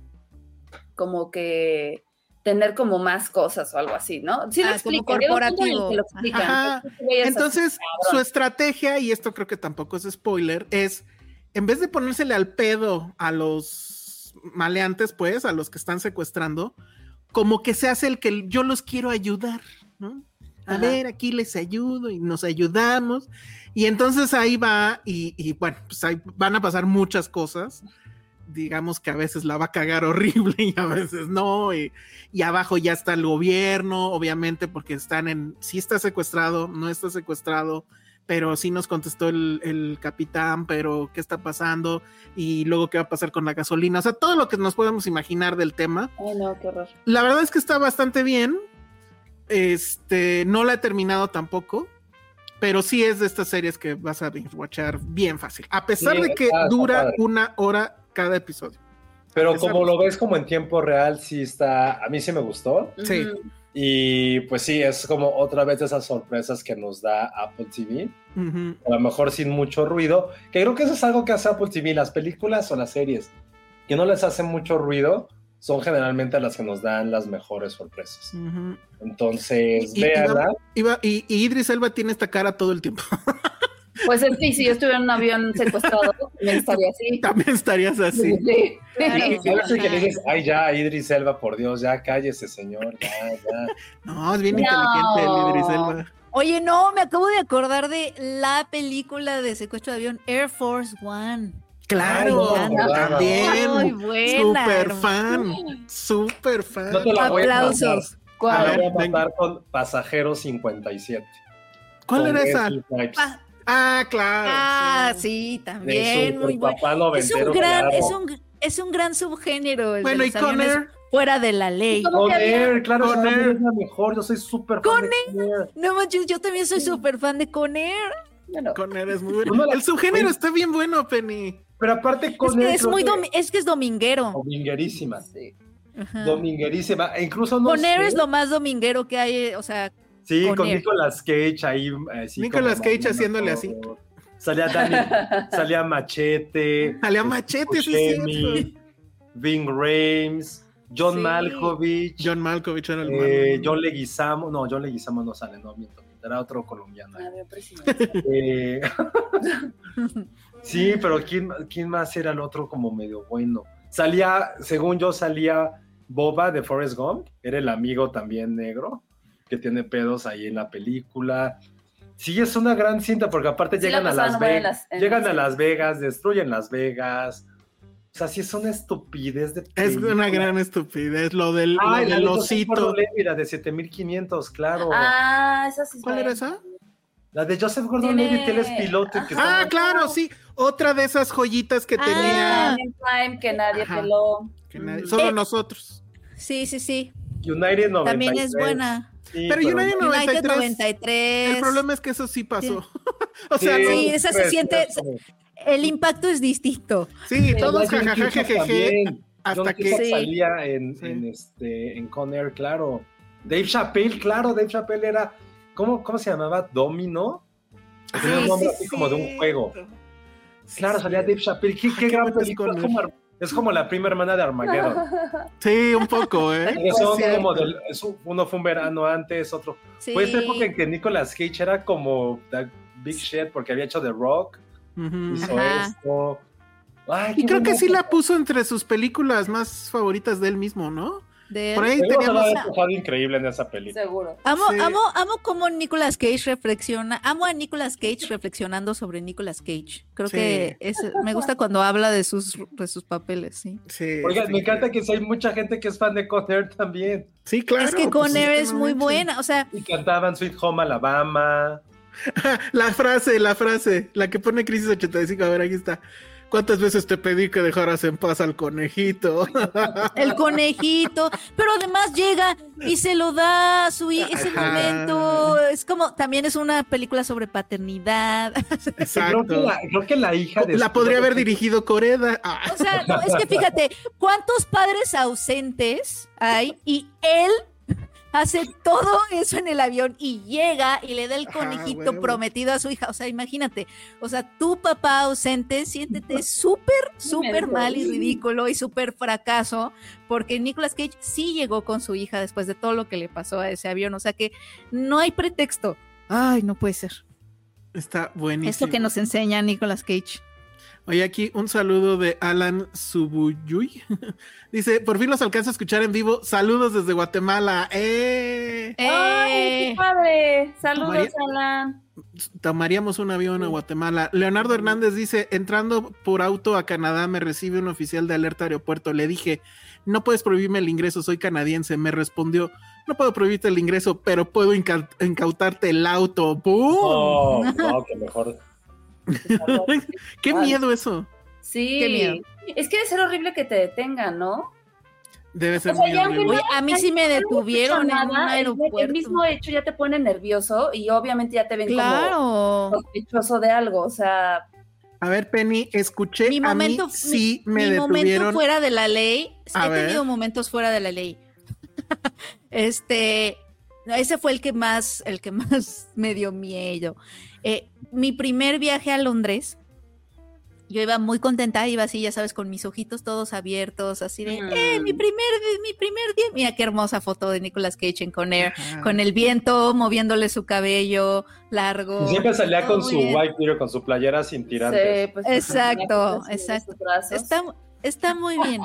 Speaker 3: como que tener como más cosas o algo así, ¿no? Sí lo
Speaker 5: Ah, como
Speaker 3: en el
Speaker 5: corporativo.
Speaker 3: lo explican,
Speaker 4: Ajá.
Speaker 3: así,
Speaker 4: Entonces, su estrategia, y esto creo que tampoco es spoiler, es en vez de ponérsele al pedo a los maleantes, pues, a los que están secuestrando, como que se hace el que yo los quiero ayudar, ¿no? A
Speaker 3: Ajá.
Speaker 4: ver, aquí les ayudo y nos ayudamos. Y entonces ahí va, y, y bueno, pues ahí van a pasar muchas cosas. Digamos que a veces la va a cagar *laughs* horrible y a veces no. Y, y abajo ya está el gobierno, obviamente, porque están en, sí está secuestrado, no está secuestrado, pero sí nos contestó el, el capitán, pero ¿qué está pasando? Y luego qué va a pasar con la gasolina, o sea, todo lo que nos podemos imaginar del tema.
Speaker 3: Ay, no, qué horror.
Speaker 4: La verdad es que está bastante bien. Este, no la he terminado tampoco, pero sí es de estas series que vas a watchar bien fácil, a pesar
Speaker 2: Sí,
Speaker 4: de que
Speaker 2: está-
Speaker 4: dura una hora cada episodio.
Speaker 2: Pero como lo ves como en tiempo real, sí está. A mí sí me gustó.
Speaker 4: Sí.
Speaker 2: Y pues sí, es como otra vez esas sorpresas que nos da Apple TV.
Speaker 4: Ujú.
Speaker 2: A lo mejor sin mucho ruido. Que creo que eso es algo que hace Apple TV. Las películas o las series que no les hacen mucho ruido son generalmente las que nos dan las mejores sorpresas. Entonces,
Speaker 4: Y- y
Speaker 2: véanla.
Speaker 4: Iba- y, y Idris Elba tiene esta cara todo el tiempo. *laughs*
Speaker 3: Pues es que si yo estuviera en un avión secuestrado, también estaría así.
Speaker 4: También estarías así.
Speaker 3: Sí.
Speaker 5: Claro.
Speaker 2: Y sabes que le dices, ay ya, Idris Elba, por Dios, ya cállese, señor, ya, ya.
Speaker 4: No, es bien
Speaker 3: No.
Speaker 4: inteligente el Idris Elba.
Speaker 5: Oye, no, me acabo de acordar de la película de secuestro de avión Air Force One.
Speaker 4: Claro,
Speaker 2: Ay,
Speaker 4: también.
Speaker 5: Ay, buena.
Speaker 4: Super fan, super fan.
Speaker 2: No te la voy a.
Speaker 5: Aplausos.
Speaker 2: Te la
Speaker 3: ¿Cuál?
Speaker 2: voy a matar con Pasajero 57.
Speaker 4: ¿Cuál
Speaker 2: con
Speaker 4: era esa?
Speaker 5: Pa-
Speaker 4: Ah, claro.
Speaker 5: Ah,
Speaker 4: sí.
Speaker 5: también,
Speaker 2: su
Speaker 5: muy bueno. Es un gran,
Speaker 2: claro.
Speaker 5: es un, es un gran subgénero. el de
Speaker 4: Bueno, y
Speaker 5: los
Speaker 4: Conner.
Speaker 5: fuera de la ley.
Speaker 2: Conner, claro,
Speaker 4: Conner.
Speaker 2: también es la mejor. Yo soy súper fan de Conner.
Speaker 5: No manches, yo también soy súper fan de Conner.
Speaker 3: Bueno,
Speaker 4: Conner es muy bueno.
Speaker 2: No, no,
Speaker 4: El subgénero está bien bueno, Penny.
Speaker 2: Pero aparte,
Speaker 5: Es
Speaker 2: Conner.
Speaker 5: que es muy domi- es que es dominguero.
Speaker 2: Dominguerísima.
Speaker 3: sí.
Speaker 5: Ajá.
Speaker 2: Dominguerísima. E incluso no.
Speaker 5: Conner
Speaker 2: sé-
Speaker 5: es lo más dominguero que hay, eh, o sea,
Speaker 2: Sí, con
Speaker 5: Conner.
Speaker 2: Nicolas Cage ahí. eh, sí,
Speaker 4: Nicolas Cage haciéndole
Speaker 2: todo.
Speaker 4: así.
Speaker 2: Salía Dani, *laughs* salía Machete.
Speaker 4: Salía
Speaker 2: este,
Speaker 4: Machete, sí, es
Speaker 2: Buscemi,
Speaker 4: cierto.
Speaker 2: Ving Rames, John
Speaker 5: Sí.
Speaker 2: Malkovich,
Speaker 4: John Malkovich era el
Speaker 2: eh,
Speaker 4: malo.
Speaker 2: John Leguizamo. No, John Leguizamo no sale, no, miento, era otro colombiano.
Speaker 3: Presidencial. *laughs*
Speaker 2: Eh, *laughs* sí, pero ¿quién, ¿quién más era el otro como medio bueno? Salía, según yo, salía Boba de Forrest Gump, era el amigo también negro, que tiene pedos ahí en la película. Sí, es una gran cinta, porque aparte
Speaker 3: Sí, la
Speaker 2: llegan a Las Vegas,
Speaker 3: las- en
Speaker 2: llegan a Las Vegas, destruyen Las Vegas. O sea, sí es una estupidez de
Speaker 4: Es una gran estupidez. Lo del,
Speaker 2: Ah,
Speaker 4: lo
Speaker 2: la
Speaker 4: del osito.
Speaker 2: La de 7500, claro.
Speaker 3: Ah, esa sí.
Speaker 4: ¿Cuál era esa?
Speaker 2: La de Joseph Gordon-Levitt, él es piloto. que
Speaker 4: Ah, claro, sí. Otra de esas joyitas que
Speaker 5: Ah.
Speaker 4: tenía.
Speaker 3: Que nadie
Speaker 4: Ajá.
Speaker 3: peló.
Speaker 4: que nadie- solo
Speaker 5: Eh.
Speaker 4: nosotros.
Speaker 5: sí, sí, sí.
Speaker 2: United 93.
Speaker 5: También es buena.
Speaker 2: Sí,
Speaker 4: Pero United
Speaker 5: United
Speaker 4: 93.
Speaker 5: 93.
Speaker 4: El problema es que eso sí pasó. *laughs* o sea,
Speaker 2: Sí,
Speaker 4: no-
Speaker 5: Sí, esa se
Speaker 2: pues,
Speaker 5: siente- El impacto es distinto.
Speaker 4: sí, todos
Speaker 2: John
Speaker 4: jajaja,
Speaker 2: Cusack
Speaker 4: jejeje,
Speaker 2: también.
Speaker 4: hasta
Speaker 2: John
Speaker 4: que
Speaker 2: salía en, en, este, en Con Air, claro. Dave Chappelle, claro, Dave Chappelle era ¿cómo, ¿cómo se llamaba? Domino. Tenía un nombre así como de un juego. Claro, salía Dave Chappelle. ¿Qué, gran película. como- es como la prima hermana de Armageddon. *laughs*
Speaker 4: Sí, un poco, ¿eh?
Speaker 2: Porque son
Speaker 4: Sí,
Speaker 2: como del- es un- uno fue un verano antes, otro.
Speaker 5: Sí.
Speaker 2: Fue esta época en que Nicolas Cage era como the big shit porque había hecho The Rock, hizo
Speaker 5: Ajá.
Speaker 2: esto. Ay,
Speaker 4: Y creo que sí la puso entre sus películas más favoritas de él mismo, ¿no?
Speaker 5: De-
Speaker 4: Por ahí
Speaker 2: había dejado increíble en esa película.
Speaker 3: Seguro.
Speaker 5: Amo,
Speaker 4: Sí.
Speaker 5: amo, amo cómo Nicolas Cage reflexiona, amo a Nicolas Cage reflexionando sobre Nicolas Cage. Creo
Speaker 4: Sí.
Speaker 5: que es, me gusta cuando habla de sus, de sus papeles, sí.
Speaker 4: Sí,
Speaker 2: Oigan,
Speaker 4: sí.
Speaker 2: me encanta que hay mucha gente que es fan de Con Air también.
Speaker 4: Sí, claro.
Speaker 5: es que
Speaker 4: pues,
Speaker 5: es muy buena, o sea,
Speaker 2: Y cantaban Sweet Home Alabama. *laughs*
Speaker 4: La frase, la frase, la que pone Crisis 85. A ver, aquí está. ¿Cuántas veces te pedí que dejaras en paz al conejito? *laughs*
Speaker 5: el conejito, pero además llega y se lo da a su hi- ese
Speaker 4: Ajá.
Speaker 5: momento, es como, también es una película sobre paternidad.
Speaker 2: Creo que,
Speaker 4: Exacto.
Speaker 2: la, creo que la hija de
Speaker 4: La podría haber dirigido Coreda. Ah,
Speaker 5: O sea, no, es que fíjate, ¿cuántos padres ausentes hay? Y él hace todo eso en el avión y llega y le da el conejito prometido a su hija. O sea, imagínate, o sea, tu papá ausente, siéntete súper, *laughs* súper mal y ridículo y súper fracaso, porque Nicolas Cage sí llegó con su hija después de todo lo que le pasó a ese avión. O sea que no hay pretexto. Ay, no puede ser.
Speaker 4: está buenísimo.
Speaker 5: Es lo que nos enseña Nicolas Cage.
Speaker 4: Oye, aquí un saludo de Alan Subuyuy. *laughs* Dice, por fin los alcanzo a escuchar en vivo. Saludos desde Guatemala. ¡Eh!
Speaker 3: ¡Ay,
Speaker 5: ¡Eh!
Speaker 3: qué padre! Saludos, Alan.
Speaker 4: Tomaríamos un avión a Guatemala. Leonardo Hernández dice, entrando por auto a Canadá me recibe un oficial de alerta aeropuerto. Le dije, no puedes prohibirme el ingreso, soy canadiense. Me respondió, no puedo prohibirte el ingreso, pero puedo inca- incautarte el auto. ¡Bum!
Speaker 2: No, *laughs* no, que mejor. *laughs*
Speaker 4: ¡Qué miedo eso!
Speaker 3: Sí.
Speaker 5: Qué miedo.
Speaker 3: Es que debe ser horrible que te detengan, ¿no?
Speaker 4: Debe ser
Speaker 3: O sea,
Speaker 4: muy
Speaker 3: ya aunque
Speaker 4: horrible.
Speaker 5: Oye, a mí sí me
Speaker 3: no
Speaker 5: detuvieron en
Speaker 3: nada,
Speaker 5: un
Speaker 3: el-
Speaker 5: aeropuerto.
Speaker 3: El mismo hecho ya te pone nervioso y obviamente ya te ven como sospechoso de algo. O sea,
Speaker 4: A ver, Penny, escuché,
Speaker 5: Mi
Speaker 4: a
Speaker 5: momento,
Speaker 4: mí sí
Speaker 5: mi,
Speaker 4: me
Speaker 5: mi momento
Speaker 4: detuvieron.
Speaker 5: fuera de la ley.
Speaker 4: A
Speaker 5: he
Speaker 4: ver.
Speaker 5: tenido momentos fuera de la ley. *laughs* este, ese fue el que más, el que *laughs* más me dio miedo. Eh, mi primer viaje a Londres. Yo iba muy contenta, iba así, ya sabes, con mis ojitos todos abiertos, así de,
Speaker 3: Mm.
Speaker 5: eh, mi primer, mi primer día. Mira qué hermosa foto de Nicolas Cage en Conair,
Speaker 4: Ajá.
Speaker 5: con el viento moviéndole su cabello largo.
Speaker 2: Y siempre salía con su
Speaker 5: bien.
Speaker 2: white beater, con su playera sin tirantes.
Speaker 3: sí, pues,
Speaker 5: Exacto, exacto. Está, está muy bien.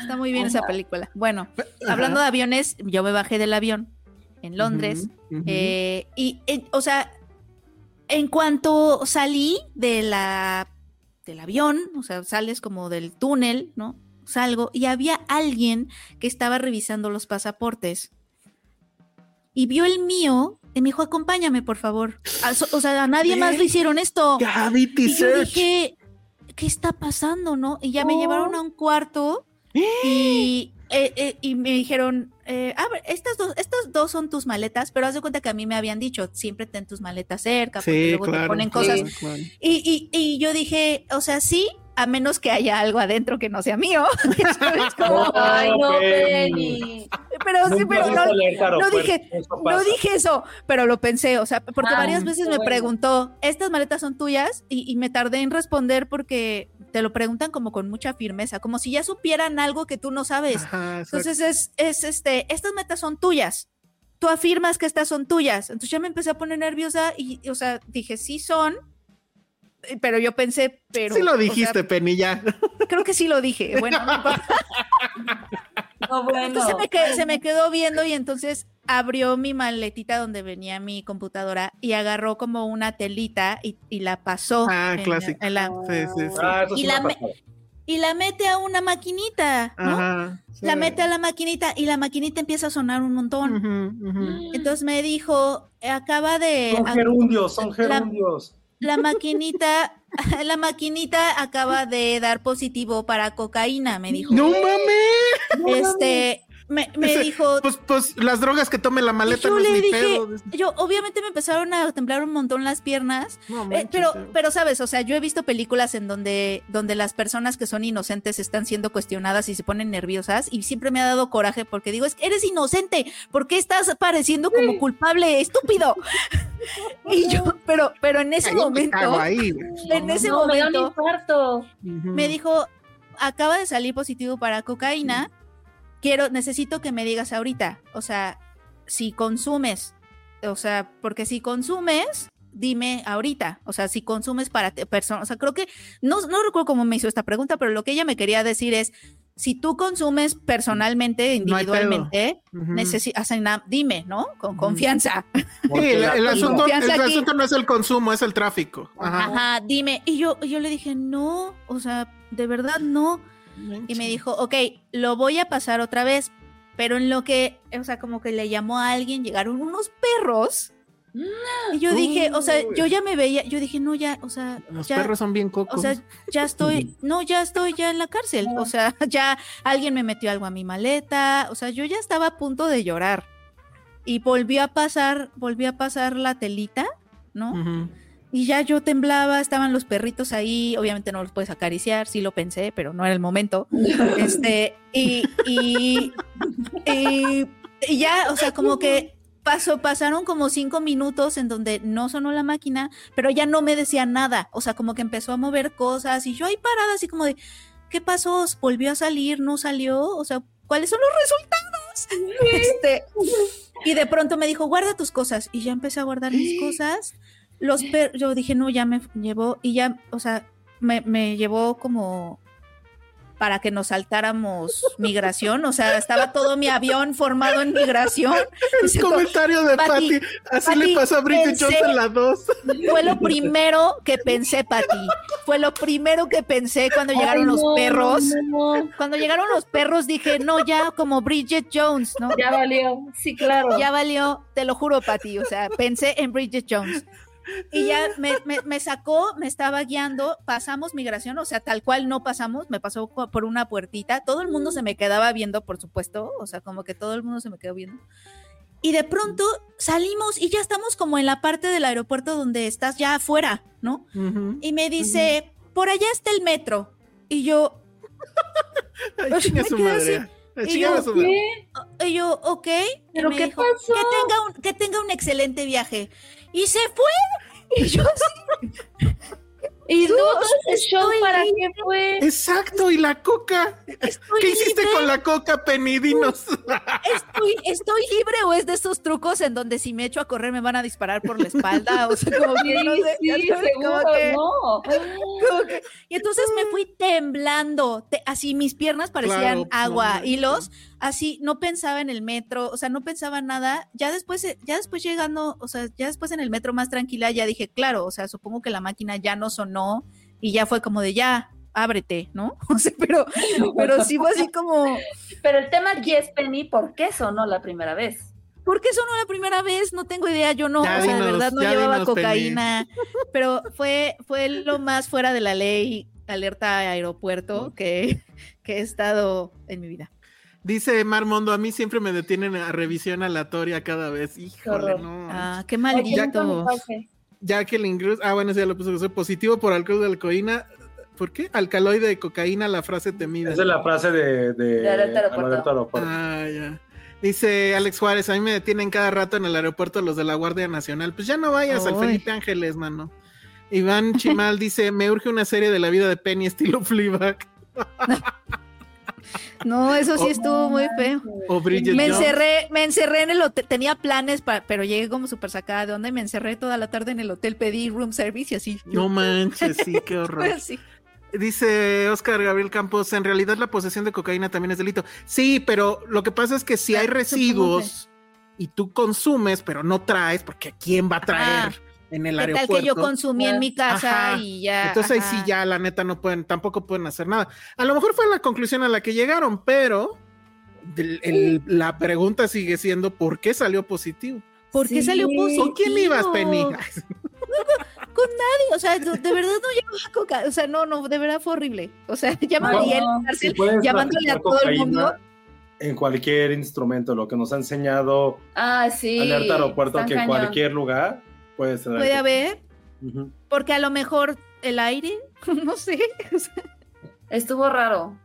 Speaker 5: Está muy bien esa película. Bueno,
Speaker 4: Ajá.
Speaker 5: hablando de aviones, yo me bajé del avión en Londres. Eh, y, en- o sea, en cuanto salí de la, del avión, o sea, sales como del túnel, ¿no? Salgo y había alguien que estaba revisando los pasaportes y vio el mío y me dijo, acompáñame, por favor. A- O sea, a nadie más le hicieron esto.
Speaker 4: Cavity
Speaker 5: Y yo
Speaker 4: Search.
Speaker 5: dije, ¿qué está pasando, no? Y ya me
Speaker 3: Oh.
Speaker 5: llevaron a un cuarto y, *gasps* eh, eh, y me dijeron, eh, a ver, estas dos, estas dos son tus maletas, pero haz de cuenta que a mí me habían dicho, siempre ten tus maletas cerca, porque
Speaker 4: Sí,
Speaker 5: luego te
Speaker 4: claro.
Speaker 5: ponen
Speaker 4: claro,
Speaker 5: cosas.
Speaker 4: claro.
Speaker 5: Y, y, y yo dije, o sea, sí, a menos que haya algo adentro que no sea mío. *laughs* ¿Sabes cómo? *laughs*
Speaker 3: Ay, no,
Speaker 2: Penny.
Speaker 5: Pero sí, pero no, no dije,
Speaker 2: eso
Speaker 5: no dije eso, pero lo pensé, o sea, porque
Speaker 3: Ah,
Speaker 5: varias veces me
Speaker 3: bueno.
Speaker 5: preguntó, ¿estas maletas son tuyas? Y, y me tardé en responder porque te lo preguntan como con mucha firmeza, como si ya supieran algo que tú no sabes.
Speaker 4: Ajá.
Speaker 5: Entonces es, es este, estas metas son tuyas. Tú afirmas que estas son tuyas. Entonces ya me empecé a poner nerviosa y, y, o sea, dije, sí son, eh, pero yo pensé, pero...
Speaker 4: sí
Speaker 5: o
Speaker 4: lo
Speaker 5: sea,
Speaker 4: dijiste, Penny, ya. *laughs*
Speaker 5: creo que sí lo dije. Bueno, no *laughs*
Speaker 3: bueno.
Speaker 5: Entonces me se me quedó viendo y entonces abrió mi maletita donde venía mi computadora y agarró como una telita y, y la pasó.
Speaker 4: Ah,
Speaker 5: en-
Speaker 4: clásico.
Speaker 5: en la-
Speaker 4: Sí, sí, sí.
Speaker 2: Ah, eso sí
Speaker 5: Y la me- y la mete a una maquinita, ¿no?
Speaker 4: Ajá. sí.
Speaker 5: La mete a la maquinita y la maquinita empieza a sonar un montón. Entonces me dijo, acaba de...
Speaker 2: Son gerundios, son gerundios.
Speaker 5: la maquinita, *laughs* la maquinita acaba de dar positivo para cocaína, me dijo.
Speaker 4: ¡No mames!
Speaker 5: Este, me, me dijo,
Speaker 4: Pues, pues las drogas que tome la maleta
Speaker 5: yo
Speaker 4: no
Speaker 5: le dije,
Speaker 4: pedo.
Speaker 5: yo obviamente me empezaron a temblar un montón las piernas,
Speaker 4: No
Speaker 5: eh, pero,
Speaker 4: eh.
Speaker 5: pero sabes, o sea, yo he visto películas en donde, donde las personas que son inocentes están siendo cuestionadas y se ponen nerviosas y siempre me ha dado coraje porque digo, es que eres inocente, ¿por qué estás pareciendo como culpable, estúpido? *laughs* y yo, pero, pero en ese
Speaker 4: Ay,
Speaker 5: momento,
Speaker 4: ahí,
Speaker 5: en ese
Speaker 3: no, me da un
Speaker 5: momento,
Speaker 3: infarto.
Speaker 5: Me dijo, acaba de salir positivo para cocaína, quiero, necesito que me digas ahorita, o sea, si consumes, o sea, porque si consumes, dime ahorita, o sea, si consumes para personas, o sea, creo que, no, no recuerdo cómo me hizo esta pregunta, pero lo que ella me quería decir es, si tú consumes personalmente,
Speaker 4: No
Speaker 5: individualmente,
Speaker 4: Ujú.
Speaker 5: necesi- o sea, na- dime, ¿no? Con confianza.
Speaker 4: Sí, el, asunto,
Speaker 5: confianza
Speaker 4: el asunto no es el consumo, es el tráfico. Ajá.
Speaker 5: Ajá, dime. Y yo, y yo le dije, no, o sea, de verdad no. Y me dijo, ok, lo voy a pasar otra vez, pero en lo que, o sea, como que le llamó a alguien, llegaron unos perros. Y yo dije, o sea, yo ya me veía, yo dije, no, ya, o sea,
Speaker 4: Los
Speaker 5: ya,
Speaker 4: perros son bien
Speaker 5: o
Speaker 4: cocos.
Speaker 5: sea, ya estoy, *laughs* no, ya estoy ya en la cárcel, o sea, *laughs* ya alguien me metió algo a mi maleta, o sea, yo ya estaba a punto de llorar. Y volvió a pasar, volvió a pasar la telita, ¿no?
Speaker 4: Ujú.
Speaker 5: Y ya yo temblaba, estaban los perritos ahí, obviamente no los puedes acariciar, sí lo pensé, pero no era el momento. *laughs* Este, y, y, y- y ya, o sea, como que pasó, pasaron como cinco minutos en donde no sonó la máquina, pero ya no me decía nada. O sea, como que empezó a mover cosas y yo ahí parada, así como de, ¿qué pasó? ¿Volvió a salir? ¿No salió? O sea, ¿cuáles son los resultados? Este, y de pronto me dijo, guarda tus cosas. Y ya empecé a guardar mis *gasps* cosas. Los per yo dije, no, ya me llevó, y ya, o sea, me, me llevó como para que nos saltáramos *laughs* migración, o sea, estaba todo mi avión formado en migración. *laughs*
Speaker 4: El
Speaker 5: Dice,
Speaker 4: comentario de Patty. Así le pasó a Bridget Jones en la 2.
Speaker 5: Fue lo *laughs* primero que pensé, Pati. Fue lo primero que pensé cuando llegaron
Speaker 3: Ay,
Speaker 5: los
Speaker 3: no,
Speaker 5: perros.
Speaker 3: no, no.
Speaker 5: Cuando llegaron los perros dije, no, ya como Bridget Jones, ¿no?
Speaker 3: Ya valió. Sí, claro.
Speaker 5: Ya valió, te lo juro, Pati. O sea, pensé en Bridget Jones. Y ya me, me- me sacó, me estaba guiando, pasamos migración, o sea, tal cual no pasamos, me pasó por una puertita, todo el mundo se me quedaba viendo, por supuesto, o sea, como que todo el mundo se me quedó viendo. Y de pronto salimos y ya estamos como en la parte del aeropuerto donde estás ya afuera, ¿no?
Speaker 4: Ujú.
Speaker 5: Y me dice, por allá está el metro. Y yo,
Speaker 4: Ay, *laughs* chinga su madre.
Speaker 5: así. Y
Speaker 4: chinga
Speaker 5: yo,
Speaker 4: su madre.
Speaker 3: ¿Qué?
Speaker 5: Y yo, ok. Y
Speaker 3: ¿Pero
Speaker 5: me
Speaker 3: qué
Speaker 5: dijo,
Speaker 3: pasó?
Speaker 5: Que tenga, un, que tenga un excelente viaje. Y se fue. Y yo *laughs*
Speaker 3: ¿Y
Speaker 5: Tú,
Speaker 3: todo ese show para qué fue?
Speaker 4: Exacto, y la coca.
Speaker 5: estoy
Speaker 4: ¿Qué hiciste
Speaker 5: libre,
Speaker 4: con la coca, Penny? Dinos. *laughs*
Speaker 5: Estoy, estoy libre o es de esos trucos en donde si me echo a correr me van a disparar por la espalda. O sea, como que
Speaker 3: Sí,
Speaker 5: no sé.
Speaker 3: sí,
Speaker 5: sabes, como
Speaker 3: seguro,
Speaker 5: que-
Speaker 3: no.
Speaker 5: como que- y entonces me fui temblando, te- así mis piernas parecían
Speaker 4: Claro,
Speaker 5: agua,
Speaker 4: no,
Speaker 5: hilos, así no pensaba en el metro, o sea, no pensaba en nada. Ya después, eh, ya después llegando, o sea, ya después en el metro más tranquila, ya dije, claro, o sea, supongo que la máquina ya no sonó y ya fue como de ya, ábrete, ¿no? *laughs* O sea, pero, pero sí fue así como, *laughs*
Speaker 3: Pero el tema aquí es Penny, ¿por qué sonó la primera vez?
Speaker 5: ¿por qué sonó la primera vez? No tengo idea, yo no,
Speaker 4: Ya
Speaker 5: o sea, de verdad no llevaba
Speaker 4: dinos, Penny.
Speaker 5: cocaína, pero fue, fue lo más fuera de la ley, alerta aeropuerto que, que he estado en mi vida.
Speaker 4: Dice Marmondo, a mí siempre me detienen a revisión aleatoria cada vez. Híjole, no.
Speaker 5: Ah, qué maldito.
Speaker 4: Jacqueline Cruz, ah, bueno, ese ya lo puso, soy positivo por alcohol de alcoína. ¿Por qué? Alcaloide de cocaína, la frase temida.
Speaker 2: Esa es la frase de, de,
Speaker 3: De alerta aeropuerto.
Speaker 4: Ah, ya. Dice Alex Juárez, a mí me detienen cada rato en el aeropuerto los de la Guardia Nacional. Pues ya no vayas al. Felipe Ángeles, mano. Iván Chimal *laughs* dice, me urge una serie de la vida de Penny estilo Fleabag *laughs*
Speaker 5: No, eso sí
Speaker 4: Oh.
Speaker 5: estuvo muy feo.
Speaker 4: o Bridget
Speaker 5: Me encerré, me encerré en el hotel, tenía planes, pa- pero llegué como súper sacada de onda y me encerré toda la tarde en el hotel, pedí room service y así.
Speaker 4: No manches, sí, qué *laughs* horror. Dice Oscar Gabriel Campos, en realidad la posesión de cocaína también es delito. Sí, pero lo que pasa es que si
Speaker 5: Ah,
Speaker 4: hay residuos y tú consumes, pero no traes, porque ¿quién va a traer en el
Speaker 5: ¿Qué tal
Speaker 4: aeropuerto?
Speaker 5: que yo consumí en mi casa
Speaker 4: Ajá.
Speaker 5: y ya?
Speaker 4: Entonces ahí sí ya la neta no pueden, tampoco pueden hacer nada. A lo mejor fue la conclusión a la que llegaron, pero el- el- la pregunta sigue siendo ¿por qué salió positivo?
Speaker 5: ¿Por qué
Speaker 3: Sí.
Speaker 5: salió positivo?
Speaker 4: ¿Con quién ibas, Penny?
Speaker 5: Con nadie, o sea, de verdad no llevaba coca, o sea, no, no, de verdad fue horrible. O sea, me
Speaker 3: No.
Speaker 2: Si
Speaker 5: llamándole a todo el mundo.
Speaker 2: en cualquier instrumento, lo que nos ha enseñado
Speaker 3: Ah, sí.
Speaker 2: Alerta Aeropuerto, que en cualquier lugar puede ser.
Speaker 5: Puede haber, porque a lo mejor el aire, *laughs* no sé,
Speaker 3: Estuvo raro.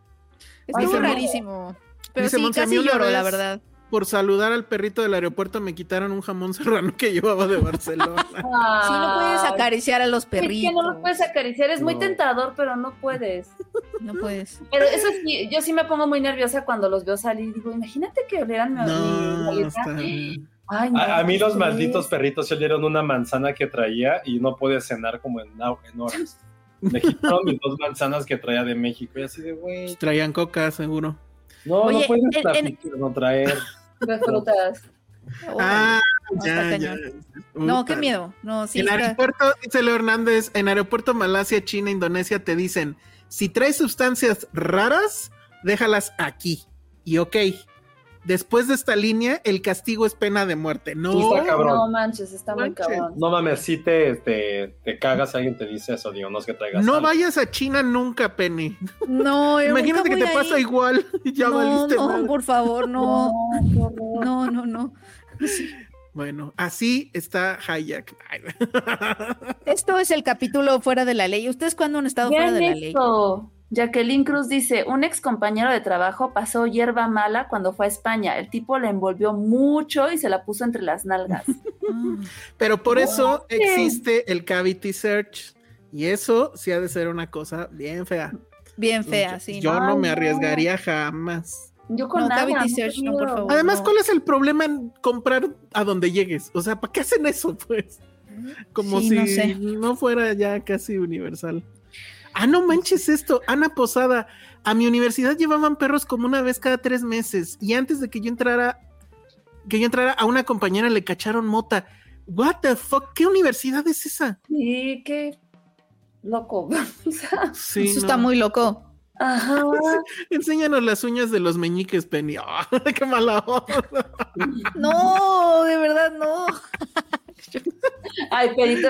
Speaker 5: estuvo rarísimo. Pero sí, casi lloro, la verdad.
Speaker 4: Por saludar al perrito del aeropuerto me quitaron un jamón serrano que *laughs* llevaba de Barcelona. *laughs*
Speaker 5: Sí, no puedes acariciar a los
Speaker 3: Es
Speaker 5: perritos.
Speaker 3: que no lo puedes acariciar, es muy tentador, pero no puedes.
Speaker 5: No puedes.
Speaker 3: Pero eso sí, yo sí me pongo muy nerviosa cuando los veo salir. Digo, imagínate que olieran mi, mi
Speaker 4: No,
Speaker 3: maleta. Ay, no,
Speaker 2: A, a mí
Speaker 3: ¿qué
Speaker 2: los malditos perritos se olieron una manzana que traía y no pude cenar como en, en horas. *laughs* Me quitaron mis dos manzanas que traía de México y así de, güey,
Speaker 4: Traían coca, seguro.
Speaker 2: no,
Speaker 5: Oye,
Speaker 2: no puedes
Speaker 5: en- en-
Speaker 2: traficar, no traer.
Speaker 3: De frutas.
Speaker 4: Ah,
Speaker 5: No,
Speaker 4: ya.
Speaker 5: No, qué miedo. No, sí.
Speaker 4: en
Speaker 5: está-
Speaker 4: aeropuerto, dice Leo Hernández, en aeropuerto Malasia, China, Indonesia, te dicen, si traes sustancias raras, déjalas aquí. Y ok, después de esta línea, el castigo es pena de muerte. No,
Speaker 2: Sí, está cabrón.
Speaker 3: No manches, está muy cabrón.
Speaker 2: No mames, si te, te, te cagas alguien te dice eso, digo, no es que traigas
Speaker 4: no
Speaker 2: algo.
Speaker 4: vayas a China nunca, Penny.
Speaker 5: No, yo
Speaker 4: Imagínate que te pasa igual y *laughs* ya
Speaker 5: no,
Speaker 4: valiste
Speaker 5: no, por favor, no.
Speaker 3: No.
Speaker 5: No, no, no.
Speaker 4: Bueno, así está Hayak. Ay, *laughs*
Speaker 5: Esto es el capítulo fuera de la ley. ¿Ustedes cuándo han estado fuera de la ley?
Speaker 3: esto. Jacqueline Cruz dice, un ex compañero de trabajo pasó hierba mala cuando fue a España. El tipo la envolvió mucho y se la puso entre las nalgas. *laughs* *laughs*
Speaker 4: Pero por eso existe el cavity search. Y eso sí ha de ser una cosa bien fea.
Speaker 5: Bien fea,
Speaker 4: Yo-
Speaker 5: sí.
Speaker 4: Yo
Speaker 5: ¿no?
Speaker 4: me arriesgaría jamás.
Speaker 3: Yo con
Speaker 5: No,
Speaker 3: nada.
Speaker 5: cavity
Speaker 3: no
Speaker 5: search, no, por favor.
Speaker 4: Además. ¿cuál es el problema en comprar a donde llegues? O sea, ¿para qué hacen eso, pues? Como
Speaker 5: Sí,
Speaker 4: si
Speaker 5: no
Speaker 4: no, fuera ya casi universal. Ah, no manches esto, Ana Posada. A mi universidad llevaban perros como una vez cada tres meses. Y antes de que yo entrara, que yo entrara a una compañera le cacharon mota. What the fuck? ¿Qué universidad es esa?
Speaker 3: Sí, qué loco. *laughs* O sea,
Speaker 4: Sí,
Speaker 5: Eso
Speaker 4: no.
Speaker 5: está muy loco.
Speaker 3: Ajá. *laughs*
Speaker 4: Enséñanos las uñas de los meñiques, Penny. Ah, *laughs* ¡Qué mala onda!
Speaker 5: No, de verdad no.
Speaker 3: Ay, Pedito,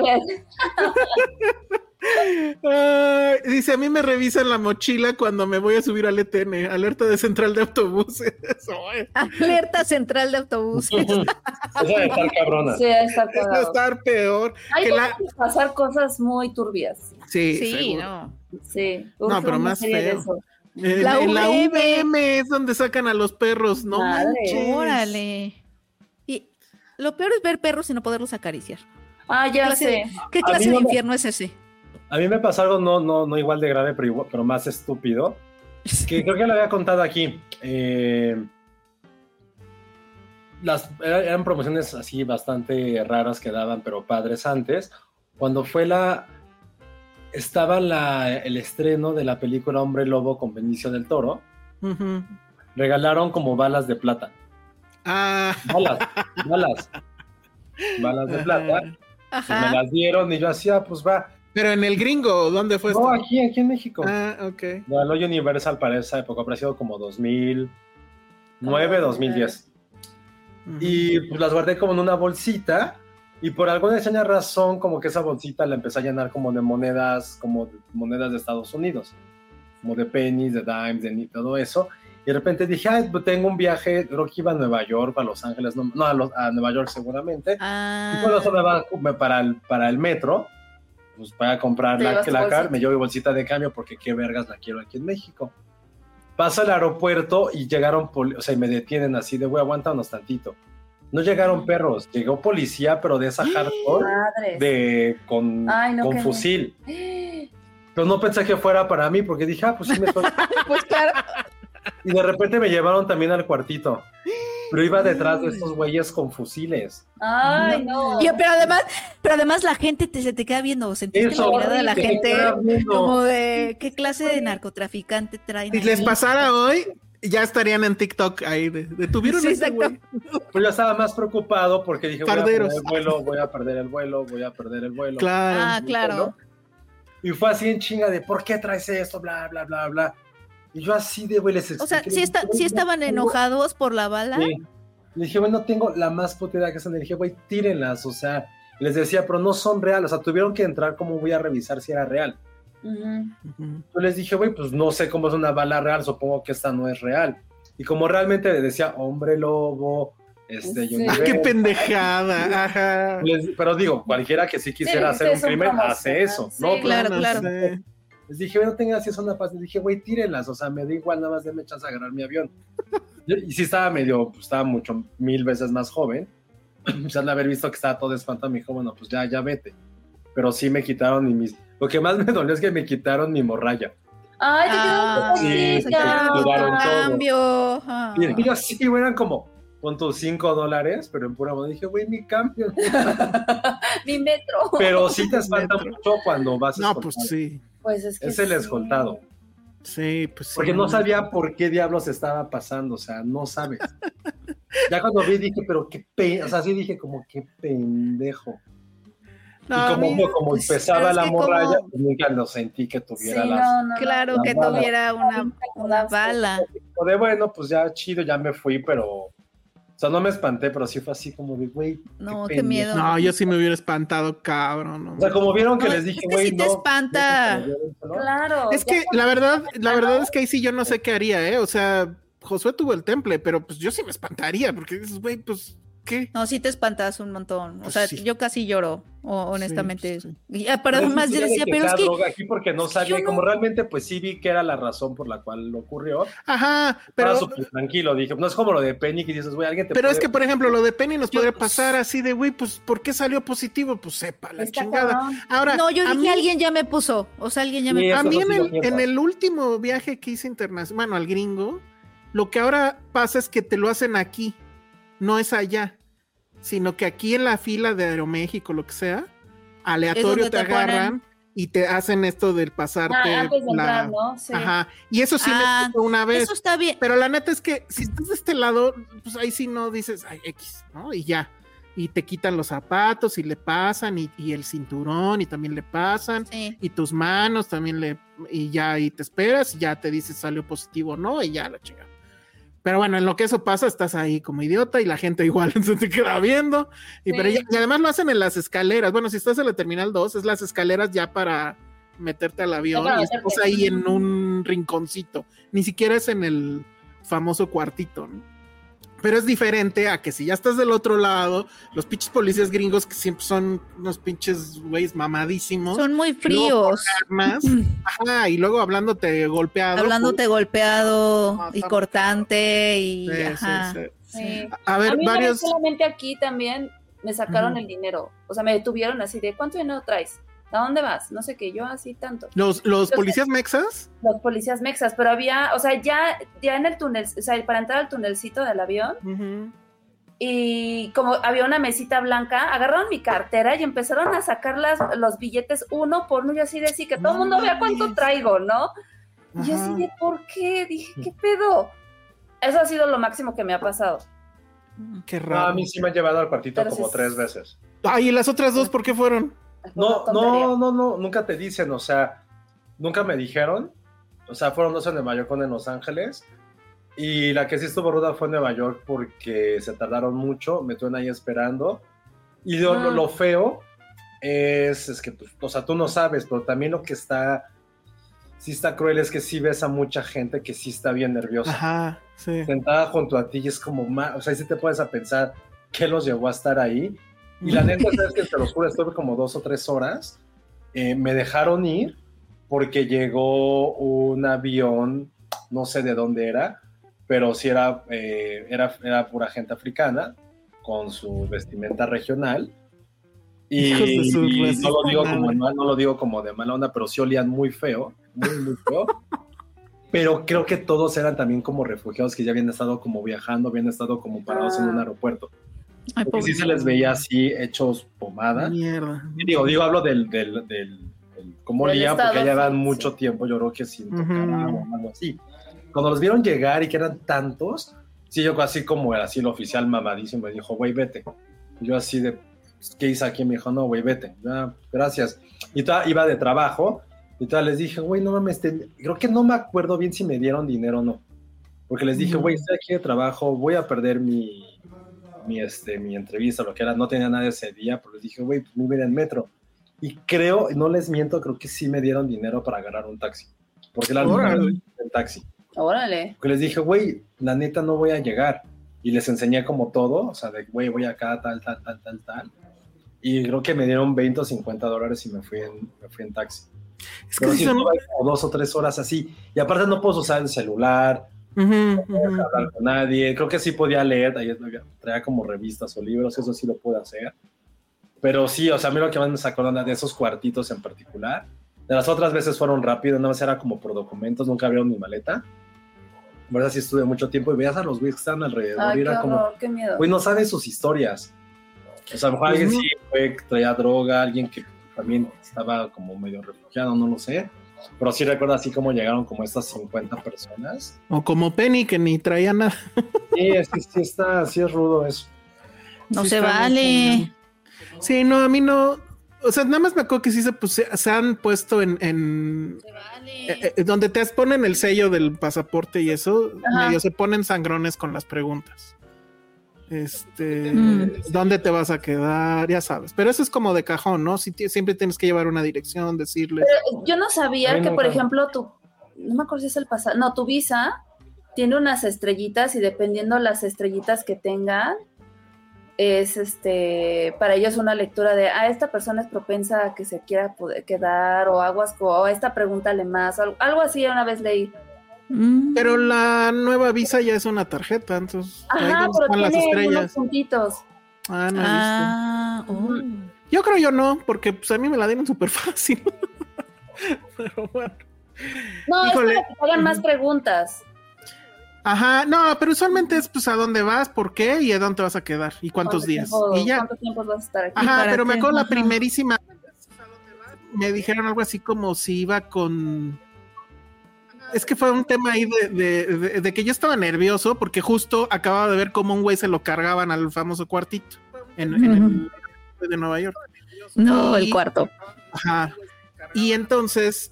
Speaker 4: Ay, dice, a mí me revisan la mochila cuando me voy a subir al ETN, alerta de central de autobuses. *laughs*
Speaker 5: Alerta central de autobuses.
Speaker 2: Esa de estar cabrona.
Speaker 3: sí, está
Speaker 4: es estar peor.
Speaker 3: Hay
Speaker 4: que la-
Speaker 3: pasar cosas muy turbias.
Speaker 4: Sí,
Speaker 5: Sí,
Speaker 4: seguro.
Speaker 5: no.
Speaker 3: Sí.
Speaker 4: No, pero más feo.
Speaker 3: eso.
Speaker 4: En
Speaker 5: La
Speaker 4: en la
Speaker 5: UVM.
Speaker 4: Es donde sacan a los perros, no manches.
Speaker 5: Órale. Y lo peor es ver perros y no poderlos acariciar.
Speaker 3: Ah, ya
Speaker 5: clase
Speaker 3: sé.
Speaker 5: ¿Qué clase de
Speaker 2: no me-
Speaker 5: infierno es ese?
Speaker 2: A mí me pasó algo no, no, no igual de grave, pero, igual- pero más estúpido. Que *laughs* creo que lo había contado aquí. Eh, las, era- eran promociones así bastante raras que daban, pero padres antes. Cuando fue la. Estaba la, el estreno de la película Hombre Lobo con Benicio del Toro. Regalaron como balas de plata.
Speaker 4: Ah,
Speaker 2: Balas, *laughs* balas. Balas de plata.
Speaker 4: ajá.
Speaker 2: Y me las dieron y yo hacía, pues va.
Speaker 4: Pero en el gringo, ¿dónde fue
Speaker 2: No,
Speaker 4: esto?
Speaker 2: aquí, aquí en México.
Speaker 4: Ah, ok.
Speaker 2: Ganó Universal para esa época, habrá sido como 2009,
Speaker 3: Ah,
Speaker 2: 2010.
Speaker 4: Ujú.
Speaker 2: Y pues las guardé como en una bolsita y por alguna extraña razón como que esa bolsita la empecé a llenar como de monedas, como de monedas de Estados Unidos, como de pennies, de dimes, de todo eso. Y de repente dije, ay, pues tengo un viaje, creo que iba a Nueva York, a Los Ángeles, no, no, a, Los- a Nueva York seguramente. Y
Speaker 5: Ah.
Speaker 2: cuando eso me va me- para el, para el metro, pues para comprar
Speaker 3: Te
Speaker 2: la, la car,
Speaker 3: bolsita.
Speaker 2: me llevo mi bolsita de cambio porque qué vergas la quiero aquí en México. Paso al aeropuerto y llegaron, o sea, y me detienen así de, güey, aguántanos tantito. No llegaron perros, llegó policía, pero de esa hardcore,
Speaker 3: Madres.
Speaker 2: de, con,
Speaker 3: Ay, no,
Speaker 2: con fusil. Pero no pensé que fuera para mí porque dije, ah, pues sí me *laughs* estoy...
Speaker 5: Pues claro.
Speaker 2: Y de repente me llevaron también al cuartito. Pero iba detrás de estos güeyes con fusiles.
Speaker 3: Ay, no.
Speaker 5: Pero además, pero además la gente te, se te queda viendo, sentiste
Speaker 2: Eso,
Speaker 5: la mirada de la
Speaker 2: te
Speaker 5: gente como de qué clase de narcotraficante traen.
Speaker 4: Si les pasara hoy, ya estarían en TikTok ahí. de- Detuvieron
Speaker 5: Sí,
Speaker 4: ese
Speaker 5: exacto.
Speaker 4: güey.
Speaker 2: Pues yo estaba más preocupado porque dije, voy a perder el vuelo, voy a perder el vuelo, voy a perder el vuelo.
Speaker 4: Claro.
Speaker 5: Ah, claro.
Speaker 2: Y fue así en chinga de, ¿por qué traes esto? Bla, bla, bla, bla. Y yo así de, güey, les
Speaker 5: O sea, está,
Speaker 2: no
Speaker 5: estaban
Speaker 2: tengo-
Speaker 5: enojados por la bala.
Speaker 2: Sí. Le dije, güey, no tengo la más puta idea que son. Le dije, güey, tírenlas, o sea. Les decía, pero no son reales, o sea, tuvieron que entrar, ¿cómo voy a revisar si era real? Yo les dije, güey, pues no sé cómo es una bala real, supongo que esta no es real. Y como realmente le decía hombre lobo, este,
Speaker 3: Sí. Ah,
Speaker 4: Qué pendejada. Ajá.
Speaker 2: les- pero digo, cualquiera que sí quisiera
Speaker 3: Sí,
Speaker 2: hacer un crimen hace eso,
Speaker 3: sí,
Speaker 2: ¿no?
Speaker 5: Claro,
Speaker 2: no
Speaker 5: claro.
Speaker 2: Les dije, no tengas si es una paz. Les dije, güey, tírenlas, o sea, me da igual, nada más denme chance a agarrar mi avión. Y sí estaba medio, pues estaba mucho, mil veces más joven. *clears throat* O sea, al haber visto que estaba todo espantado, me dijo, bueno, pues ya, ya vete. Pero sí me quitaron y mis... Lo que más me dolió es que me quitaron mi morraya.
Speaker 3: Ay, te
Speaker 5: Ah,
Speaker 3: quedó
Speaker 2: sí, todo.
Speaker 5: Cambio. Ah.
Speaker 2: Y yo sí, güey, eran como, con tus 5 dólares, pero en pura moda dije, güey, mi cambio. *laughs*
Speaker 3: Mi metro.
Speaker 2: Pero sí te espanta mucho cuando vas
Speaker 4: No,
Speaker 2: escoltado.
Speaker 4: pues sí.
Speaker 3: Pues es que
Speaker 2: Es el
Speaker 3: sí.
Speaker 2: escoltado.
Speaker 4: Sí, pues sí.
Speaker 2: Porque no sabía por qué diablos estaba pasando, o sea, no sabes. *laughs* Ya cuando vi dije, pero qué pe... o sea, sí dije como qué pendejo.
Speaker 4: No,
Speaker 2: y como,
Speaker 4: mí-
Speaker 2: como
Speaker 5: pues, es
Speaker 2: la morralla,
Speaker 5: como-
Speaker 2: pues, nunca lo sentí que tuviera
Speaker 3: Sí,
Speaker 2: las...
Speaker 3: no.
Speaker 5: Claro
Speaker 2: La
Speaker 5: que tuviera una, una bala.
Speaker 2: O de bueno, pues ya chido, ya me fui, pero... O sea, no me espanté, pero sí fue así como de, güey.
Speaker 5: No, qué miedo.
Speaker 4: No, yo sí me hubiera espantado, cabrón. no.
Speaker 2: O sea, como vieron que
Speaker 5: No,
Speaker 2: les dije,
Speaker 5: es que
Speaker 2: güey,
Speaker 5: sí te
Speaker 2: no.
Speaker 5: espanta.
Speaker 2: ¿no?
Speaker 3: Claro.
Speaker 4: Es que la verdad, la verdad es que ahí sí yo no sé qué haría, ¿eh? O sea, Josué tuvo el temple, pero pues yo sí me espantaría, porque dices, güey, pues, ¿qué?
Speaker 5: No, sí te espantas un montón. O
Speaker 4: Pues
Speaker 5: sea,
Speaker 4: sí.
Speaker 5: yo casi lloro, o- honestamente.
Speaker 4: sí.
Speaker 5: Y, ah, pero
Speaker 2: Pero
Speaker 5: además yo decía, pero es que
Speaker 2: aquí porque no sabía, como realmente pues sí vi que era la razón por la cual lo ocurrió.
Speaker 4: Ajá,
Speaker 2: Pero
Speaker 4: pero,
Speaker 2: súper tranquilo, dije, no es como lo de Penny que dices, güey, alguien te
Speaker 4: pero es que, por ejemplo, lo de Penny nos
Speaker 5: Yo-
Speaker 4: podría pasar así de, güey, pues, ¿por qué salió positivo? Pues sepa la
Speaker 3: Está
Speaker 4: chingada.
Speaker 3: cabrón.
Speaker 4: Ahora,
Speaker 5: no, yo
Speaker 4: a
Speaker 5: dije,
Speaker 4: mí-
Speaker 5: alguien ya me puso. O sea, alguien ya me
Speaker 2: Sí,
Speaker 4: A mí
Speaker 2: no
Speaker 4: en el, en el último viaje que hice internacional, bueno, al gringo, lo que ahora pasa es que te lo hacen aquí, no es allá, sino que aquí en la fila de Aeroméxico, lo que sea, aleatorio te,
Speaker 5: ponen-
Speaker 4: agarran y te hacen esto del pasarte
Speaker 3: Ah, antes de
Speaker 4: la...
Speaker 3: entrar, ¿no? Sí.
Speaker 4: Ajá, y eso sí
Speaker 5: Ah,
Speaker 4: me pasó una vez.
Speaker 5: Eso está bien.
Speaker 4: Pero la neta es que si estás de este lado, pues ahí sí no dices, ay, X, ¿no? Y ya. Y te quitan los zapatos y le pasan, y, y el cinturón y también le pasan,
Speaker 5: Sí.
Speaker 4: y tus manos también le, y ya, y te esperas, y ya te dices salió positivo o no, y ya la chingada. Pero bueno, en lo que eso pasa, estás ahí como idiota y la gente igual *laughs* se te queda viendo. Y, pero ya- y además lo hacen en las escaleras. Bueno, si estás en la terminal 2, es las escaleras ya para meterte al avión y estás ahí en un rinconcito. Ni siquiera es en el famoso cuartito. ¿no? Pero es diferente a que si ya estás del otro lado, los pinches policías gringos que siempre son unos pinches güeyes mamadísimos.
Speaker 5: Son muy fríos.
Speaker 4: armas, *clears throat* ajá, y luego hablándote golpeado.
Speaker 5: Hablándote golpeado
Speaker 4: No,
Speaker 5: y cortante y
Speaker 4: Sí, sí,
Speaker 5: ajá.
Speaker 4: sí.
Speaker 3: Sí.
Speaker 4: A ver,
Speaker 3: a mí
Speaker 4: varios.
Speaker 3: solamente aquí también me sacaron el dinero. O sea, me detuvieron así de ¿cuánto dinero traes? ¿A dónde vas? No sé qué, yo así tanto.
Speaker 4: Los, los policías mexas.
Speaker 3: Los policías mexas, pero había, o sea, ya, ya en el túnel, o sea, para entrar al tunelcito del avión, y como había una mesita blanca, agarraron mi cartera y empezaron a sacar las, los billetes uno por uno, y así de sí, que todo el
Speaker 4: No
Speaker 3: mundo vea cuánto traigo, ¿no? Y yo así de, ¿por qué? Dije, ¿qué pedo? Eso ha sido lo máximo que me ha pasado.
Speaker 4: Qué
Speaker 2: No,
Speaker 4: raro.
Speaker 2: a mí sí me han llevado al cuartito
Speaker 3: Pero
Speaker 2: como tres veces.
Speaker 4: Ay, ¿y las otras dos por qué fueron?
Speaker 2: No, no, no, no, nunca te dicen, o sea, nunca me dijeron. O sea, fueron dos en Nueva York, en Los Ángeles. Y la que sí estuvo ruda fue en Nueva York porque se tardaron mucho, me tuvieron ahí esperando. Y lo, lo-
Speaker 3: Ah.
Speaker 2: lo feo es, es que, pues, o sea, tú no sabes, pero también lo que está, sí está cruel es que sí ves a mucha gente que sí está bien nerviosa.
Speaker 4: Ajá, sí.
Speaker 2: sentada junto a ti y es como, o sea, sí te puedes a pensar qué los llevó a estar ahí. Y la neta es que te lo juro, estuve como dos o tres horas. Eh, me dejaron ir porque llegó un avión, no sé de dónde era, pero sí era, eh, era, era pura gente africana con su vestimenta regional. Y, y no, lo digo como, mal- no lo digo como de mala onda, pero sí olían muy feo, muy, muy feo. Pero creo que todos eran también como refugiados que ya habían estado como viajando, habían estado como parados en un
Speaker 3: Ah.
Speaker 2: aeropuerto.
Speaker 5: Ay,
Speaker 2: Porque sí se les veía así hechos pomada.
Speaker 4: Mierda.
Speaker 2: Digo, digo, hablo del, del, del, del- cómo olían, porque ya
Speaker 3: sí,
Speaker 2: mucho
Speaker 3: sí.
Speaker 2: tiempo, yo creo que sin tocar agua o algo así. Cuando los vieron llegar y que eran tantos, sí, yo así como era así el oficial mamadísimo, me dijo, güey, vete. Y yo así de, ¿qué hice aquí? Me dijo, no, güey, vete. Ya, gracias. Y toda, iba de trabajo, y toda, les dije, güey, no mames, te- creo que no me acuerdo bien si me dieron dinero o no. Porque les dije, güey, estoy aquí de trabajo, voy a perder mi, mi, este, mi entrevista, lo que era, no tenía nada ese día, pero les dije, güey, pues me voy a ir en metro. Y creo, no les miento, creo que sí me dieron dinero para agarrar un taxi. Porque la el taxi.
Speaker 3: Órale.
Speaker 2: Porque les dije, güey, la neta no voy a llegar. Y les enseñé como todo, o sea, de, güey, voy acá, tal, tal, tal, tal, tal. Y creo que me dieron 20 o 50 dólares y me fui en, me fui en taxi.
Speaker 4: Es que sí son-
Speaker 2: como dos o tres horas así. Y aparte no puedo usar el celular, No
Speaker 4: ujú.
Speaker 2: hablar con nadie. Creo que sí podía leer, traía como revistas o libros, eso sí lo pude hacer. Pero sí, o sea, a mí lo que más me sacó de esos cuartitos en particular. De las otras veces fueron rápido, una vez era como por documentos, nunca abrieron mi maleta. En verdad sí estuve mucho tiempo y veías a los güeyes que estaban alrededor
Speaker 3: Ay,
Speaker 2: y
Speaker 3: qué
Speaker 2: era como,
Speaker 3: horror, qué miedo.
Speaker 2: güey, no saben sus historias. O sea, a lo mejor alguien sí fue traía droga, alguien que también estaba como medio refugiado, no lo sé. Pero sí recuerdo así como llegaron como estas 50 personas.
Speaker 4: O como Penny, que ni traía nada.
Speaker 2: Sí, es que sí está, sí es rudo eso.
Speaker 5: No
Speaker 4: Sí
Speaker 5: se vale.
Speaker 4: Sí, no, a mí no. O sea, nada más me acuerdo que sí se, puse- se han puesto en, en-
Speaker 5: Se vale.
Speaker 4: eh, eh, donde te ponen el sello del pasaporte y eso,
Speaker 3: Ajá.
Speaker 4: medio se ponen sangrones con las preguntas. Este,
Speaker 5: Mm.
Speaker 4: ¿dónde te vas a quedar? Ya sabes. Pero eso es como de cajón, ¿no? Si siempre tienes que llevar una dirección, decirles.
Speaker 3: Yo no sabía
Speaker 2: Ay,
Speaker 3: que,
Speaker 2: no,
Speaker 3: por
Speaker 2: no.
Speaker 3: ejemplo, tu, no me acuerdo si es el pasado, no, tu visa tiene unas estrellitas y dependiendo las estrellitas que tengan, es este, para ellos una lectura de, ah, esta persona es propensa a que se quiera poder quedar o aguas, o a esta pregúntale más, algo, algo así una vez leí.
Speaker 5: Mm.
Speaker 4: Pero la nueva visa ya es una tarjeta, entonces ahí
Speaker 3: Ajá,
Speaker 4: donde
Speaker 3: pero
Speaker 4: las
Speaker 3: tiene unos
Speaker 4: estrellas.
Speaker 3: puntitos.
Speaker 4: Ah, no he visto.
Speaker 5: Ah, oh.
Speaker 4: Yo creo yo no, porque pues a mí me la dieron súper *laughs* fácil. Pero bueno.
Speaker 3: No,
Speaker 4: Híjole.
Speaker 3: es para que hagan más preguntas.
Speaker 4: Ajá, no, pero usualmente es pues a dónde vas, por qué y a dónde te vas a quedar y cuántos
Speaker 3: ¿Cuánto
Speaker 4: días.
Speaker 3: tiempo-
Speaker 4: Y ya.
Speaker 3: ¿Cuánto tiempo vas a estar aquí?
Speaker 4: Ajá, pero me acuerdo la primerísima. Me dijeron algo así como si iba con. Es que fue un tema ahí de, de- de- de que yo estaba nervioso porque justo acababa de ver cómo un güey se lo cargaban al famoso cuartito en, en el de Nueva York.
Speaker 5: No, el cuarto.
Speaker 4: Ajá. Y entonces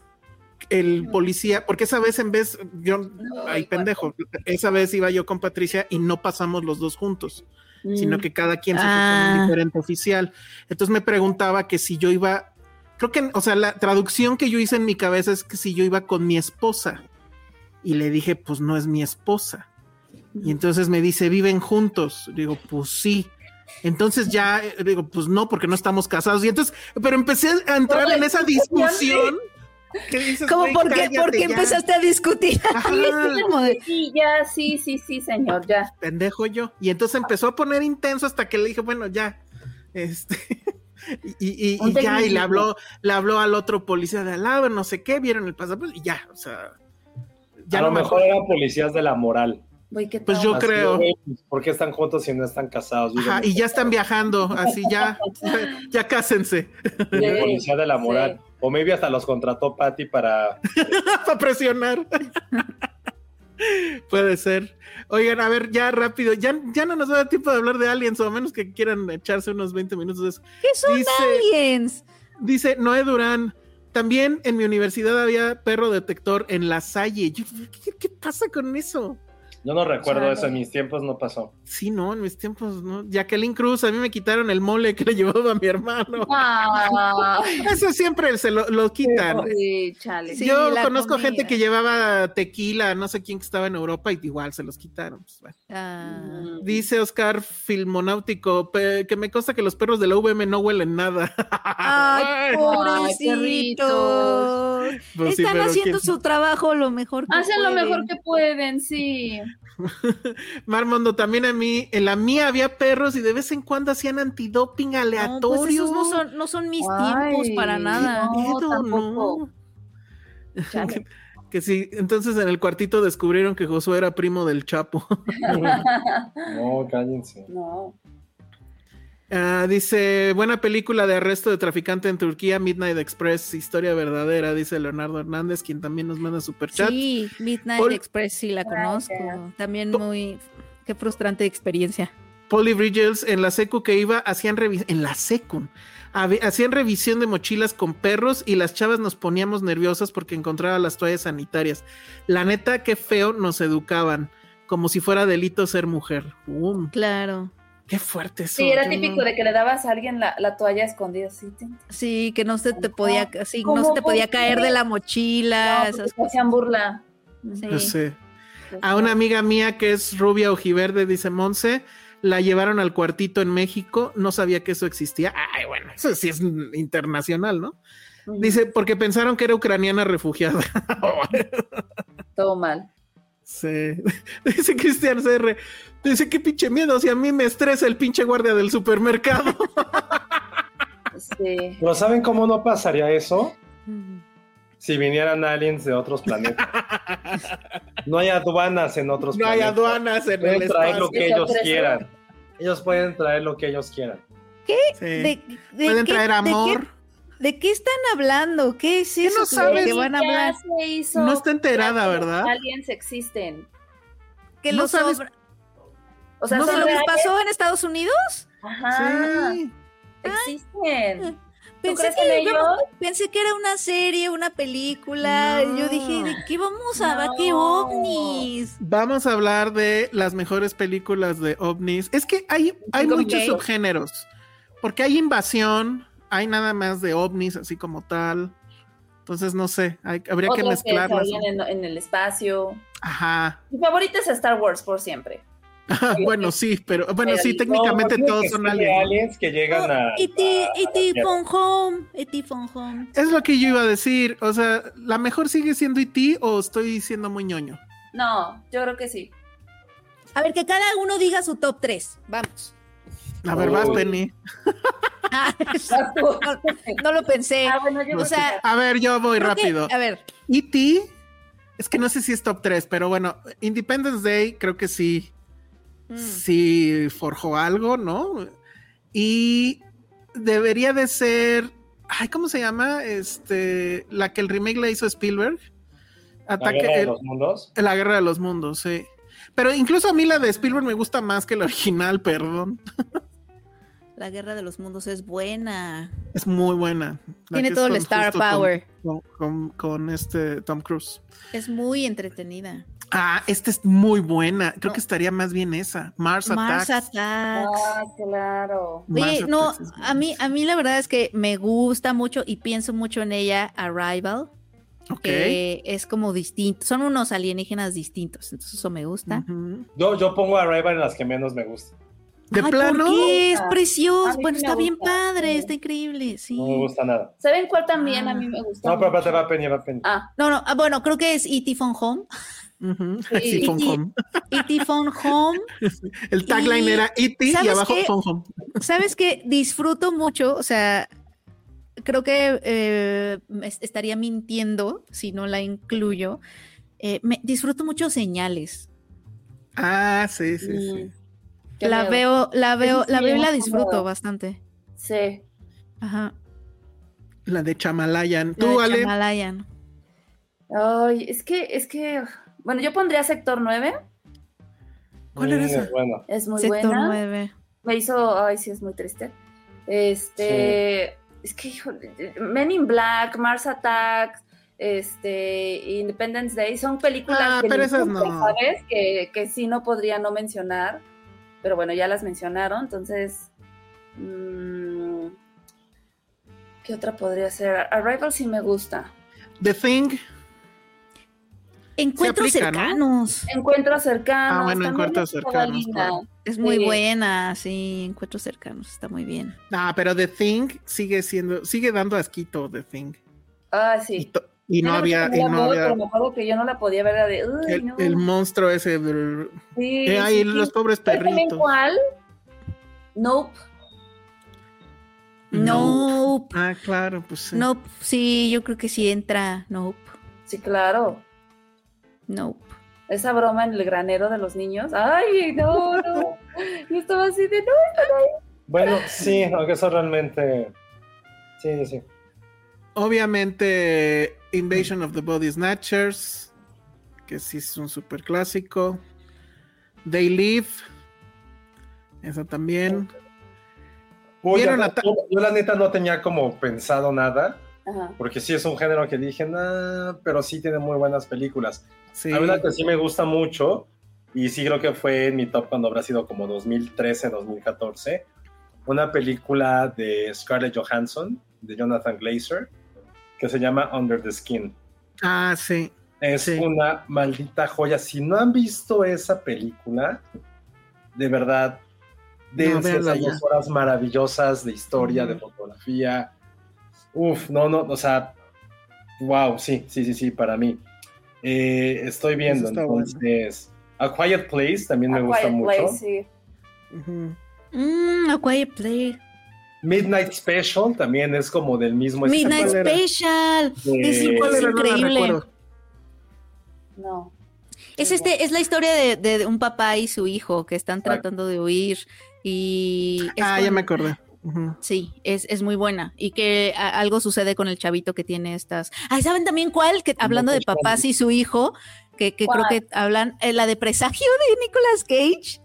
Speaker 4: el policía, porque esa vez en vez, yo, ay pendejo, esa vez iba yo con Patricia y no pasamos los dos juntos,
Speaker 3: Mm.
Speaker 4: sino que cada quien se fue con
Speaker 5: Ah.
Speaker 4: un diferente oficial. Entonces me preguntaba que si yo iba, creo que, o sea, la traducción que yo hice en mi cabeza es que si yo iba con mi esposa. Y le dije, pues no es mi esposa. Y entonces me dice, ¿viven juntos? Digo, pues sí. Entonces ya eh, digo, pues no, porque no estamos casados. Y entonces, pero empecé a entrar en esa discusión. que dices,
Speaker 5: ¿Cómo
Speaker 4: "Güey,
Speaker 5: por qué, por qué
Speaker 4: ya".
Speaker 5: empezaste a discutir? *laughs*
Speaker 3: Sí, ya, sí, sí, sí, señor, ya.
Speaker 4: pendejo yo. Y entonces empezó a poner intenso hasta que le dije, bueno, ya. Este. Y, y-
Speaker 3: Un
Speaker 4: y ya, y le habló, le habló al otro policía de al lado, no sé qué, vieron el pasaporte y ya, o sea. Ya
Speaker 2: a lo
Speaker 4: me
Speaker 2: mejor eran policías de la moral.
Speaker 3: Güey, ¿qué
Speaker 4: Pues yo
Speaker 2: Así,
Speaker 4: creo.
Speaker 2: pues, ¿Por qué están juntos si no están casados?
Speaker 4: Ajá, y ya están viajando, así ya, *laughs* ya cásense.
Speaker 2: El policía de la moral. O maybe hasta los contrató Patty para. *laughs*
Speaker 4: para presionar. *laughs* Puede ser. Oigan, a ver, ya rápido, ya, ya no nos va a dar tiempo de hablar de aliens, o a menos que quieran echarse unos 20 minutos de eso.
Speaker 5: ¿Qué son
Speaker 4: Dice,
Speaker 5: aliens?
Speaker 4: dice Noé Durán, también en mi universidad había perro detector en la Salle. Yo, ¿qué, qué pasa con eso?
Speaker 2: Yo no recuerdo eso, en mis tiempos no pasó.
Speaker 4: Sí, no, en mis tiempos, ¿no? Jacqueline Cruz, a mí me quitaron el mole que le llevaba a mi hermano. *laughs*
Speaker 3: Ah,
Speaker 4: Eso siempre se lo, lo quitan.
Speaker 3: sí, chale.
Speaker 5: Sí,
Speaker 4: Yo conozco
Speaker 5: comida.
Speaker 4: gente que llevaba tequila, no sé quién que estaba en Europa y igual se los quitaron. pues, bueno.
Speaker 5: Ah.
Speaker 4: Dice Oscar Filmonáutico que me consta que los perros de la VM no huelen nada.
Speaker 5: Ay, *laughs*
Speaker 3: pobrecitos.
Speaker 4: Pues
Speaker 5: Están haciendo
Speaker 4: quién-
Speaker 5: su trabajo lo mejor que
Speaker 3: Hacen lo
Speaker 5: pueden.
Speaker 3: mejor que pueden, sí. *laughs*
Speaker 4: Marmondo, también a mí, en la mía había perros y de vez en cuando hacían antidoping
Speaker 5: No,
Speaker 4: aleatorio.
Speaker 5: pues esos no son, no son mis
Speaker 3: Ay,
Speaker 5: tiempos para nada.
Speaker 3: no.
Speaker 4: No.
Speaker 3: Chale. *laughs*
Speaker 4: Que sí, entonces en el cuartito descubrieron que Josué era primo del Chapo. *laughs*
Speaker 2: No, cállense.
Speaker 3: No.
Speaker 4: Ah, dice, buena película de arresto de traficante en Turquía, Midnight Express, historia verdadera, dice Leonardo Hernández, quien también nos manda super chat.
Speaker 5: Sí, Midnight
Speaker 4: Pol-
Speaker 5: Express sí la conozco. También muy, qué frustrante experiencia.
Speaker 4: Polly Bridges, en la secu que iba, hacían revisión, en la secu, hacían revisión de mochilas con perros y las chavas nos poníamos nerviosas porque encontraba las toallas sanitarias. La neta, qué feo nos educaban, como si fuera delito ser mujer. Um,
Speaker 5: Claro.
Speaker 4: Qué fuerte eso.
Speaker 3: Sí, era típico
Speaker 4: no-
Speaker 3: de que le dabas a alguien la, la toalla escondida. Sí,
Speaker 5: Sí, que no se te podía, sí, no
Speaker 3: ¿Cómo
Speaker 5: se te podía caer de la mochila,
Speaker 3: No,
Speaker 5: esas
Speaker 3: porque te hacían burla.
Speaker 5: Sí.
Speaker 4: Yo sé. A una amiga mía que es rubia ojiverde, dice Monse, la llevaron al cuartito en México, no sabía que eso existía. Ay, bueno, eso sí es internacional, ¿no? Dice, porque pensaron que era ucraniana refugiada. *laughs*
Speaker 3: Todo mal.
Speaker 4: Sí. *laughs* Dice Cristian CR. Dice, qué pinche miedo, si a mí me estresa el pinche guardia del supermercado.
Speaker 3: Sí.
Speaker 2: Pero ¿saben cómo no pasaría eso? Si vinieran aliens de otros planetas. No hay aduanas en otros
Speaker 4: no hay
Speaker 2: planetas.
Speaker 4: aduanas en el
Speaker 2: Pueden traer lo
Speaker 4: espacio.
Speaker 2: que
Speaker 3: ¿Se
Speaker 2: ellos quieran. Ellos pueden traer lo que ellos quieran.
Speaker 4: Sí.
Speaker 5: ¿De, de
Speaker 4: Pueden
Speaker 5: qué-
Speaker 4: traer
Speaker 5: de
Speaker 4: amor.
Speaker 5: qué- ¿De qué están hablando? ¿Qué es
Speaker 4: ¿Qué
Speaker 5: eso
Speaker 4: no
Speaker 5: que-
Speaker 4: sabes?
Speaker 5: que van a hablar?
Speaker 4: No está enterada, ¿verdad?
Speaker 3: Aliens existen.
Speaker 5: ¿Que
Speaker 4: no
Speaker 5: los
Speaker 4: sabes-
Speaker 5: sobra-
Speaker 3: O sea,
Speaker 5: ¿No sé lo que pasó en Estados Unidos?
Speaker 3: Ajá.
Speaker 4: Sí.
Speaker 3: Existen.
Speaker 5: Pensé que,
Speaker 3: ellos?
Speaker 5: pensé que era una serie, una película.
Speaker 4: No.
Speaker 5: Yo dije, ¿de qué vamos a ver? ¿Qué
Speaker 3: No.
Speaker 5: ovnis?
Speaker 4: Vamos a hablar de las mejores películas de ovnis. Es que hay, hay muchos subgéneros. Porque hay invasión, hay nada más de ovnis, así como tal. Entonces, no sé, hay- habría que
Speaker 3: Otros que
Speaker 4: mezclarlas.
Speaker 3: salían en, en el espacio.
Speaker 4: Ajá.
Speaker 3: Mi favorita es Star Wars por siempre.
Speaker 4: Bueno, sí, pero bueno, sí, técnicamente
Speaker 2: No,
Speaker 4: todos son aliens.
Speaker 2: aliens que llegan a.
Speaker 5: E.T.
Speaker 2: a-.
Speaker 5: Phone Home. E.T. Phone Home.
Speaker 4: Es lo que yo iba a decir. O sea, ¿la mejor sigue siendo E.T. o estoy siendo muy ñoño?
Speaker 3: No, yo creo que sí.
Speaker 5: A ver, que cada uno diga su top 3. Vamos.
Speaker 4: A ver, vas. Penny. *laughs*
Speaker 5: Ah, no, no lo pensé.
Speaker 3: Ah, bueno, yo
Speaker 5: O sea,
Speaker 4: A ver, yo voy
Speaker 5: que-
Speaker 4: rápido.
Speaker 5: a ver,
Speaker 4: E.T. Es que no sé si es top 3, pero bueno, Independence Day creo que sí.
Speaker 5: Mm,
Speaker 4: Sí forjó algo, ¿no? Y debería de ser. Ay, ¿cómo se llama? Este. La que el remake le hizo Spielberg.
Speaker 2: La
Speaker 4: Ataque.
Speaker 2: guerra de los mundos.
Speaker 4: La guerra de los mundos, sí. Pero incluso a mí la de Spielberg me gusta más que la original, perdón. *laughs*
Speaker 5: la guerra de los mundos es buena.
Speaker 4: Es muy buena. La
Speaker 5: Tiene todo el star power.
Speaker 4: Con, con- con este Tom Cruise.
Speaker 5: Es muy entretenida.
Speaker 4: Ah, esta es muy buena. Creo que estaría más bien esa. Mars,
Speaker 5: Mars
Speaker 4: Attacks.
Speaker 5: Attacks.
Speaker 3: Ah, claro.
Speaker 4: Mars
Speaker 5: Oye, no,
Speaker 4: Attacks
Speaker 5: a mí, a mí la verdad es que me gusta mucho y pienso mucho en ella, Arrival,
Speaker 4: Ok.
Speaker 5: que es como distinto, son unos alienígenas distintos, entonces eso me gusta.
Speaker 4: Ujú.
Speaker 2: Yo, yo pongo Arrival en las que menos me gustan.
Speaker 4: De
Speaker 5: Ay,
Speaker 4: plano.
Speaker 5: ¿por qué? Es
Speaker 3: A
Speaker 5: precioso, bueno, está bien padre,
Speaker 3: sí.
Speaker 5: está increíble, sí.
Speaker 2: No me gusta nada.
Speaker 3: ¿Saben cuál también
Speaker 5: Ah.
Speaker 3: a mí me gusta?
Speaker 2: No, pero aparte va Penny, va Penny.
Speaker 3: Ah,
Speaker 5: No, no, ah, bueno, creo que es E.T. Phone Home.
Speaker 4: Ujú.
Speaker 5: Sí, *laughs*
Speaker 4: Sí, Phone
Speaker 5: y-
Speaker 4: Home.
Speaker 5: E.T. Phone Home. *laughs*
Speaker 4: El tagline
Speaker 5: y-
Speaker 4: era E.T. y
Speaker 5: ¿sabes
Speaker 4: abajo
Speaker 5: qué?
Speaker 4: Phone Home.
Speaker 5: ¿Sabes qué? Disfruto mucho, o sea, creo que eh, estaría mintiendo si no la incluyo. Eh, me, disfruto mucho señales.
Speaker 4: Ah, sí, sí, sí.
Speaker 3: Mm, qué
Speaker 5: La
Speaker 3: miedo.
Speaker 5: veo, la veo,
Speaker 3: sí
Speaker 5: la veo y la disfruto bastante.
Speaker 3: Sí.
Speaker 5: Ajá.
Speaker 4: La de Chamalayan.
Speaker 5: La
Speaker 4: Tú,
Speaker 5: de
Speaker 4: Ale.
Speaker 5: Chamalayan.
Speaker 3: Ay, es que, es que, bueno, yo pondría Sector 9,
Speaker 4: ¿Cuál era
Speaker 2: Mm,
Speaker 4: esa?
Speaker 2: es Bueno,
Speaker 3: es muy
Speaker 5: Sector
Speaker 3: buena.
Speaker 5: 9.
Speaker 3: Me hizo, ay, sí, es muy triste. Este, es que, híjole, Men in Black, Mars Attacks, este, Independence Day, son películas
Speaker 4: Ah,
Speaker 3: que
Speaker 4: pero esas no.
Speaker 3: ¿sabes? Que, que sí no podría no mencionar, pero bueno, ya las mencionaron, entonces, mm, ¿qué otra podría ser? Arrival sí me gusta.
Speaker 4: The Thing.
Speaker 5: Encuentros
Speaker 4: aplica, ¿no?
Speaker 5: cercanos.
Speaker 3: Encuentros cercanos.
Speaker 4: Ah, bueno, Encuentros cercanos, claro.
Speaker 5: Es muy
Speaker 3: Sí.
Speaker 5: buena, sí. Encuentros cercanos. Está muy bien.
Speaker 4: Ah, pero The Thing sigue siendo, sigue dando asquito The Thing.
Speaker 3: Ah,
Speaker 4: Y,
Speaker 3: sí.
Speaker 4: to- y no había, y no
Speaker 3: la
Speaker 4: había
Speaker 3: pero me acuerdo que yo no la podía ver era de, uy,
Speaker 4: el,
Speaker 3: no.
Speaker 4: el monstruo ese. brr.
Speaker 3: Sí,
Speaker 4: Eh, ahí
Speaker 3: sí,
Speaker 4: los
Speaker 3: sí.
Speaker 4: pobres
Speaker 3: ¿Sabes también
Speaker 4: perritos.
Speaker 3: cuál? Nope.
Speaker 5: Nope.
Speaker 4: Ah, claro, pues sí.
Speaker 5: Nope. Sí, yo creo que sí entra. Nope.
Speaker 3: Sí, claro.
Speaker 5: Nope.
Speaker 3: Esa broma en el granero de los niños. Ay, no, no. *laughs* Yo estaba así de, no.
Speaker 2: bueno, sí, aunque eso realmente. Sí, sí, sí.
Speaker 4: Obviamente, Invasion of the Body Snatchers, que sí es un super clásico. They Live, esa también.
Speaker 2: Uy,
Speaker 4: ¿Vieron
Speaker 2: yo,
Speaker 4: a ta-
Speaker 2: yo- yo la neta no tenía como pensado nada,
Speaker 3: Ajá.
Speaker 2: porque sí es un género que dije, nah, pero sí tiene muy buenas películas.
Speaker 4: Sí.
Speaker 2: Hay una que sí me gusta mucho, y sí creo que fue en mi top cuando habrá sido como 2013, 2014, una película de Scarlett Johansson, de Jonathan Glazer, que se llama Under the Skin.
Speaker 4: Ah, sí.
Speaker 2: Es
Speaker 4: Sí.
Speaker 2: una maldita joya. Si no han visto esa película, de verdad, dense
Speaker 4: véanla
Speaker 2: esas horas maravillosas de historia, de fotografía. Uf, no, no, o sea, wow, sí, sí, sí, sí, para mí. Eh, estoy viendo,
Speaker 4: está bueno.
Speaker 2: entonces, A Quiet Place también me
Speaker 3: A
Speaker 2: gusta
Speaker 3: Quiet
Speaker 2: mucho.
Speaker 3: Place, sí.
Speaker 4: Ujú.
Speaker 5: Mm, A Quiet Play.
Speaker 2: Midnight Special también es como del mismo
Speaker 5: Midnight
Speaker 2: estilo.
Speaker 4: ¿Cuál era?
Speaker 5: Special. Es,
Speaker 4: ¿Cuál
Speaker 5: es?
Speaker 4: No
Speaker 5: increíble.
Speaker 3: No.
Speaker 5: Es este, es la historia de, de un papá y su hijo que están tratando de huir y
Speaker 4: Ah, ya me acordé.
Speaker 5: Sí, es, es muy buena. Y que a- algo sucede con el chavito que tiene estas. Ah, ¿saben también cuál? Que hablando de papás y su hijo, que, que creo que hablan, eh, la de presagio de Nicolas Cage.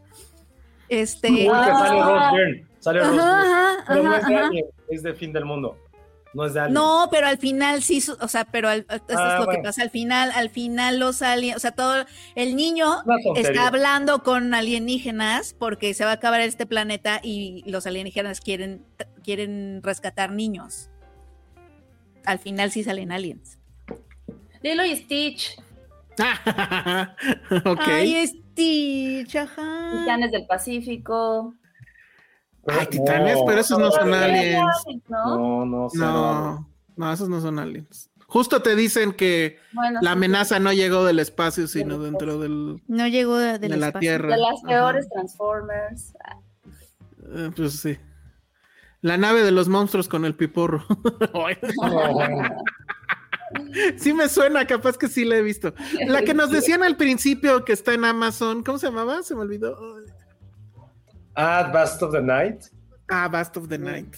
Speaker 5: Este.
Speaker 2: Uy, que sale
Speaker 3: Ah.
Speaker 2: Rose Rose.
Speaker 5: Ajá, ajá,
Speaker 2: Pero no es de
Speaker 5: ajá.
Speaker 2: Alien, es de fin del mundo. No es de Alien.
Speaker 5: No, pero al final sí, o sea, pero al- esto
Speaker 2: Ah,
Speaker 5: es lo que pasa al final, al final los aliens, o sea, todo el niño está hablando con alienígenas porque se va a acabar este planeta y los alienígenas quieren quieren rescatar niños. Al final sí salen aliens.
Speaker 3: Lilo y Stitch. *laughs*
Speaker 5: Ay, Stitch, ajá.
Speaker 3: Titanes del Pacífico.
Speaker 4: Ay, titanes, pero esos no son aliens.
Speaker 3: ¿no?
Speaker 2: No, no.
Speaker 4: No, no, esos no son aliens. Justo te dicen que
Speaker 3: Bueno,
Speaker 4: la
Speaker 3: sí,
Speaker 4: amenaza no llegó del espacio, sino dentro del,
Speaker 5: No llegó de,
Speaker 4: de
Speaker 5: del
Speaker 4: la
Speaker 5: espacio.
Speaker 4: Tierra.
Speaker 3: De las
Speaker 4: Ajá.
Speaker 3: peores Transformers.
Speaker 4: Eh, pues sí. La nave de los monstruos con el piporro. *laughs* Sí me suena, capaz que sí la he visto. La que nos decían al principio que está en Amazon, ¿cómo se llamaba? Se me olvidó.
Speaker 2: Ah, Bast of the Night.
Speaker 4: Ah, Bast of the Night.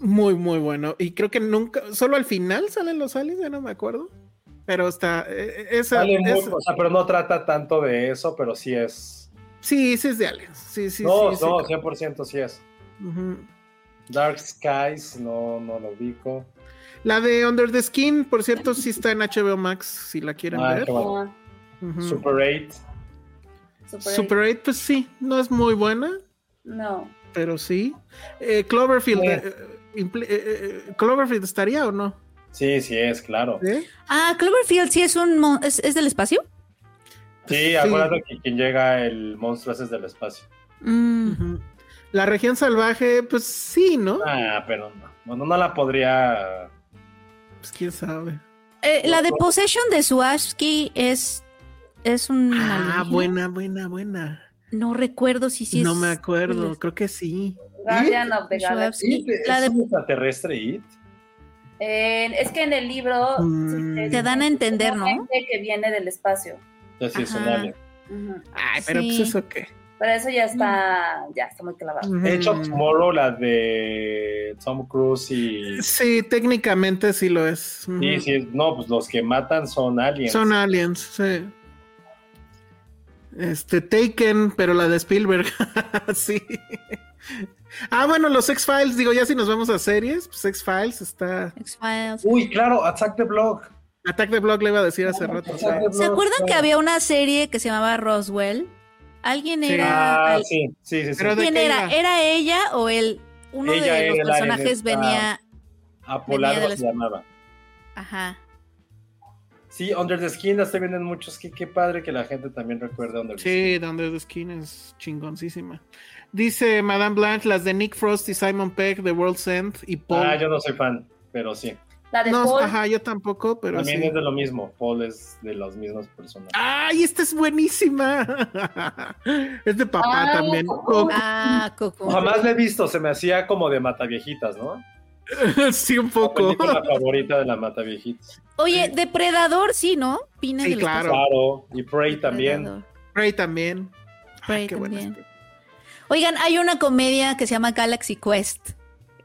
Speaker 4: Muy, muy bueno. Y creo que nunca, solo al final salen los aliens, ya no me acuerdo. Pero está, eh, esa,
Speaker 2: Sale muy-
Speaker 4: esa-
Speaker 2: o sea, pero no trata tanto de eso, pero sí es.
Speaker 4: sí, sí es de aliens. Sí, sí,
Speaker 2: no,
Speaker 4: sí,
Speaker 2: no,
Speaker 4: sí.
Speaker 2: 100% sí es. Dark Skies, no, no lo ubico.
Speaker 4: La de Under the Skin, por cierto, sí está en HBO Max, si la quieren
Speaker 2: Ah,
Speaker 4: ver.
Speaker 2: bueno.
Speaker 3: Ah.
Speaker 2: Super 8.
Speaker 3: Super,
Speaker 4: Super 8, pues sí, no es muy buena,
Speaker 3: No.
Speaker 4: pero sí. Eh, Cloverfield,
Speaker 2: Sí.
Speaker 4: eh, eh, ¿Cloverfield estaría o no?
Speaker 2: Sí, sí es, claro.
Speaker 4: ¿Eh?
Speaker 5: Ah, Cloverfield sí es un es, es del espacio.
Speaker 2: Sí,
Speaker 4: Sí.
Speaker 2: acuérdate que quien llega el monstruo es del espacio.
Speaker 5: Mm.
Speaker 4: La región salvaje, pues sí, ¿no?
Speaker 2: Ah, pero no. Bueno, no la podría.
Speaker 4: Pues quién sabe.
Speaker 5: Eh, la de Possession de Suashki es es un
Speaker 4: Ah,
Speaker 5: alienígena.
Speaker 4: buena, buena, buena.
Speaker 5: No recuerdo si sí
Speaker 4: no
Speaker 5: es-
Speaker 4: me acuerdo, creo que sí.
Speaker 3: Guardian of the Galaxy.
Speaker 5: De-
Speaker 2: ¿Es un extraterrestre It?
Speaker 3: Eh, es que en el libro
Speaker 4: Mm.
Speaker 5: Te dan a entender, ¿no?
Speaker 3: que viene del espacio.
Speaker 2: Ya sí es un alien.
Speaker 4: Ay, pero
Speaker 5: Sí.
Speaker 4: pues eso qué.
Speaker 3: Pero eso ya está, ya está muy clavado.
Speaker 2: Edge of Tomorrow, la de Tom Cruise y.
Speaker 4: Sí, técnicamente sí lo es.
Speaker 2: Sí, sí, no, pues los que matan son aliens.
Speaker 4: Son aliens, sí. Este, Taken, pero la de Spielberg. *laughs* sí. Ah, bueno, los X-Files, digo, ya si nos vamos a series, pues X-Files está.
Speaker 5: X-Files.
Speaker 2: Uy, claro, Attack the Block.
Speaker 4: Attack the Block le iba a decir hace rato. sí.
Speaker 2: Attack the
Speaker 5: ¿Se acuerdan que había una serie que se llamaba Roswell? ¿Alguien
Speaker 4: Sí.
Speaker 5: era?
Speaker 2: Ah, sí, sí, sí.
Speaker 5: ¿Quién era? ¿Era ella o él? Uno
Speaker 2: Ella
Speaker 5: de los personajes venía.
Speaker 2: Apolardo
Speaker 5: venía de
Speaker 2: se
Speaker 5: las-
Speaker 2: llamaba.
Speaker 5: Ajá.
Speaker 2: Sí, Under the Skin la estoy viendo en muchos. Qué, qué padre que la gente también recuerde Under the Skin.
Speaker 4: Sí, donde the Skin es chingoncísima. Dice Madame Blanche, las de Nick Frost y Simon Pegg, The World's End y Paul.
Speaker 2: Ah, yo no soy fan, pero sí.
Speaker 3: La de
Speaker 4: no,
Speaker 3: Paul,
Speaker 4: ajá, yo tampoco, pero
Speaker 2: También
Speaker 4: sí.
Speaker 2: es de lo mismo. Paul es de las mismas personas.
Speaker 4: ¡Ay, esta es buenísima! *laughs* es de papá
Speaker 3: Ay,
Speaker 4: también.
Speaker 3: Coco.
Speaker 5: Ah, Coco.
Speaker 2: Jamás la he visto, se me hacía como de mataviejitas, ¿no? *laughs*
Speaker 4: sí, un
Speaker 2: La
Speaker 4: poco.
Speaker 2: película *laughs* favorita de la mataviejitas.
Speaker 5: Oye, Depredador, sí, ¿no? Pines
Speaker 4: Sí,
Speaker 5: del
Speaker 4: claro.
Speaker 2: Claro, y Prey también.
Speaker 5: Depredador.
Speaker 4: Ray también.
Speaker 5: Prey
Speaker 4: Ay, qué buena
Speaker 5: también.
Speaker 4: este.
Speaker 5: Oigan, hay una comedia que se llama Galaxy Quest.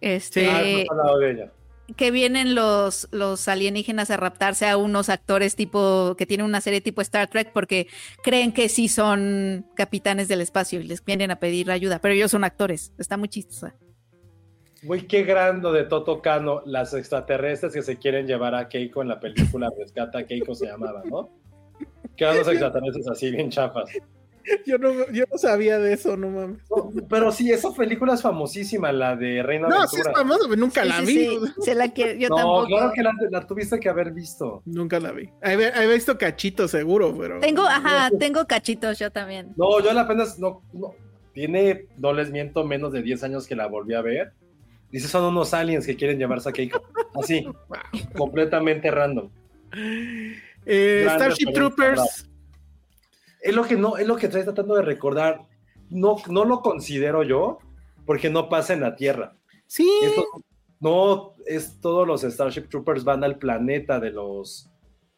Speaker 5: Este,
Speaker 4: Sí.
Speaker 2: Ah, no he hablado de ella.
Speaker 5: que vienen los, los alienígenas a raptarse a unos actores tipo que tienen una serie tipo Star Trek porque creen que sí son capitanes del espacio y les vienen a pedir ayuda, pero ellos son actores. Está muy chistosa.
Speaker 2: Güey, qué grande de Toto Cano, las extraterrestres que se quieren llevar a Keiko en la película Rescata Keiko se llamaba, ¿no? Que eran los extraterrestres así bien chafas.
Speaker 4: Yo no, yo no sabía de eso, no mames.
Speaker 2: No, pero sí, esa película es famosísima, la de Reina
Speaker 4: No, sí
Speaker 2: Aventura.
Speaker 4: es famoso, pero nunca
Speaker 5: Sí,
Speaker 4: la
Speaker 5: sí,
Speaker 4: vi.
Speaker 5: sí, se la quiero, yo
Speaker 2: no,
Speaker 5: tampoco.
Speaker 2: claro que la, la tuviste que haber visto.
Speaker 4: Nunca la vi. Había, había visto cachito seguro, pero.
Speaker 5: Tengo, ajá, tengo cachitos yo también.
Speaker 2: No, yo la apenas no, no. Tiene, no les miento, menos de 10 años que la volví a ver. Dice, son unos aliens que quieren llevarse a Keiko. Así, completamente random.
Speaker 4: Eh, Starship Troopers.
Speaker 2: Es lo que no, es lo que estoy tratando de recordar. No, no lo considero yo, porque no pasa en la Tierra.
Speaker 4: Sí.
Speaker 2: Esto- no, es todos los Starship Troopers van al planeta de los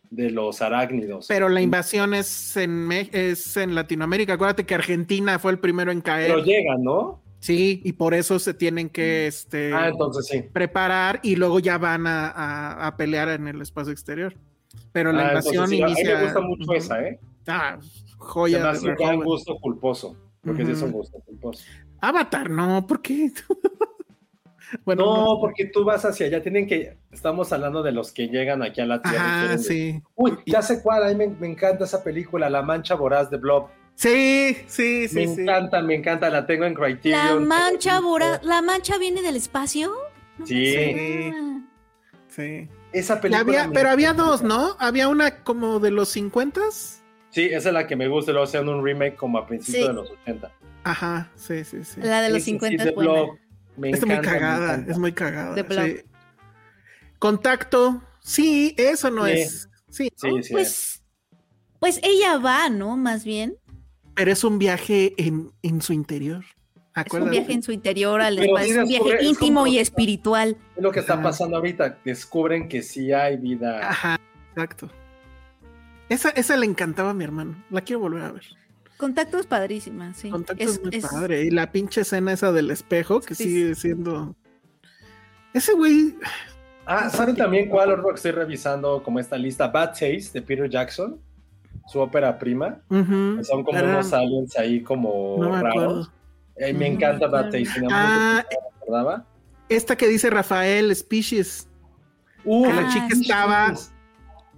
Speaker 2: de los arácnidos.
Speaker 4: Pero la invasión es en, es en Latinoamérica. Acuérdate que Argentina fue el primero en caer.
Speaker 2: Pero llegan, ¿no?
Speaker 4: Sí, y por eso se tienen que este,
Speaker 2: Ah, entonces sí.
Speaker 4: preparar y luego ya van a, a- a pelear en el espacio exterior. Pero la
Speaker 2: Ah,
Speaker 4: invasión
Speaker 2: entonces sí. A mí
Speaker 4: inicia.
Speaker 2: me gusta mucho esa, ¿eh?
Speaker 4: Ah,
Speaker 2: Se
Speaker 4: joya.
Speaker 2: me
Speaker 4: de
Speaker 2: hace un gran gusto culposo. Porque sí es un gusto culposo.
Speaker 4: Avatar, no, ¿por qué? *laughs* bueno,
Speaker 2: no, porque tú vas hacia allá. Tienen que. Estamos hablando de los que llegan aquí a la Tierra. quieren-
Speaker 4: sí.
Speaker 2: Uy, ya sé cuál. A mí me, me encanta esa película, La Mancha Voraz de Blob.
Speaker 4: Sí, sí, sí,
Speaker 2: me
Speaker 4: sí.
Speaker 2: encanta, me encanta. La tengo en
Speaker 5: La
Speaker 2: Criterion.
Speaker 5: mancha
Speaker 2: tengo-
Speaker 5: voraz, la mancha viene del espacio. No
Speaker 2: Sí.
Speaker 4: Sí.
Speaker 2: Esa película.
Speaker 4: había, pero había dos, ¿no? Había una como de los 50
Speaker 2: Sí, esa es la que me gusta. y Luego hacían un remake como a principios
Speaker 5: Sí.
Speaker 2: de los 80.
Speaker 4: Ajá, sí, sí, sí.
Speaker 5: La de los
Speaker 2: Sí, sí,
Speaker 5: 50
Speaker 2: sí,
Speaker 5: es buena.
Speaker 2: Me
Speaker 4: es muy
Speaker 2: encanta,
Speaker 4: cagada, es muy cagada. Sí. Contacto, sí, eso no
Speaker 2: Sí.
Speaker 4: es. Sí, ¿no?
Speaker 2: Sí, sí.
Speaker 5: Pues, pues ella va, ¿no? Más bien.
Speaker 4: Pero es un viaje en, en su interior.
Speaker 5: Es un
Speaker 4: Acuérdate.
Speaker 5: viaje en su interior al espacio. Es un viaje
Speaker 2: es
Speaker 5: íntimo y espiritual.
Speaker 2: Es lo que está pasando ahorita. Descubren que sí hay vida.
Speaker 4: Ajá, exacto. Esa, esa le encantaba a mi hermano. La quiero volver a ver.
Speaker 5: Contacto es padrísima, sí.
Speaker 4: Contacto es, muy padre. Y la pinche escena esa del espejo que
Speaker 5: Sí.
Speaker 4: sigue siendo. Ese güey.
Speaker 2: Ah, ¿saben también cuál otro que estoy revisando como esta lista? Bad Taste de Peter Jackson. Su ópera prima. Son como
Speaker 4: era-
Speaker 2: unos aliens ahí como
Speaker 4: No me
Speaker 2: raros.
Speaker 4: acuerdo.
Speaker 2: Eh, me
Speaker 5: No
Speaker 2: encanta Bad. Taste.
Speaker 4: Ah. Esta que dice Rafael, Species.
Speaker 2: Uh,
Speaker 4: que la
Speaker 5: Ah,
Speaker 4: chica
Speaker 5: sí.
Speaker 4: estaba.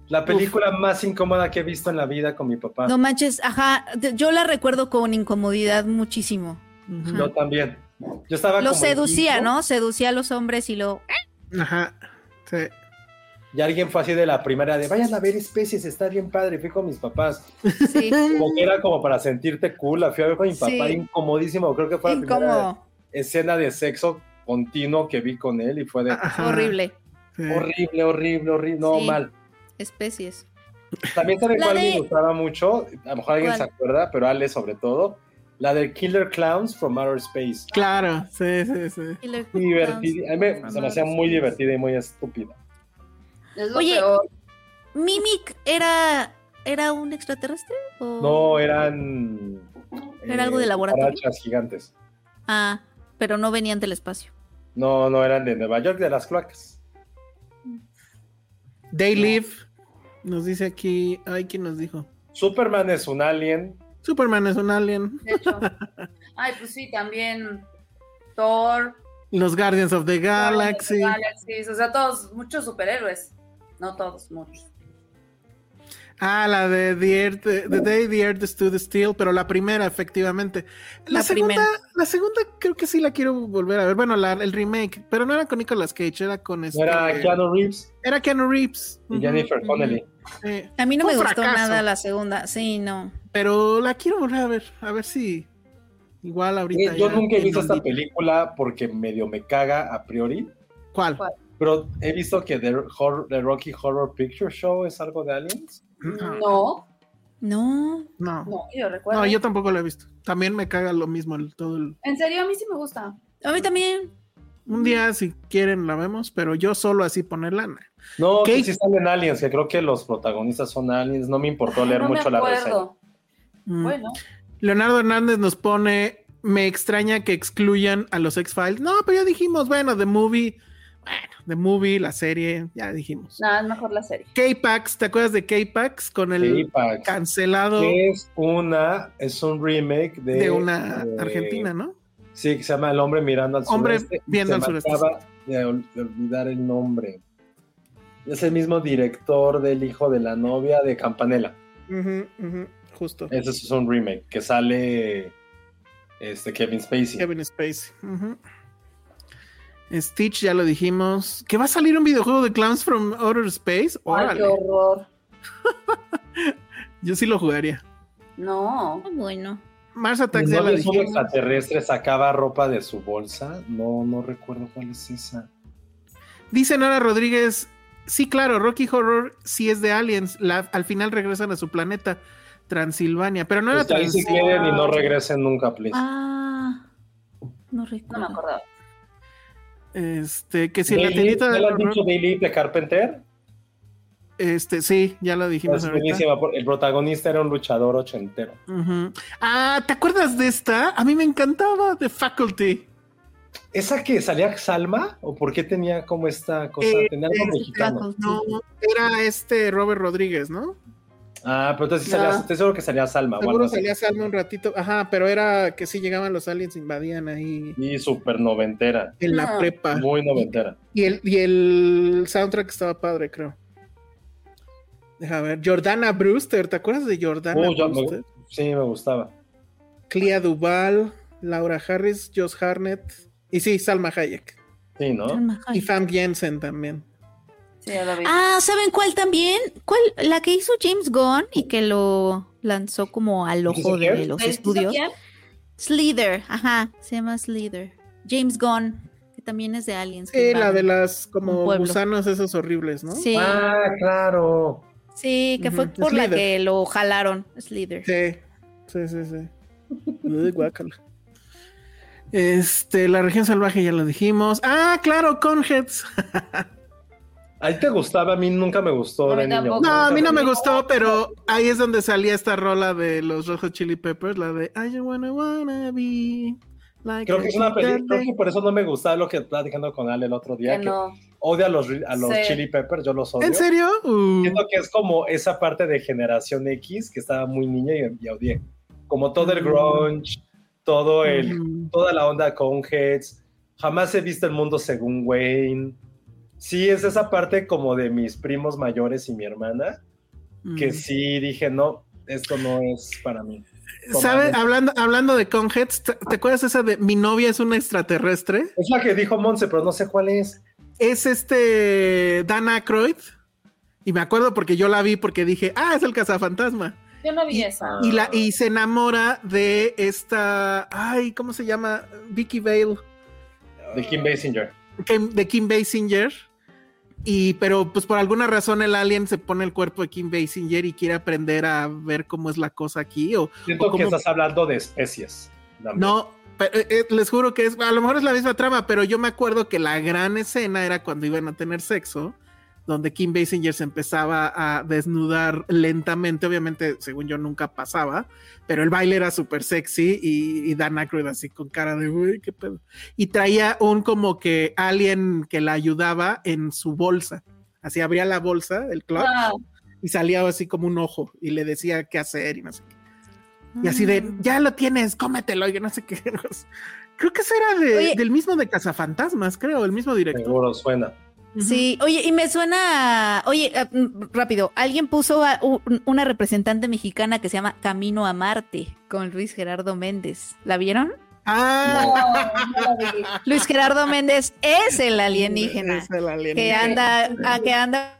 Speaker 2: La película más incómoda que he visto en la vida con mi papá.
Speaker 5: No manches, ajá. Yo la recuerdo con incomodidad muchísimo.
Speaker 2: Yo también. Yo estaba
Speaker 5: Lo
Speaker 2: como
Speaker 5: seducía, ¿no? Seducía a los hombres y lo.
Speaker 4: Ajá. Sí.
Speaker 2: Y alguien fue así de la primaria de vayan a ver especies, está bien padre. Fui con mis papás.
Speaker 5: Sí.
Speaker 2: Como que era como para sentirte cool. La fui a ver con mi papá,
Speaker 5: Sí.
Speaker 2: incomodísimo. Creo que fue la primera escena de sexo continuo que vi con él y fue de
Speaker 4: Ajá,
Speaker 5: Horrible.
Speaker 2: horrible, horrible, horrible. No,
Speaker 5: Sí.
Speaker 2: mal.
Speaker 5: Especies.
Speaker 2: También saben cuál
Speaker 5: de-
Speaker 2: me gustaba mucho. A lo mejor alguien
Speaker 5: ¿Cuál?
Speaker 2: se acuerda, pero Ale sobre todo. La de Killer Clowns from Outer Space.
Speaker 4: Claro, sí, sí, sí.
Speaker 2: Divertida. A mí me- se me hacía muy divertida y muy estúpida.
Speaker 3: Es lo
Speaker 5: Oye,
Speaker 3: peor.
Speaker 5: ¿Mimic era, era un extraterrestre? o-
Speaker 2: No, eran.
Speaker 5: ¿Era algo de laboratorio?
Speaker 2: cucarachas gigantes.
Speaker 5: Ah, pero no venían del espacio.
Speaker 2: No, no eran de Nueva York, de las cloacas.
Speaker 4: They Live. Nos dice aquí. Ay, ¿quién nos dijo?
Speaker 2: Superman es un alien.
Speaker 4: Superman es un alien.
Speaker 3: De hecho. *laughs* Ay, pues sí, también Thor,
Speaker 4: Los Guardians of the Galaxy.
Speaker 3: Galaxies, o sea, todos, muchos superhéroes. No todos, muchos.
Speaker 4: Ah, la de The, Earth, the Day the Earth Stood Still, pero la primera, efectivamente. La,
Speaker 5: La
Speaker 4: segunda,
Speaker 5: primera.
Speaker 4: la segunda creo que sí la quiero volver a ver. Bueno, la- el remake, pero no era con Nicolas Cage, era con este.
Speaker 2: No era Keanu Reeves
Speaker 4: era Keanu Reeves.
Speaker 2: y Jennifer. Connelly.
Speaker 4: eh,
Speaker 5: A mí no me gustó nada la segunda. Sí, no.
Speaker 4: pero la quiero volver a ver, a ver si igual ahorita.
Speaker 2: Eh, Yo nunca he visto esta película porque medio me caga a priori.
Speaker 4: ¿Cuál?
Speaker 3: ¿Cuál?
Speaker 2: Pero he visto que The, Rocky Horror Picture Show es algo de aliens.
Speaker 4: No,
Speaker 3: No,
Speaker 5: No.
Speaker 4: no.
Speaker 3: yo recuerdo.
Speaker 4: No, yo tampoco lo he visto. También me caga lo mismo el, todo el...
Speaker 3: En serio, a mí sí me gusta.
Speaker 5: A mí también.
Speaker 4: Un día, si quieren, la vemos, pero yo solo así ponerla. no.
Speaker 2: No,
Speaker 4: ¿Qué?
Speaker 2: que sí salen aliens, que creo que los protagonistas son aliens. No me importó leer
Speaker 3: no me
Speaker 2: mucho la reseña.
Speaker 4: Mm.
Speaker 3: Bueno,
Speaker 4: Leonardo Hernández nos pone, me extraña que excluyan a los X-Files. No, pero ya dijimos, bueno, The Movie, bueno, The Movie, la serie, ya dijimos.
Speaker 3: nada, es mejor la serie.
Speaker 4: K-Pax, ¿te acuerdas de K-Pax? Con el cancelado
Speaker 2: Es una, es un remake de,
Speaker 4: de una
Speaker 2: eh,
Speaker 4: argentina, ¿no?
Speaker 2: Sí, que se llama El hombre mirando al
Speaker 4: Hombre
Speaker 2: sureste.
Speaker 4: viendo
Speaker 2: Se
Speaker 4: al sureste.
Speaker 2: acaba de, ol- de olvidar el nombre. Es el mismo director del hijo de la novia de Campanella.
Speaker 4: Ujú, ujú. justo.
Speaker 2: Ese es un remake que sale este Kevin Spacey.
Speaker 4: Kevin Spacey. Ujú. Stitch, ya lo dijimos. ¿Que va a salir un videojuego de Clowns from Outer Space?
Speaker 3: Ay,
Speaker 4: Órale.
Speaker 3: qué horror. *laughs*
Speaker 4: Yo sí lo jugaría.
Speaker 3: No.
Speaker 5: Ah, Bueno.
Speaker 4: Mars Attacks ya
Speaker 2: ¿No un
Speaker 4: dijimos.
Speaker 2: extraterrestre sacaba ropa de su bolsa? No, no recuerdo cuál es esa.
Speaker 4: Dice Nora Rodríguez. Sí, claro, Rocky Horror sí es de Aliens. La- al final regresan a su planeta, Transilvania. Pero no era
Speaker 2: Pues ahí
Speaker 4: Transilvania.
Speaker 2: quieren y no regresen nunca, please.
Speaker 5: Ah, no
Speaker 3: No
Speaker 5: recuerdo.
Speaker 3: me acordaba.
Speaker 4: Este, que si la tiendita
Speaker 2: ¿ya
Speaker 4: del
Speaker 2: lo
Speaker 4: horror-
Speaker 2: dicho Daily de Carpenter?
Speaker 4: Este, sí, ya lo dijimos
Speaker 2: Es buenísima. El protagonista era un luchador ochentero.
Speaker 4: Ah, ¿te acuerdas de esta? A mí me encantaba, The Faculty.
Speaker 2: ¿Esa que salía Salma? ¿O por qué tenía como esta cosa?
Speaker 4: Eh,
Speaker 2: tenía algo
Speaker 4: eh,
Speaker 2: mexicano.
Speaker 4: No, era este Robert Rodríguez, ¿no?
Speaker 2: Ah, pero entonces sí salía, estoy seguro que salía Salma. o
Speaker 4: Seguro
Speaker 2: así.
Speaker 4: salía Salma un ratito. Ajá, pero era que sí llegaban los aliens, invadían ahí
Speaker 2: Y súper noventera.
Speaker 4: en la
Speaker 3: Ah.
Speaker 4: prepa.
Speaker 2: Muy noventera.
Speaker 4: Y el, y el soundtrack estaba padre, creo. Deja ver. Jordana Brewster, ¿te acuerdas de Jordana
Speaker 2: Uh, me-
Speaker 4: Brewster?
Speaker 2: sí, me gustaba.
Speaker 4: Clea Duval, Laura Harris, Josh Harnett. Y sí, Salma Hayek.
Speaker 2: Sí, ¿no?
Speaker 4: Y. Fam Jensen también.
Speaker 3: Sí, ya lo vi.
Speaker 5: Ah, ¿saben cuál también? ¿Cuál? La que hizo James Gunn y que lo lanzó como al ojo de los
Speaker 3: ¿El
Speaker 5: estudios. Slither, ajá, se llama Slither. James Gunn, que también es de Aliens.
Speaker 4: Sí, la de las como gusanos esos horribles, ¿no?
Speaker 5: Sí,
Speaker 2: Ah, claro.
Speaker 5: sí, que fue por la que lo jalaron, Slither.
Speaker 4: Sí, sí, sí, sí. Uy, guácala. Este, la región salvaje ya lo dijimos. Ah, claro, Conheads. *laughs*
Speaker 2: Ahí te gustaba, a mí nunca me gustó de niño.
Speaker 4: No, a mí no me gustó, pero ahí es donde salía esta rola de los Rojos Chili Peppers, la de I just wanna wanna be like
Speaker 2: Creo que es una película, que por eso no me gustaba lo que platicando con Ale el otro día,
Speaker 3: Que
Speaker 2: que
Speaker 3: no.
Speaker 2: odia a los, a los
Speaker 3: Sí.
Speaker 2: Chili Peppers, yo los odio.
Speaker 4: ¿En serio? Uh,
Speaker 2: Siento que es como esa parte de generación X que estaba muy niña y, y odié. Como todo el
Speaker 4: Mm.
Speaker 2: grunge, todo el,
Speaker 4: ujú.
Speaker 2: toda la onda con heads. Jamás he visto el mundo según Wayne. Sí, es esa parte como de mis primos mayores y mi hermana, que
Speaker 4: Mm.
Speaker 2: sí dije, no, esto no es para mí.
Speaker 4: ¿Sabe? Hablando, hablando de Conheads, ¿te, te acuerdas esa de mi novia es una extraterrestre?
Speaker 2: Es la que dijo Monse, pero no sé cuál es.
Speaker 4: Es este Dan Aykroyd. Y me acuerdo porque yo la vi porque dije, ah, es el cazafantasma.
Speaker 3: Yo no vi esa.
Speaker 4: Y, la, y se enamora de esta, ay, ¿cómo se llama? Vicky Vale,
Speaker 2: De Kim Basinger.
Speaker 4: De Kim Basinger. Y, pero pues por alguna razón el alien se pone el cuerpo de Kim Basinger y quiere aprender a ver cómo es la cosa aquí. O,
Speaker 2: Siento
Speaker 4: o
Speaker 2: que estás hablando de especies. también.
Speaker 4: No, pero, eh, eh, les juro que es, a lo mejor es la misma trama, pero yo me acuerdo que la gran escena era cuando iban a tener sexo, donde Kim Basinger se empezaba a desnudar lentamente, obviamente, según yo nunca pasaba, pero el baile era súper sexy y, y Dan Aykroyd así con cara de, uy, qué pedo. Y traía un como que alien que la ayudaba en su bolsa. Así abría la bolsa, el
Speaker 3: Ah,
Speaker 4: y salía así como un ojo y le decía qué hacer y no sé qué. Y así de,
Speaker 5: Ah.
Speaker 4: ya lo tienes, cómetelo, y no sé qué. *laughs* Creo que ese era de- del mismo de Cazafantasmas, creo, el mismo director.
Speaker 2: Seguro suena.
Speaker 5: Sí, oye, y me suena, oye, ah, mm, rápido, alguien puso a u- una representante mexicana que se llama Camino a Marte con Luis Gerardo Méndez. ¿La vieron?
Speaker 4: Ah,
Speaker 3: no, no la vi.
Speaker 5: Luis Gerardo Méndez es el alienígena
Speaker 4: es el
Speaker 5: que
Speaker 4: alienígena.
Speaker 5: anda, a, que anda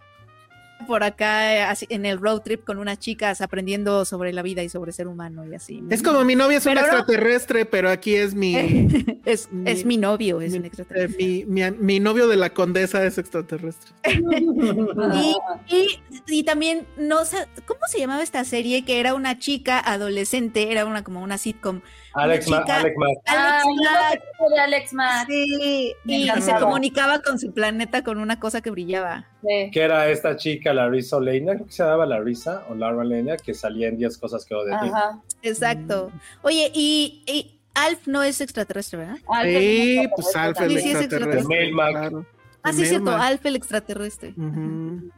Speaker 5: por acá eh, en el road trip con unas chicas aprendiendo sobre la vida y sobre ser humano y así.
Speaker 4: Es como mi novia es un
Speaker 5: Pero no-
Speaker 4: extraterrestre, pero aquí es mi, *laughs*
Speaker 5: es, es mi novio, es
Speaker 4: mi,
Speaker 5: un extraterrestre.
Speaker 4: mi, mi- mi novio de la condesa es extraterrestre. *laughs*
Speaker 5: Y, y, y también, no sé, ¿cómo se llamaba esta serie? Que era una chica adolescente, era una como una sitcom.
Speaker 2: Alex, Ma- Alex Mack.
Speaker 3: Ah,
Speaker 5: Alex Mack. sí, y se comunicaba con su planeta con una cosa que brillaba.
Speaker 3: Sí.
Speaker 2: que era esta chica, Larissa Oleina, creo que se llamaba Larissa o Laura Oleina, que salía en 10 cosas que odio de ti.
Speaker 3: Ajá.
Speaker 5: Exacto. Oye, y, y Alf no es extraterrestre, ¿verdad?
Speaker 3: Ah,
Speaker 4: Sí, pues Alfa
Speaker 5: Sí,
Speaker 4: el
Speaker 5: sí, es
Speaker 4: extraterrestre.
Speaker 2: extraterrestre.
Speaker 4: Claro.
Speaker 5: Ah, sí, es cierto. Alf el extraterrestre.
Speaker 4: Ujú.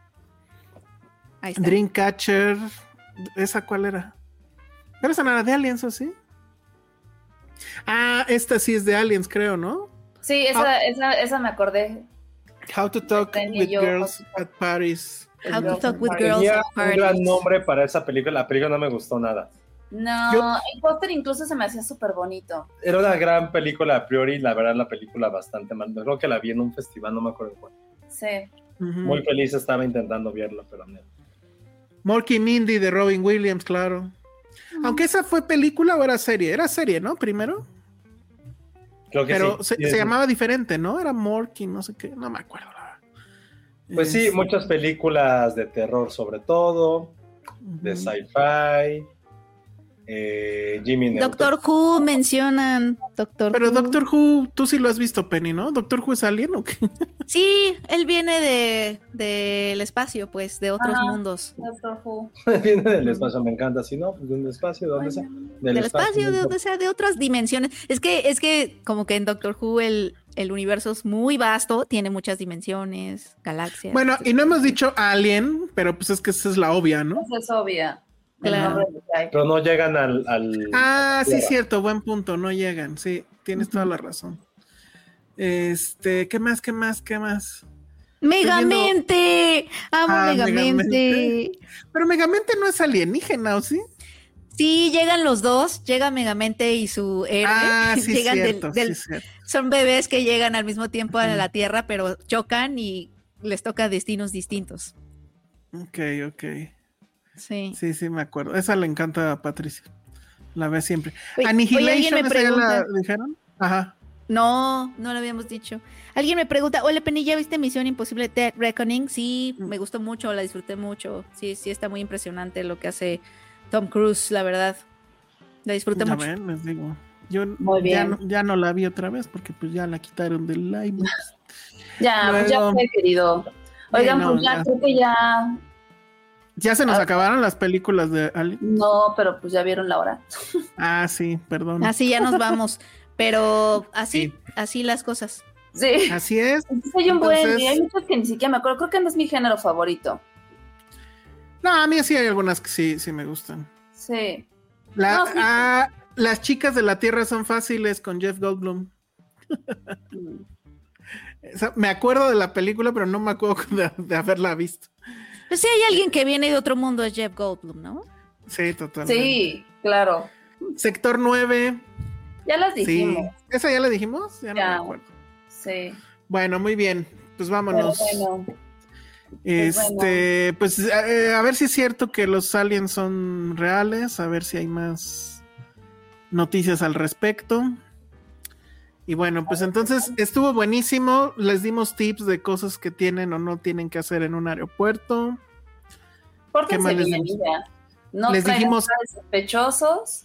Speaker 5: Ahí está.
Speaker 4: Dreamcatcher, ¿esa cuál era? ¿Pero esa no era de Aliens o sí? Ah, esta sí es de Aliens, creo, ¿no?
Speaker 3: Sí, esa, esa, esa me acordé.
Speaker 4: How to Talk with
Speaker 3: yo,
Speaker 4: Girls at Paris.
Speaker 5: How to Talk with. Girls at
Speaker 2: un gran nombre para esa película. La película no me gustó nada.
Speaker 3: No,
Speaker 4: Yo-
Speaker 3: el póster incluso se me hacía súper bonito.
Speaker 2: Era una gran película a priori. La verdad, la película bastante mal. Creo que la vi en un festival, no me acuerdo cuál.
Speaker 3: Sí.
Speaker 2: Muy feliz estaba intentando verla, pero no.
Speaker 4: Morky Mindy de Robin Williams, claro. Aunque esa fue película o era serie, era serie, ¿no? Primero,
Speaker 2: Creo que
Speaker 4: pero
Speaker 2: sí.
Speaker 4: se,
Speaker 2: Sí,
Speaker 4: se
Speaker 2: sí.
Speaker 4: llamaba diferente, ¿no? Era Morky, no sé qué, no me acuerdo.
Speaker 2: Pues sí,
Speaker 4: Es-
Speaker 2: muchas películas de terror sobre todo, de sci-fi, eh, Jimmy Neutron.
Speaker 5: Doctor Who mencionan. Doctor
Speaker 4: Pero
Speaker 5: Who.
Speaker 4: Doctor Who, tú sí lo has visto, Penny, ¿no? ¿Doctor Who es alien o qué? *laughs*
Speaker 5: Sí, él viene de del espacio, pues, de otros
Speaker 3: Ajá.
Speaker 5: mundos.
Speaker 3: Doctor Who. *laughs*
Speaker 2: Viene del espacio, me encanta. Si no, pues de un espacio, ¿de dónde sea?
Speaker 5: Del espacio, de donde sea, de otras dimensiones. Es que, es que como que en Doctor Who el, el universo es muy vasto, tiene muchas dimensiones, galaxias.
Speaker 4: Bueno, y no hemos dicho alien, pero pues es que esa es la obvia, ¿no?
Speaker 3: Esa es obvia.
Speaker 5: Claro.
Speaker 2: Pero no llegan al. al
Speaker 4: Ah, sí,
Speaker 2: Tierra.
Speaker 4: cierto, buen punto, no llegan, sí, tienes toda la razón. Este, ¿qué más, qué más, qué más?
Speaker 5: Megamente, amo
Speaker 4: Ah,
Speaker 5: Megamente.
Speaker 4: Megamente. Pero Megamente no es alienígena, ¿o sí?
Speaker 5: Sí, llegan los dos, llega Megamente y su héroe.
Speaker 4: Ah, *laughs* sí,
Speaker 5: llegan
Speaker 4: cierto,
Speaker 5: del-
Speaker 4: sí, cierto.
Speaker 5: son bebés que llegan al mismo tiempo a la Tierra, pero chocan y les toca destinos distintos.
Speaker 4: Ok, ok.
Speaker 5: Sí.
Speaker 4: Sí, sí, me acuerdo. Esa le encanta a Patricia. La ve siempre.
Speaker 5: Oye,
Speaker 4: Annihilation,
Speaker 5: oye, alguien me
Speaker 4: ¿esa ya la dijeron? Ajá.
Speaker 5: No, no lo habíamos dicho. Alguien me pregunta, hola Penny, ¿ya viste Misión Imposible Dead Reckoning? Sí,
Speaker 4: Mm.
Speaker 5: me gustó mucho, la disfruté mucho. Sí, sí, está muy impresionante lo que hace Tom Cruise, la verdad. La disfruté
Speaker 4: Ya
Speaker 5: mucho.
Speaker 4: ven, les digo. Yo
Speaker 3: Muy
Speaker 4: ya
Speaker 3: bien.
Speaker 4: no, ya no la vi otra vez porque pues ya la quitaron del live. *laughs*
Speaker 3: Ya, pues ya
Speaker 4: Luego-
Speaker 3: fue, querido. Oigan,
Speaker 4: no,
Speaker 3: pues ya,
Speaker 4: ya.
Speaker 3: creo que ya.
Speaker 4: Ya se nos
Speaker 3: Ah.
Speaker 4: acabaron las películas de Alien.
Speaker 3: No, pero pues ya vieron la hora. *laughs*
Speaker 4: Ah, sí, perdón.
Speaker 5: Así ya nos vamos. Pero así,
Speaker 4: Sí.
Speaker 5: así las cosas.
Speaker 3: Sí.
Speaker 4: Así es.
Speaker 3: Entonces hay un buen, y hay muchos que ni siquiera me acuerdo. Creo que no es mi género favorito.
Speaker 4: No, a mí sí hay algunas que sí, sí me gustan.
Speaker 3: Sí.
Speaker 4: La-
Speaker 3: No, sí.
Speaker 4: ah, las chicas de la Tierra son fáciles con Jeff Goldblum. *laughs* Esa- me acuerdo de la película, pero no me acuerdo *laughs* de, de haberla visto.
Speaker 5: Pues si hay alguien que viene de otro mundo es Jeff Goldblum, ¿no?
Speaker 4: Sí, totalmente.
Speaker 3: Sí, claro.
Speaker 4: Sector 9.
Speaker 3: Ya las
Speaker 4: Sí.
Speaker 3: dijimos.
Speaker 4: ¿Esa ya la dijimos? Ya no me acuerdo.
Speaker 3: Sí.
Speaker 4: Bueno, muy bien. Pues vámonos.
Speaker 3: bueno.
Speaker 4: Este, pues eh, a ver si es cierto que los aliens son reales, a ver si hay más noticias al respecto. Y bueno, pues entonces estuvo buenísimo. Les dimos tips de cosas que tienen o no tienen que hacer en un aeropuerto.
Speaker 3: Pórtense bien, ya. No
Speaker 4: Les dijimos-
Speaker 3: sospechosos,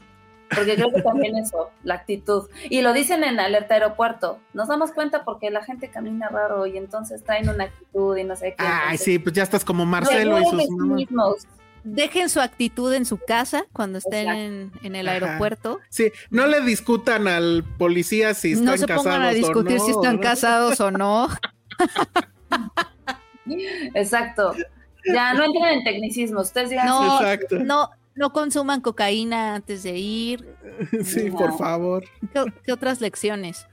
Speaker 3: porque creo que también *laughs* eso, la actitud. Y lo dicen en alerta aeropuerto. Nos damos cuenta porque la gente camina raro y entonces traen una actitud y no sé qué.
Speaker 4: Ay,
Speaker 3: Entonces,
Speaker 4: sí, pues ya estás como Marcelo y sus
Speaker 3: mismos.
Speaker 5: Dejen su actitud en su casa cuando estén en, en el
Speaker 4: Ajá.
Speaker 5: aeropuerto.
Speaker 4: Sí, no le discutan al policía si están
Speaker 5: No se
Speaker 4: casados
Speaker 5: pongan a discutir
Speaker 4: no,
Speaker 5: si están
Speaker 4: ¿no?
Speaker 5: casados o no. *laughs*
Speaker 3: Exacto. Ya, no entren en tecnicismo. Ustedes digan,
Speaker 5: No,
Speaker 4: Exacto.
Speaker 5: no, no consuman cocaína antes de ir. *laughs*
Speaker 4: Sí,
Speaker 3: No.
Speaker 4: por favor.
Speaker 5: ¿Qué, qué otras lecciones?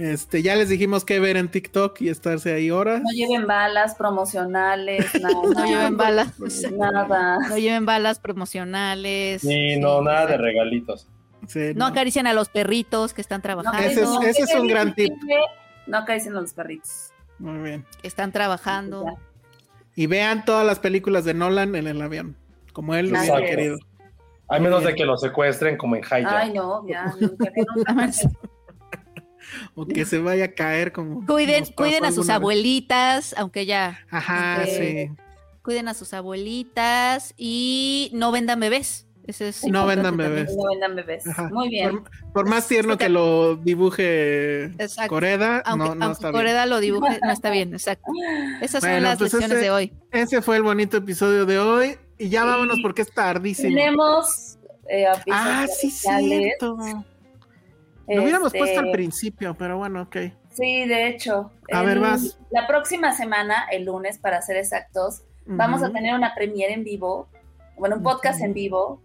Speaker 4: Este, ya les dijimos qué ver en TikTok y estarse ahí horas.
Speaker 3: no lleven balas promocionales, *laughs* nada.
Speaker 5: No lleven balas.
Speaker 3: Nada.
Speaker 5: No lleven balas promocionales.
Speaker 2: Sí,
Speaker 5: Sí,
Speaker 2: no, nada de regalitos.
Speaker 4: Sí,
Speaker 5: No acaricien a los perritos que están
Speaker 3: No
Speaker 5: trabajando.
Speaker 4: Ese es-
Speaker 3: acaricien-
Speaker 4: ese es un gran tip.
Speaker 3: No acaricien a los perritos.
Speaker 4: Muy bien.
Speaker 5: que están trabajando.
Speaker 4: Y vean todas las películas de Nolan en el avión, como él lo hubiera querido.
Speaker 2: A menos de que lo secuestren como en Hijack.
Speaker 3: Ay, no, ya. *laughs*
Speaker 4: O que se vaya a caer como.
Speaker 5: Cuiden, cuiden a sus
Speaker 4: vez.
Speaker 5: abuelitas, aunque ya.
Speaker 4: Ajá,
Speaker 5: este,
Speaker 4: sí.
Speaker 5: Cuiden a sus abuelitas y no vendan bebés. Eso es
Speaker 4: No vendan bebés.
Speaker 3: No vendan bebés.
Speaker 4: Ajá.
Speaker 3: Muy bien.
Speaker 4: Por, por más tierno que lo dibuje
Speaker 5: Exacto.
Speaker 4: Coreda,
Speaker 5: Aunque,
Speaker 4: no, no
Speaker 5: aunque
Speaker 4: está bien.
Speaker 5: Coreda lo dibuje, no está bien, exacto. Esas son las
Speaker 4: pues
Speaker 5: lecciones
Speaker 4: ese-
Speaker 5: de hoy.
Speaker 4: Ese fue el bonito episodio de hoy. Y ya
Speaker 3: Sí.
Speaker 4: vámonos porque es tardísimo.
Speaker 3: Tenemos eh,
Speaker 4: Ah, sí, cierto. Lo hubiéramos
Speaker 3: Este,
Speaker 4: puesto al principio, pero bueno, ok.
Speaker 3: Sí, de hecho.
Speaker 4: A ver, vas.
Speaker 3: La próxima semana, el lunes, para ser exactos, vamos a tener una premiere en vivo, bueno, un podcast en vivo,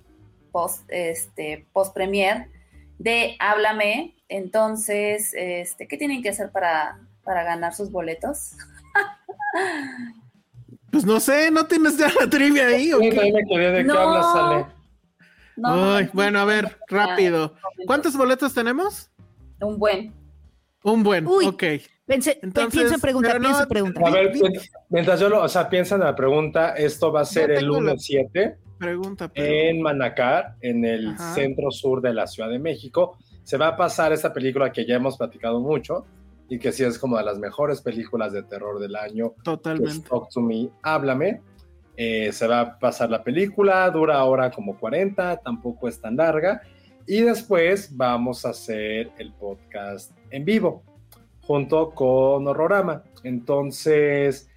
Speaker 3: post, este, post premier, de Háblame. Entonces, este, ¿qué tienen que hacer para, para ganar sus boletos?
Speaker 4: Pues no sé, ¿no tienes ya la trivia ahí? ¿o qué?
Speaker 2: qué
Speaker 3: No.
Speaker 2: Hablas, Ale.
Speaker 3: No,
Speaker 4: Ay,
Speaker 3: no,
Speaker 4: bueno, a ver, rápido. ¿Cuántos boletos tenemos?
Speaker 3: Un buen.
Speaker 4: Un buen,
Speaker 5: Uy.
Speaker 4: ok.
Speaker 5: Pense-
Speaker 4: Entonces,
Speaker 5: pienso en pregunta,
Speaker 4: pero no-
Speaker 5: pienso en pregunta.
Speaker 2: A ver, mientras yo lo, o sea, piensan en la pregunta, esto va a ser el
Speaker 4: tengo la-
Speaker 2: 1-7
Speaker 4: Pregunta, pero...
Speaker 2: en Manacar, en el
Speaker 4: Ajá.
Speaker 2: centro sur de la Ciudad de México. Se va a pasar esta película que ya hemos platicado mucho y que sí es como de las mejores películas de terror del año.
Speaker 4: Totalmente.
Speaker 2: Talk to Me, háblame. Eh, se va a pasar la película, dura ahora como 40, tampoco es tan larga. Y después vamos a hacer el podcast en vivo, junto con Horrorama. Entonces,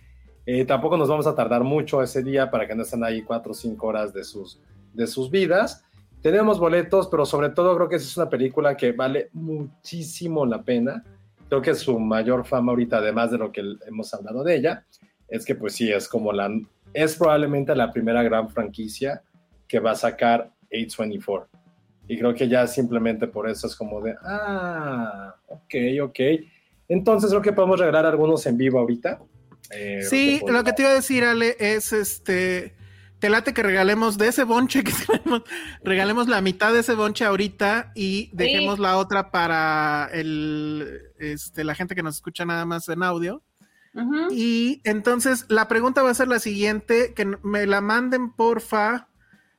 Speaker 2: eh, tampoco nos vamos a tardar mucho ese día para que no estén ahí 4 o 5 horas de sus, de sus vidas. Tenemos boletos, pero sobre todo creo que es una película que vale muchísimo la pena. Creo que su mayor fama ahorita, además de lo que hemos hablado de ella, es que pues sí, es como la, es probablemente la primera gran franquicia que va a sacar A24. Y creo que ya simplemente por eso es como de, ah, ok, ok. Entonces creo que podemos regalar algunos en vivo ahorita. Eh,
Speaker 4: Sí, lo que te iba a decir, Ale, es este. Te late que regalemos de ese bonche que *laughs* tenemos, regalemos la mitad de ese bonche ahorita y dejemos la otra para el, este, la gente que nos escucha nada más en audio. Y entonces la pregunta va a ser la siguiente, que me la manden porfa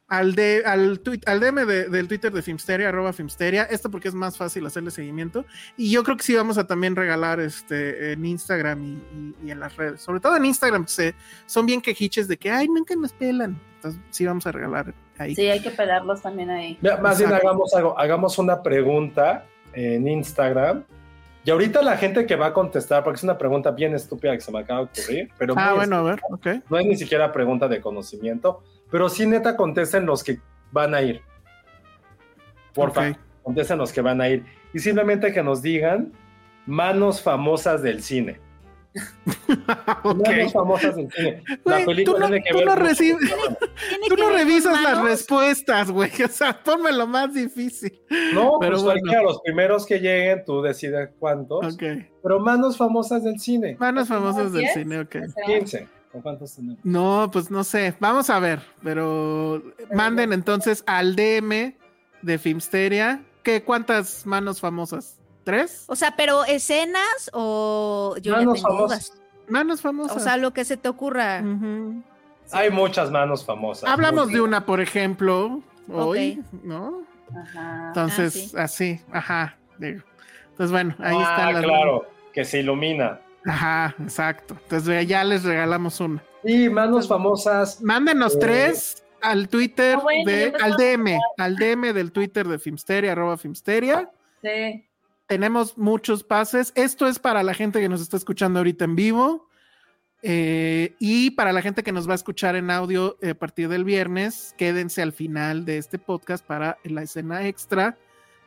Speaker 4: al, de, al, tuit- al DM de- del Twitter de Filmsteria, arroba Filmsteria, esto porque es más fácil hacerle seguimiento. Y yo creo que sí vamos a también regalar este en Instagram y, y- y en las redes, sobre todo en Instagram, que se, son bien quejiches de que, ay, nunca nos pelan. Entonces sí vamos a regalar ahí.
Speaker 3: Sí, hay que pelarlos también ahí.
Speaker 2: Más bien hagamos algo, hagamos una pregunta en Instagram. Y ahorita la gente que va a contestar, porque es una pregunta bien estúpida que se me acaba de ocurrir, pero
Speaker 4: Ah, bueno, a ver, ok.
Speaker 2: no es ni siquiera pregunta de conocimiento, pero sí neta contesten los que van a ir. Porfa,
Speaker 4: Ok.
Speaker 2: contesten los que van a ir. Y simplemente que nos digan manos famosas del cine. *laughs*
Speaker 4: Ok.
Speaker 2: Manos famosas del cine. La película
Speaker 4: tú no- tú no recibes- *laughs* Tú
Speaker 5: que
Speaker 4: no revisas las respuestas, güey. *laughs* O sea, ponme lo más difícil.
Speaker 2: No,
Speaker 4: Pero
Speaker 2: pues
Speaker 4: bueno.
Speaker 2: cualquiera, los primeros que lleguen, tú decides cuántos. Pero manos famosas del cine.
Speaker 4: Manos famosas del cine, ok.
Speaker 3: O sea,
Speaker 2: 15. ¿Con cuántos tenemos?
Speaker 4: No, pues no sé. Vamos a ver, pero manden entonces al DM de Filmsteria. ¿Qué, ¿Cuántas manos famosas? ¿Tres?
Speaker 5: O sea, pero escenas o yo ya
Speaker 2: Manos
Speaker 5: tengo
Speaker 2: famosas.
Speaker 5: dudas.
Speaker 4: Manos famosas.
Speaker 5: O sea, lo que se te ocurra.
Speaker 2: Hay muchas manos famosas.
Speaker 4: Hablamos de una, por ejemplo, hoy, ¿no?
Speaker 3: Ajá.
Speaker 4: Entonces,
Speaker 5: Ah,
Speaker 4: así, ajá. digo. Entonces, bueno, ahí
Speaker 2: ah,
Speaker 4: están las.
Speaker 2: claro, que se ilumina.
Speaker 4: Ajá, exacto. Entonces, ya les regalamos una.
Speaker 2: Y manos famosas.
Speaker 4: Mándenos
Speaker 2: Eh,
Speaker 4: tres al Twitter
Speaker 3: Ah, bueno,
Speaker 4: de, al DM, al DM del Twitter de Filmsteria, arroba Filmsteria.
Speaker 3: Sí.
Speaker 4: Tenemos muchos pases. Esto es para la gente que nos está escuchando ahorita en vivo. eh, y para la gente que nos va a escuchar en audio eh, a partir del viernes, quédense al final de este podcast para la escena extra,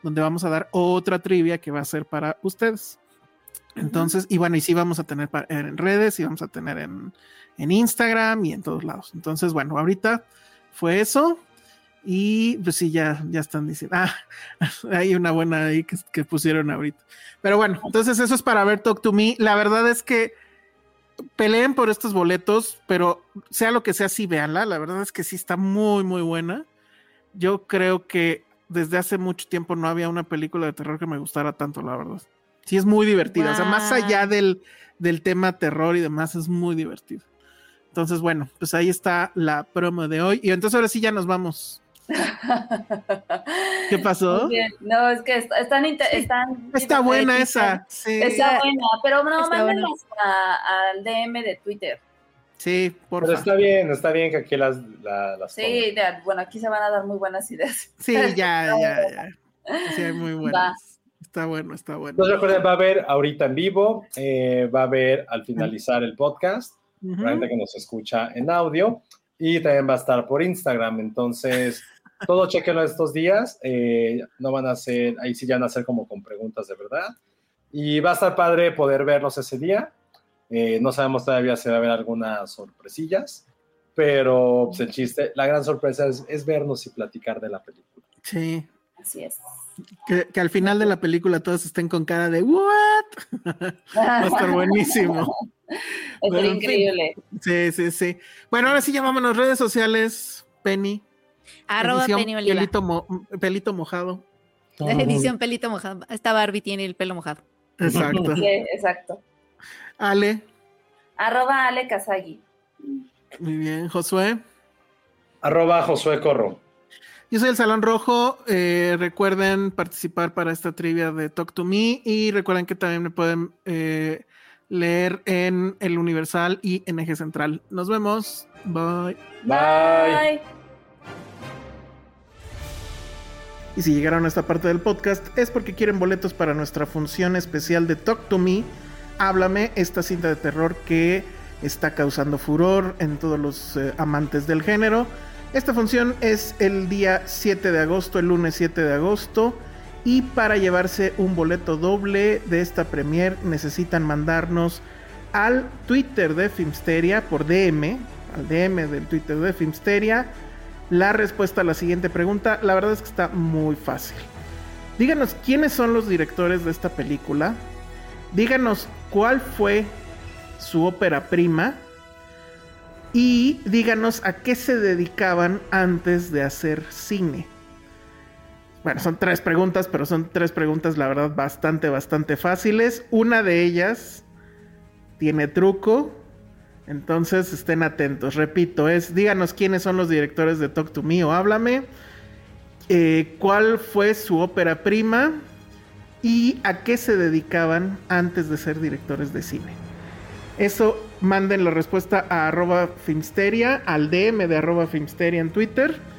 Speaker 4: donde vamos a dar otra trivia que va a ser para ustedes. Entonces, y bueno, y sí vamos a tener pa- en redes, y vamos a tener en, en Instagram y en todos lados. Entonces, bueno, ahorita fue eso. Y pues sí, ya, ya están diciendo. Ah, *laughs* hay una buena ahí que, que pusieron ahorita. Pero bueno, entonces eso es para ver Talk to Me. La verdad es que peleen por estos boletos, pero sea lo que sea, sí véanla. La verdad es que sí está muy, muy buena. Yo creo que desde hace mucho tiempo no había una película de terror que me gustara tanto, la verdad. Sí, es muy divertida. O sea, más allá del, del tema terror y demás, es muy divertido. Entonces, bueno, pues ahí está la promo de hoy. Y entonces ahora sí ya nos vamos. *laughs* ¿Qué pasó?
Speaker 3: No, es que est- están, están
Speaker 4: Está buena esa. Sí,
Speaker 3: Está buena, pero no, a- al DM de Twitter.
Speaker 4: sí por
Speaker 2: Pero
Speaker 4: favor.
Speaker 2: está bien, está bien que aquí las, la- las
Speaker 3: Sí, de- bueno, aquí se van a dar muy buenas ideas.
Speaker 4: Sí, *laughs* ya, ya, ya. Sí, muy buenas. Está bueno, está bueno.
Speaker 2: Entonces recuerden, va a haber ahorita en vivo, eh, va a haber al finalizar el podcast, para la gente que nos escucha en audio, y también va a estar por Instagram. Entonces, todo chequenlo estos días. eh, no van a ser, ahí sí ya van a ser como con preguntas de verdad. Y va a estar padre poder verlos ese día. Eh, no sabemos todavía si va a haber algunas sorpresillas, pero pues, el chiste, la gran sorpresa es, es vernos y platicar de la película.
Speaker 4: Sí.
Speaker 3: Así es.
Speaker 4: Que, que al final de la película todos estén con cara de ¿What? *laughs* Va a estar buenísimo. *laughs* *laughs* Bueno,
Speaker 3: increíble.
Speaker 4: Sí, sí, sí. Bueno, ahora sí llamámonos redes sociales. Penny.
Speaker 5: Arroba
Speaker 4: edición
Speaker 5: Penny Oliva.
Speaker 4: pelito, mo- pelito mojado.
Speaker 5: La *laughs* edición pelito mojado. Esta Barbie tiene el pelo mojado.
Speaker 4: Exacto.
Speaker 3: Sí, exacto.
Speaker 4: Ale.
Speaker 3: Arroba Ale Kazagi.
Speaker 4: Muy bien. Josué.
Speaker 2: Arroba Josué Corro.
Speaker 4: Yo soy el Salón Rojo. eh, recuerden participar para esta trivia de Talk to Me y recuerden que también me pueden eh, leer en El Universal y en Eje Central. Nos vemos. Bye.
Speaker 2: Bye.
Speaker 4: Y si llegaron a esta parte del podcast es porque quieren boletos para nuestra función especial de Talk to Me. Háblame, esta cinta de terror que está causando furor en todos los eh, amantes del género. Esta función es el día 7 de agosto, el lunes 7 de agosto. Y para llevarse un boleto doble de esta premier necesitan mandarnos al Twitter de Filmsteria por DM, al DM del Twitter de Filmsteria, la respuesta a la siguiente pregunta. La verdad es que está muy fácil. Díganos quiénes son los directores de esta película. Díganos cuál fue su ópera prima. Y díganos a qué se dedicaban antes de hacer cine. Bueno, son tres preguntas, pero son tres preguntas, la verdad, bastante, bastante fáciles. Una de ellas tiene truco. Entonces estén atentos. Repito, es díganos quiénes son los directores de Talk to Me o Háblame. eh, cuál fue su ópera prima y a qué se dedicaban antes de ser directores de cine. Eso manden la respuesta a arroba Filmsteria, al DM de Filmsteria en Twitter.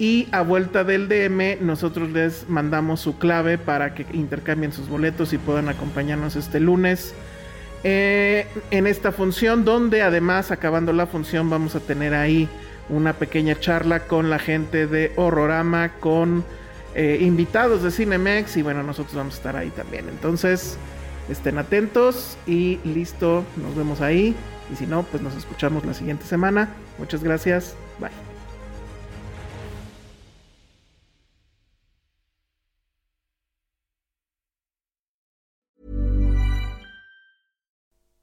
Speaker 4: Y a vuelta del DM nosotros les mandamos su clave para que intercambien sus boletos y puedan acompañarnos este lunes eh, en esta función donde además acabando la función vamos a tener ahí una pequeña charla con la gente de Horrorama, con eh, invitados de Cinemex y bueno, nosotros vamos a estar ahí también. Entonces, estén atentos y listo, nos vemos ahí. Y si no, pues nos escuchamos la siguiente semana. Muchas gracias. Bye.